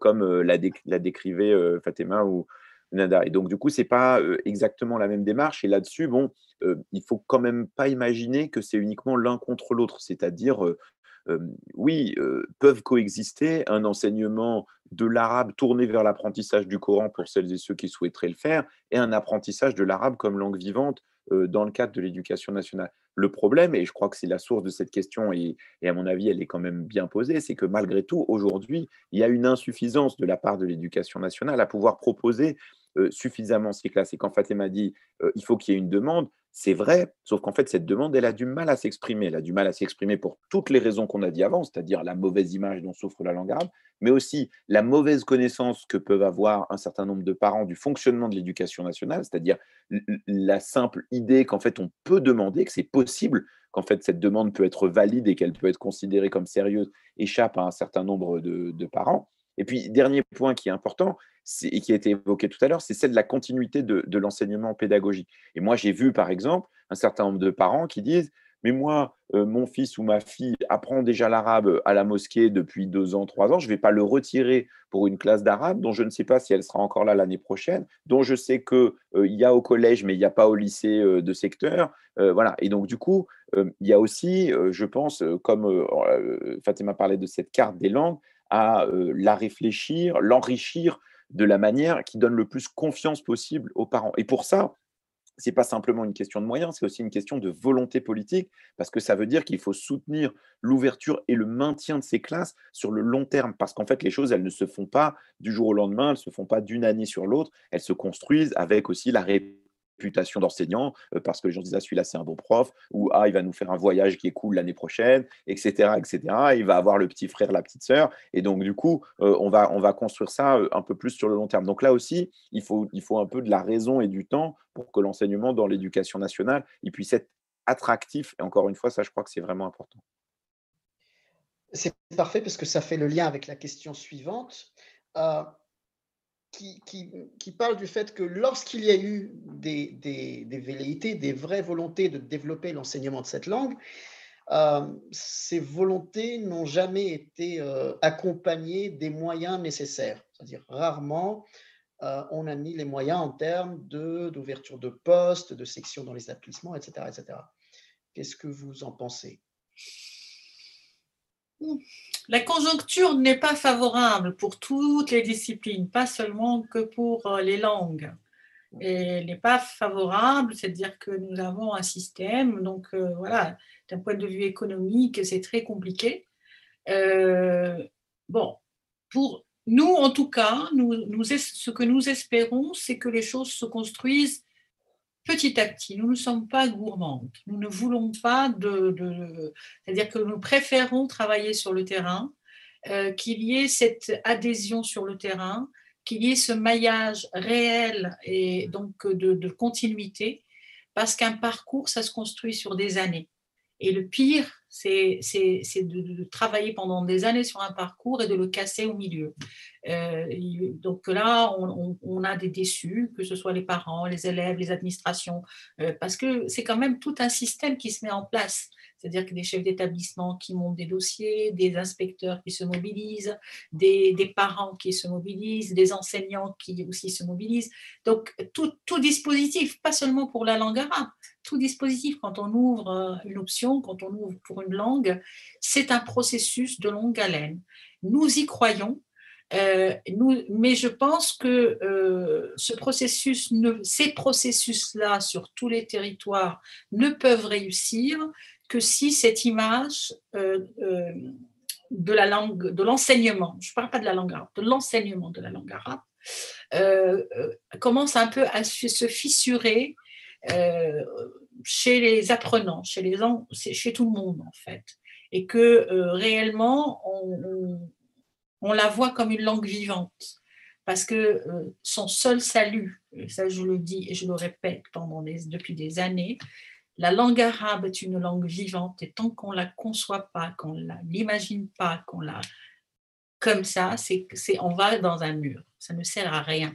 comme la, décrivait Fatima ou, et donc, du coup, ce n'est pas exactement la même démarche. Et là-dessus, bon, il faut quand même pas imaginer que c'est uniquement l'un contre l'autre. C'est-à-dire, oui, peuvent coexister un enseignement de l'arabe tourné vers l'apprentissage du Coran pour celles et ceux qui souhaiteraient le faire, et un apprentissage de l'arabe comme langue vivante dans le cadre de l'éducation nationale. Le problème, et je crois que c'est la source de cette question, et, à mon avis, elle est quand même bien posée, c'est que malgré tout, aujourd'hui, il y a une insuffisance de la part de l'éducation nationale à pouvoir proposer euh, suffisamment ces classes. Et quand Fatima dit il faut qu'il y ait une demande, c'est vrai, sauf qu'en fait, cette demande, elle a du mal à s'exprimer. Elle a du mal à s'exprimer pour toutes les raisons qu'on a dit avant, c'est-à-dire la mauvaise image dont souffre la langue arabe, mais aussi la mauvaise connaissance que peuvent avoir un certain nombre de parents du fonctionnement de l'éducation nationale, c'est-à-dire la simple idée qu'en fait, on peut demander, que c'est possible, qu'en fait, cette demande peut être valide et qu'elle peut être considérée comme sérieuse, échappe à un certain nombre de parents. Et puis, dernier point qui est important, et qui a été évoqué tout à l'heure, c'est celle de la continuité de, l'enseignement pédagogique. Et moi, j'ai vu, par exemple, un certain nombre de parents qui disent mais moi, euh, mon fils ou ma fille apprend déjà l'arabe à la mosquée depuis deux ans, trois ans, je ne vais pas le retirer pour une classe d'arabe dont je ne sais pas si elle sera encore là l'année prochaine, dont je sais qu'il euh, y a au collège, mais il n'y a pas au lycée euh, de secteur. voilà. Et donc, du coup, il y a aussi, je pense, comme Fatima parlait de cette carte des langues, à la réfléchir, l'enrichir de la manière qui donne le plus confiance possible aux parents. Et pour ça, ce n'est pas simplement une question de moyens, c'est aussi une question de volonté politique, parce que ça veut dire qu'il faut soutenir l'ouverture et le maintien de ces classes sur le long terme, parce qu'en fait, les choses, elles ne se font pas du jour au lendemain, elles ne se font pas d'une année sur l'autre, elles se construisent avec aussi la réponse réputation d'enseignant euh, parce que les gens disent ah celui-là c'est un bon prof ou ah il va nous faire un voyage qui est cool l'année prochaine etc etc il va avoir le petit frère la petite sœur et donc du coup euh, on va on va construire ça euh, un peu plus sur le long terme. Donc là aussi il faut il faut un peu de la raison et du temps pour que l'enseignement dans l'éducation nationale il puisse être attractif. Et encore une fois ça je crois que c'est vraiment important. C'est parfait parce que ça fait le lien avec la question suivante qui, parle du fait que lorsqu'il y a eu des, des, velléités, des vraies volontés de développer l'enseignement de cette langue, euh, ces volontés n'ont jamais été euh, accompagnées des moyens nécessaires. C'est-à-dire rarement euh, on a mis les moyens en termes d'ouverture de, postes, de sections dans les établissements, etc. etc. Qu'est-ce que vous en pensez? La conjoncture n'est pas favorable pour toutes les disciplines, pas seulement que pour euh, les langues. n'est pas favorable, c'est-à-dire que nous avons un système, donc euh, voilà, d'un point de vue économique, c'est très compliqué. Euh, bon, pour nous, en tout cas, ce que nous espérons, c'est que les choses se construisent petit à petit. Nous ne sommes pas gourmandes. Nous ne voulons pas de... c'est-à-dire que nous préférons travailler sur le terrain, euh, qu'il y ait cette adhésion sur le terrain, qu'il y ait ce maillage réel et donc de, continuité, parce qu'un parcours, ça se construit sur des années. Et le pire, c'est de, travailler pendant des années sur un parcours et de le casser au milieu. Euh, donc là, on, a des déçus, que ce soit les parents, les élèves, les administrations, euh, parce que c'est quand même tout un système qui se met en place c'est-à-dire que des chefs d'établissement qui montent des dossiers, des inspecteurs qui se mobilisent, des, parents qui se mobilisent, des enseignants qui aussi se mobilisent. Donc, tout, dispositif, pas seulement pour la langue arabe, tout dispositif, quand on ouvre euh, une option, quand on ouvre pour une langue, c'est un processus de longue haleine. Nous y croyons, euh, mais je pense que euh, ces processus-là sur tous les territoires ne peuvent réussir que si cette image euh, euh, de la langue, de l'enseignement, je ne parle pas de la langue arabe, de l'enseignement de la langue arabe, euh, commence un peu à se fissurer chez les apprenants, chez, les, chez tout le monde en fait, et que réellement on, la voit comme une langue vivante. Parce que son seul salut, ça je le dis et je le répète depuis des années, la langue arabe est une langue vivante et tant qu'on la conçoit pas, qu'on la l'imagine pas, qu'on la comme ça, c'est on va dans un mur. Ça ne sert à rien.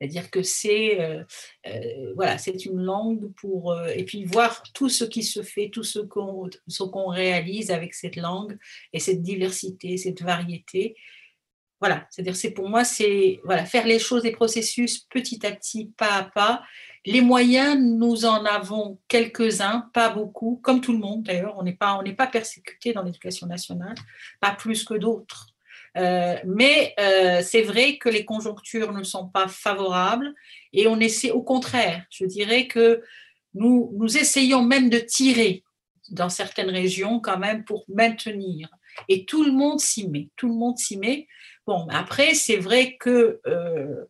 C'est-à-dire que c'est euh, euh, voilà, c'est une langue pour euh, et puis voir tout ce qui se fait, tout ce qu'on ce qu'on réalise avec cette langue et cette diversité, cette variété. Voilà, c'est-à-dire c'est pour moi c'est voilà faire les choses, des processus petit à petit, pas à pas les moyens, nous en avons quelques-uns, pas beaucoup, comme tout le monde d'ailleurs. On n'est pas, pas persécuté dans l'éducation nationale, pas plus que d'autres. Euh, mais euh, c'est vrai que les conjonctures ne sont pas favorables et on essaie, au contraire, je dirais que nous, nous essayons même de tirer dans certaines régions quand même pour maintenir. Et tout le monde s'y met, tout le monde s'y met. Bon, après, c'est vrai que euh,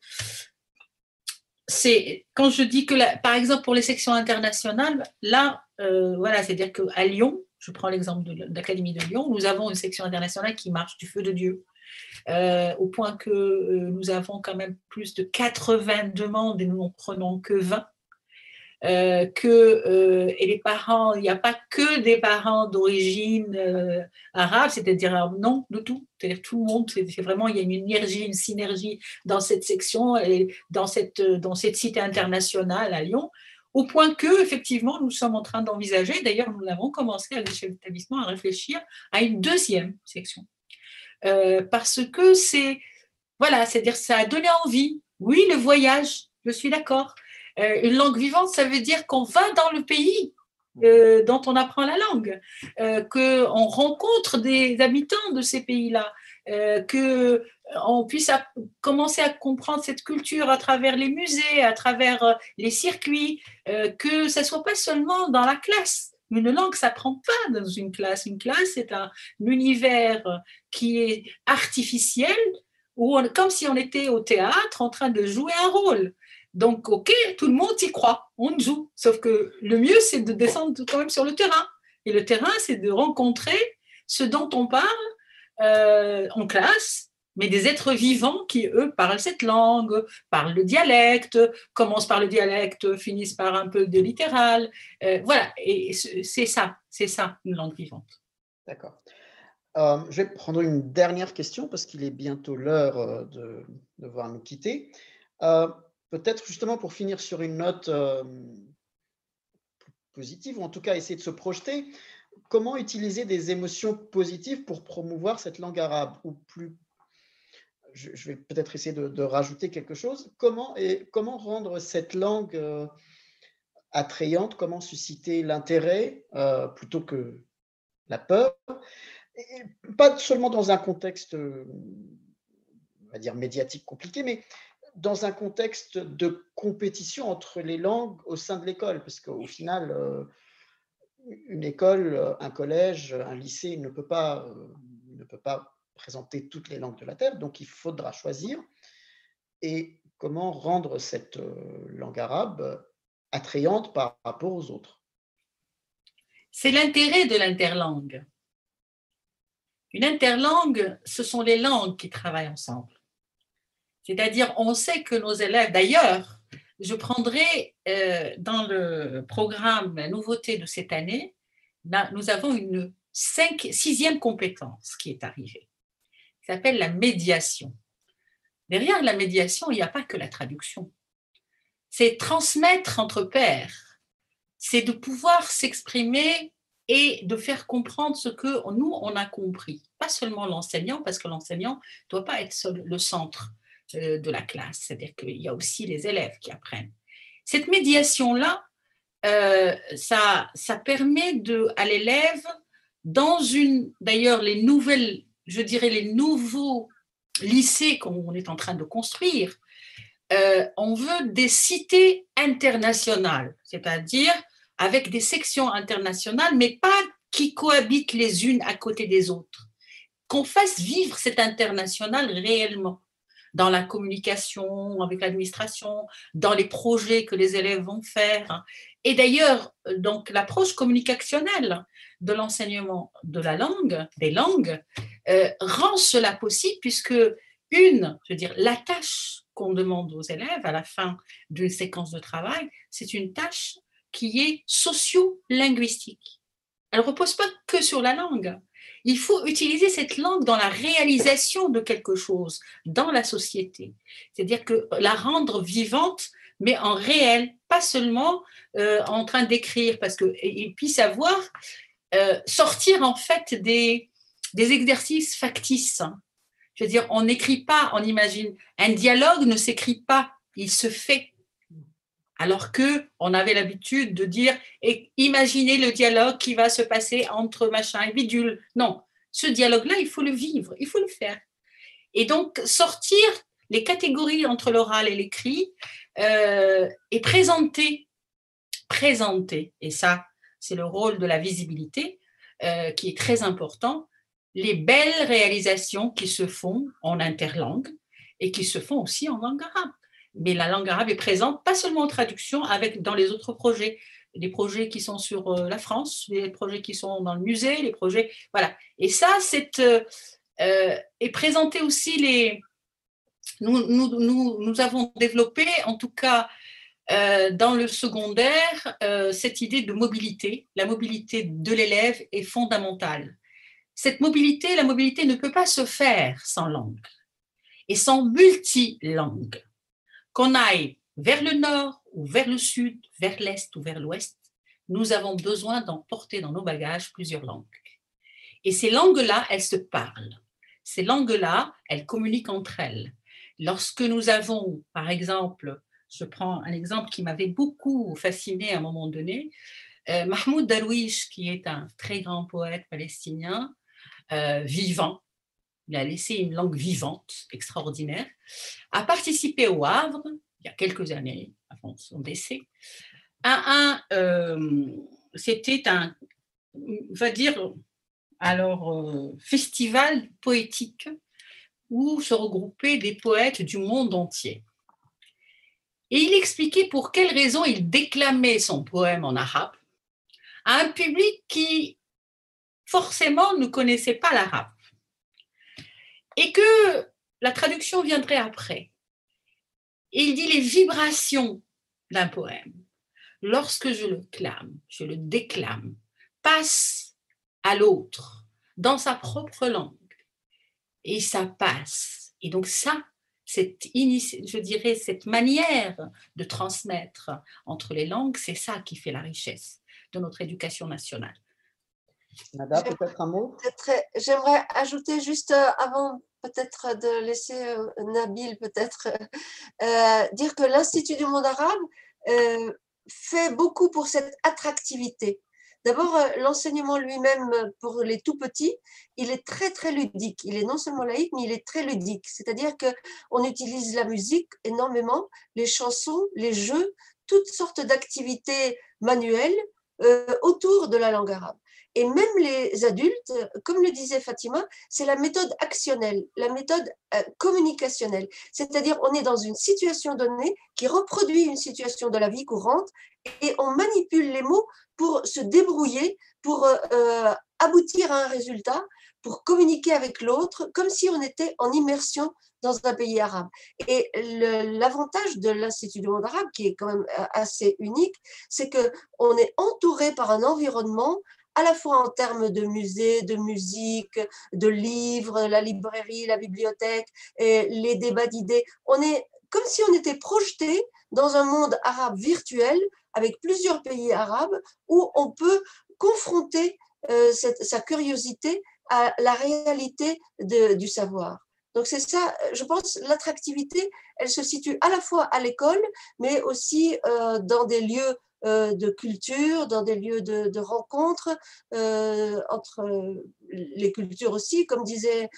c'est quand je dis que, par exemple, pour les sections internationales, là, euh, voilà, c'est-à-dire qu'à Lyon, je prends l'exemple de l'Académie de Lyon, nous avons une section internationale qui marche du feu de Dieu. Euh, au point que nous avons quand même plus de 80 demandes et nous n'en prenons que 20. Euh, que euh, et les parents, il n'y a pas que des parents d'origine euh, arabe, c'est-à-dire non de tout, c'est-à-dire tout le monde, c'est vraiment il y a une énergie, une synergie dans cette section et dans cette dans cette cité internationale à Lyon, au point que effectivement nous sommes en train d'envisager, d'ailleurs nous avons commencé à l'échelle d'établissement à réfléchir à une deuxième section parce que c'est voilà, c'est-à-dire ça a donné envie. Oui, le voyage, je suis d'accord. Euh, une langue vivante, ça veut dire qu'on va dans le pays euh, dont on apprend la langue, euh, qu'on rencontre des habitants de ces pays-là, euh, qu'on puisse commencer à comprendre cette culture à travers les musées, à travers les circuits, que ça soit pas seulement dans la classe. Une langue, ça prend pas dans une classe. Une classe, c'est un univers qui est artificiel, où comme si on était au théâtre en train de jouer un rôle. Donc, OK, tout le monde y croit, on joue. Sauf que le mieux, c'est de descendre quand même sur le terrain. Et le terrain, c'est de rencontrer ce dont on parle euh, en classe, mais des êtres vivants qui, eux, parlent cette langue, parlent le dialecte, commencent par le dialecte, finissent par un peu de littéral. Euh, voilà, et c'est ça, c'est ça, une langue vivante. D'accord. Euh, je vais prendre une dernière question parce qu'il est bientôt l'heure de devoir nous quitter peut-être justement pour finir sur une note euh, positive, ou en tout cas essayer de se projeter, comment utiliser des émotions positives pour promouvoir cette langue arabe? Ou plus, je, vais peut-être essayer de, rajouter quelque chose. Comment, rendre cette langue euh, attrayante? Comment susciter l'intérêt euh, plutôt que la peur? Pas seulement dans un contexte, médiatique compliqué, mais dans un contexte de compétition entre les langues au sein de l'école, parce qu'au final, euh, une école, un collège, un lycée ne peut, pas, euh, ne peut pas présenter toutes les langues de la Terre, donc il faudra choisir. Et comment rendre cette euh, langue arabe attrayante par rapport aux autres? C'est l'intérêt de l'interlangue. Une interlangue, ce sont les langues qui travaillent ensemble. C'est-à-dire, on sait que nos élèves, d'ailleurs, je prendrai euh, dans le programme la nouveauté de cette année, nous avons une sixième compétence qui est arrivée, qui s'appelle la médiation. Derrière la médiation, il n'y a pas que la traduction. C'est transmettre entre pairs. C'est de pouvoir s'exprimer et de faire comprendre ce que nous, on a compris. Pas seulement l'enseignant, parce que l'enseignant ne doit pas être le centre de la classe, c'est-à-dire qu'il y a aussi les élèves qui apprennent. Cette médiation-là, euh, ça, ça permet de, à l'élève, dans une, d'ailleurs, les nouvelles, je dirais les nouveaux lycées qu'on est en train de construire, euh, on veut des cités internationales, c'est-à-dire avec des sections internationales, mais pas qui cohabitent les unes à côté des autres. Qu'on fasse vivre cet international réellement dans la communication avec l'administration, dans les projets que les élèves vont faire. Et d'ailleurs, donc l'approche communicationnelle de l'enseignement de la langue, des langues, euh, rend cela possible puisque une, je veux dire, la tâche qu'on demande aux élèves à la fin d'une séquence de travail, c'est une tâche qui est socio-linguistique. Elle ne repose pas que sur la langue. Il faut utiliser cette langue dans la réalisation de quelque chose dans la société. C'est-à-dire que la rendre vivante, mais en réel, pas seulement euh, en train d'écrire, parce qu'il puisse avoir, euh, sortir en fait des, des exercices factices. Je veux dire, on n'écrit pas, on imagine. Un dialogue ne s'écrit pas, il se fait. Alors que on avait l'habitude de dire et imaginez le dialogue qui va se passer entre machin et bidule. Non, ce dialogue-là, il faut le vivre, il faut le faire. Et donc sortir les catégories entre l'oral et l'écrit euh, et présenter, présenter. Et ça, c'est le rôle de la visibilité euh, qui est très important. Les belles réalisations qui se font en interlangue et qui se font aussi en langue arabe mais la langue arabe est présente, pas seulement en traduction, avec dans les autres projets, les projets qui sont sur euh, la France, les projets qui sont dans le musée, les projets, voilà. Et ça, c'est euh, euh et présenter aussi les. Nous, nous, nous, nous, avons développé, en tout cas euh, dans le secondaire, cette idée de mobilité. La mobilité de l'élève est fondamentale. Cette mobilité, la mobilité ne peut pas se faire sans langue et sans multilangue qu'on aille vers le nord ou vers le sud, vers l'est ou vers l'ouest, nous avons besoin d'emporter dans nos bagages plusieurs langues. Et ces langues-là, elles se parlent. Ces langues-là, elles communiquent entre elles. Lorsque nous avons, par exemple, je prends un exemple qui m'avait beaucoup fasciné à un moment donné, euh, Mahmoud Darwish, qui est un très grand poète palestinien, euh, vivant, il a laissé une langue vivante, extraordinaire, a participé au Havre, il y a quelques années, avant son décès, à un, euh, c'était un, va dire, alors, euh, festival poétique où se regroupaient des poètes du monde entier. Et il expliquait pour quelles raisons il déclamait son poème en arabe à un public qui forcément ne connaissait pas l'arabe et que la traduction viendrait après. Et il dit les vibrations d'un poème, lorsque je le clame, je le déclame, passe à l'autre dans sa propre langue. Et ça passe. Et donc ça, cette je dirais, cette manière de transmettre entre les langues, c'est ça qui fait la richesse de notre éducation nationale. Nada, peut-être un mot? J'aimerais ajouter juste euh, avant peut-être de laisser euh, Nabil peut-être euh, dire que l'Institut du monde arabe fait beaucoup pour cette attractivité. D'abord, euh, l'enseignement lui-même pour les tout petits, il est très très ludique. Il est non seulement laïque, mais il est très ludique. C'est-à-dire que on utilise la musique énormément, les chansons, les jeux, toutes sortes d'activités manuelles euh, autour de la langue arabe. Et même les adultes, comme le disait Fatima, c'est la méthode actionnelle, la méthode euh, communicationnelle. C'est-à-dire, on est dans une situation donnée qui reproduit une situation de la vie courante et on manipule les mots pour se débrouiller, pour euh, euh, aboutir à un résultat, pour communiquer avec l'autre, comme si on était en immersion dans un pays arabe. Et l'avantage de l'Institut du monde arabe, qui est quand même assez unique, c'est que on est entouré par un environnement à la fois en termes de musée, de musique, de livres, la librairie, la bibliothèque, et les débats d'idées. On est comme si on était projeté dans un monde arabe virtuel avec plusieurs pays arabes où on peut confronter euh, sa curiosité à la réalité du savoir. Donc c'est ça, je pense, l'attractivité, elle se situe à la fois à l'école, mais aussi euh, dans des lieux euh, de culture, dans des lieux de, de rencontres euh, entre euh, les cultures aussi, comme disait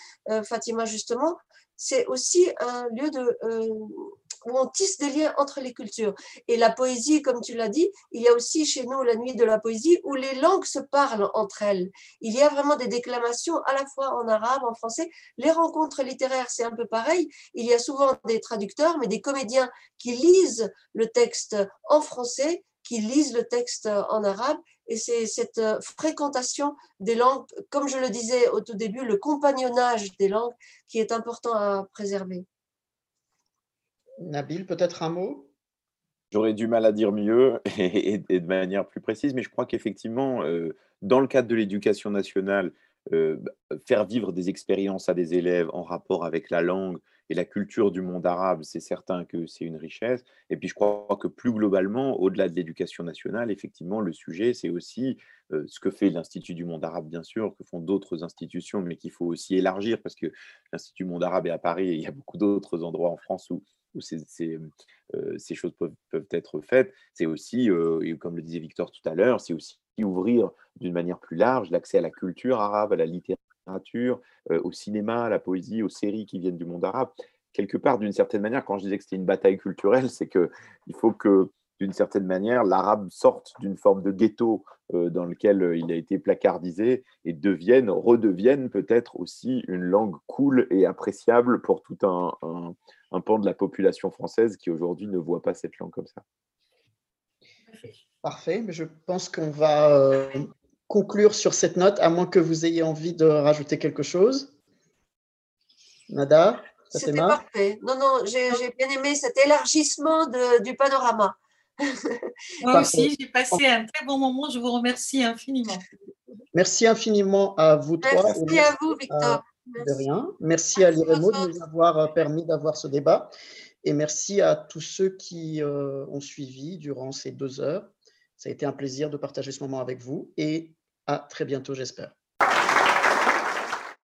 Fatima justement, c'est aussi un lieu de, où on tisse des liens entre les cultures. Et la poésie, comme tu l'as dit, il y a aussi chez nous la nuit de la poésie où les langues se parlent entre elles. Il y a vraiment des déclamations à la fois en arabe, en français. Les rencontres littéraires, c'est un peu pareil. Il y a souvent des traducteurs, mais des comédiens qui lisent le texte en français qui lisent le texte en arabe. Et c'est cette euh, fréquentation des langues, comme je le disais au tout début, le compagnonnage des langues qui est important à préserver. Nabil, peut-être un mot? J'aurais du mal à dire mieux et, de manière plus précise, mais je crois qu'effectivement, euh, dans le cadre de l'éducation nationale, euh, faire vivre des expériences à des élèves en rapport avec la langue, et la culture du monde arabe, c'est certain que c'est une richesse. Et puis je crois que plus globalement, au-delà de l'éducation nationale, effectivement, le sujet, c'est aussi euh, ce que fait l'Institut du monde arabe, bien sûr, que font d'autres institutions, mais qu'il faut aussi élargir, parce que l'Institut du monde arabe est à Paris et il y a beaucoup d'autres endroits en France où, euh, ces, choses peuvent, être faites. C'est aussi, euh, comme le disait Victor tout à l'heure, c'est aussi ouvrir d'une manière plus large l'accès à la culture arabe, à la littérature euh, au cinéma, à la poésie, aux séries qui viennent du monde arabe. Quelque part, d'une certaine manière, quand je disais que c'était une bataille culturelle, c'est qu'il faut que, d'une certaine manière, l'arabe sorte d'une forme de ghetto euh, dans lequel euh, il a été placardisé et devienne, redevienne peut-être aussi une langue cool et appréciable pour tout un pan de la population française qui aujourd'hui ne voit pas cette langue comme ça. Parfait, mais je pense qu'on va conclure sur cette note, à moins que vous ayez envie de rajouter quelque chose. Nada C'était parfait. Non, non, j'ai bien aimé cet élargissement du panorama. Moi aussi, j'ai passé un très bon moment. Je vous remercie infiniment. Merci infiniment à vous trois. Merci à vous, Victor. De rien. Merci à l'IREMO de nous avoir permis d'avoir ce débat. Et merci à tous ceux qui euh, ont suivi durant ces deux heures. Ça a été un plaisir de partager ce moment avec vous et à très bientôt, j'espère.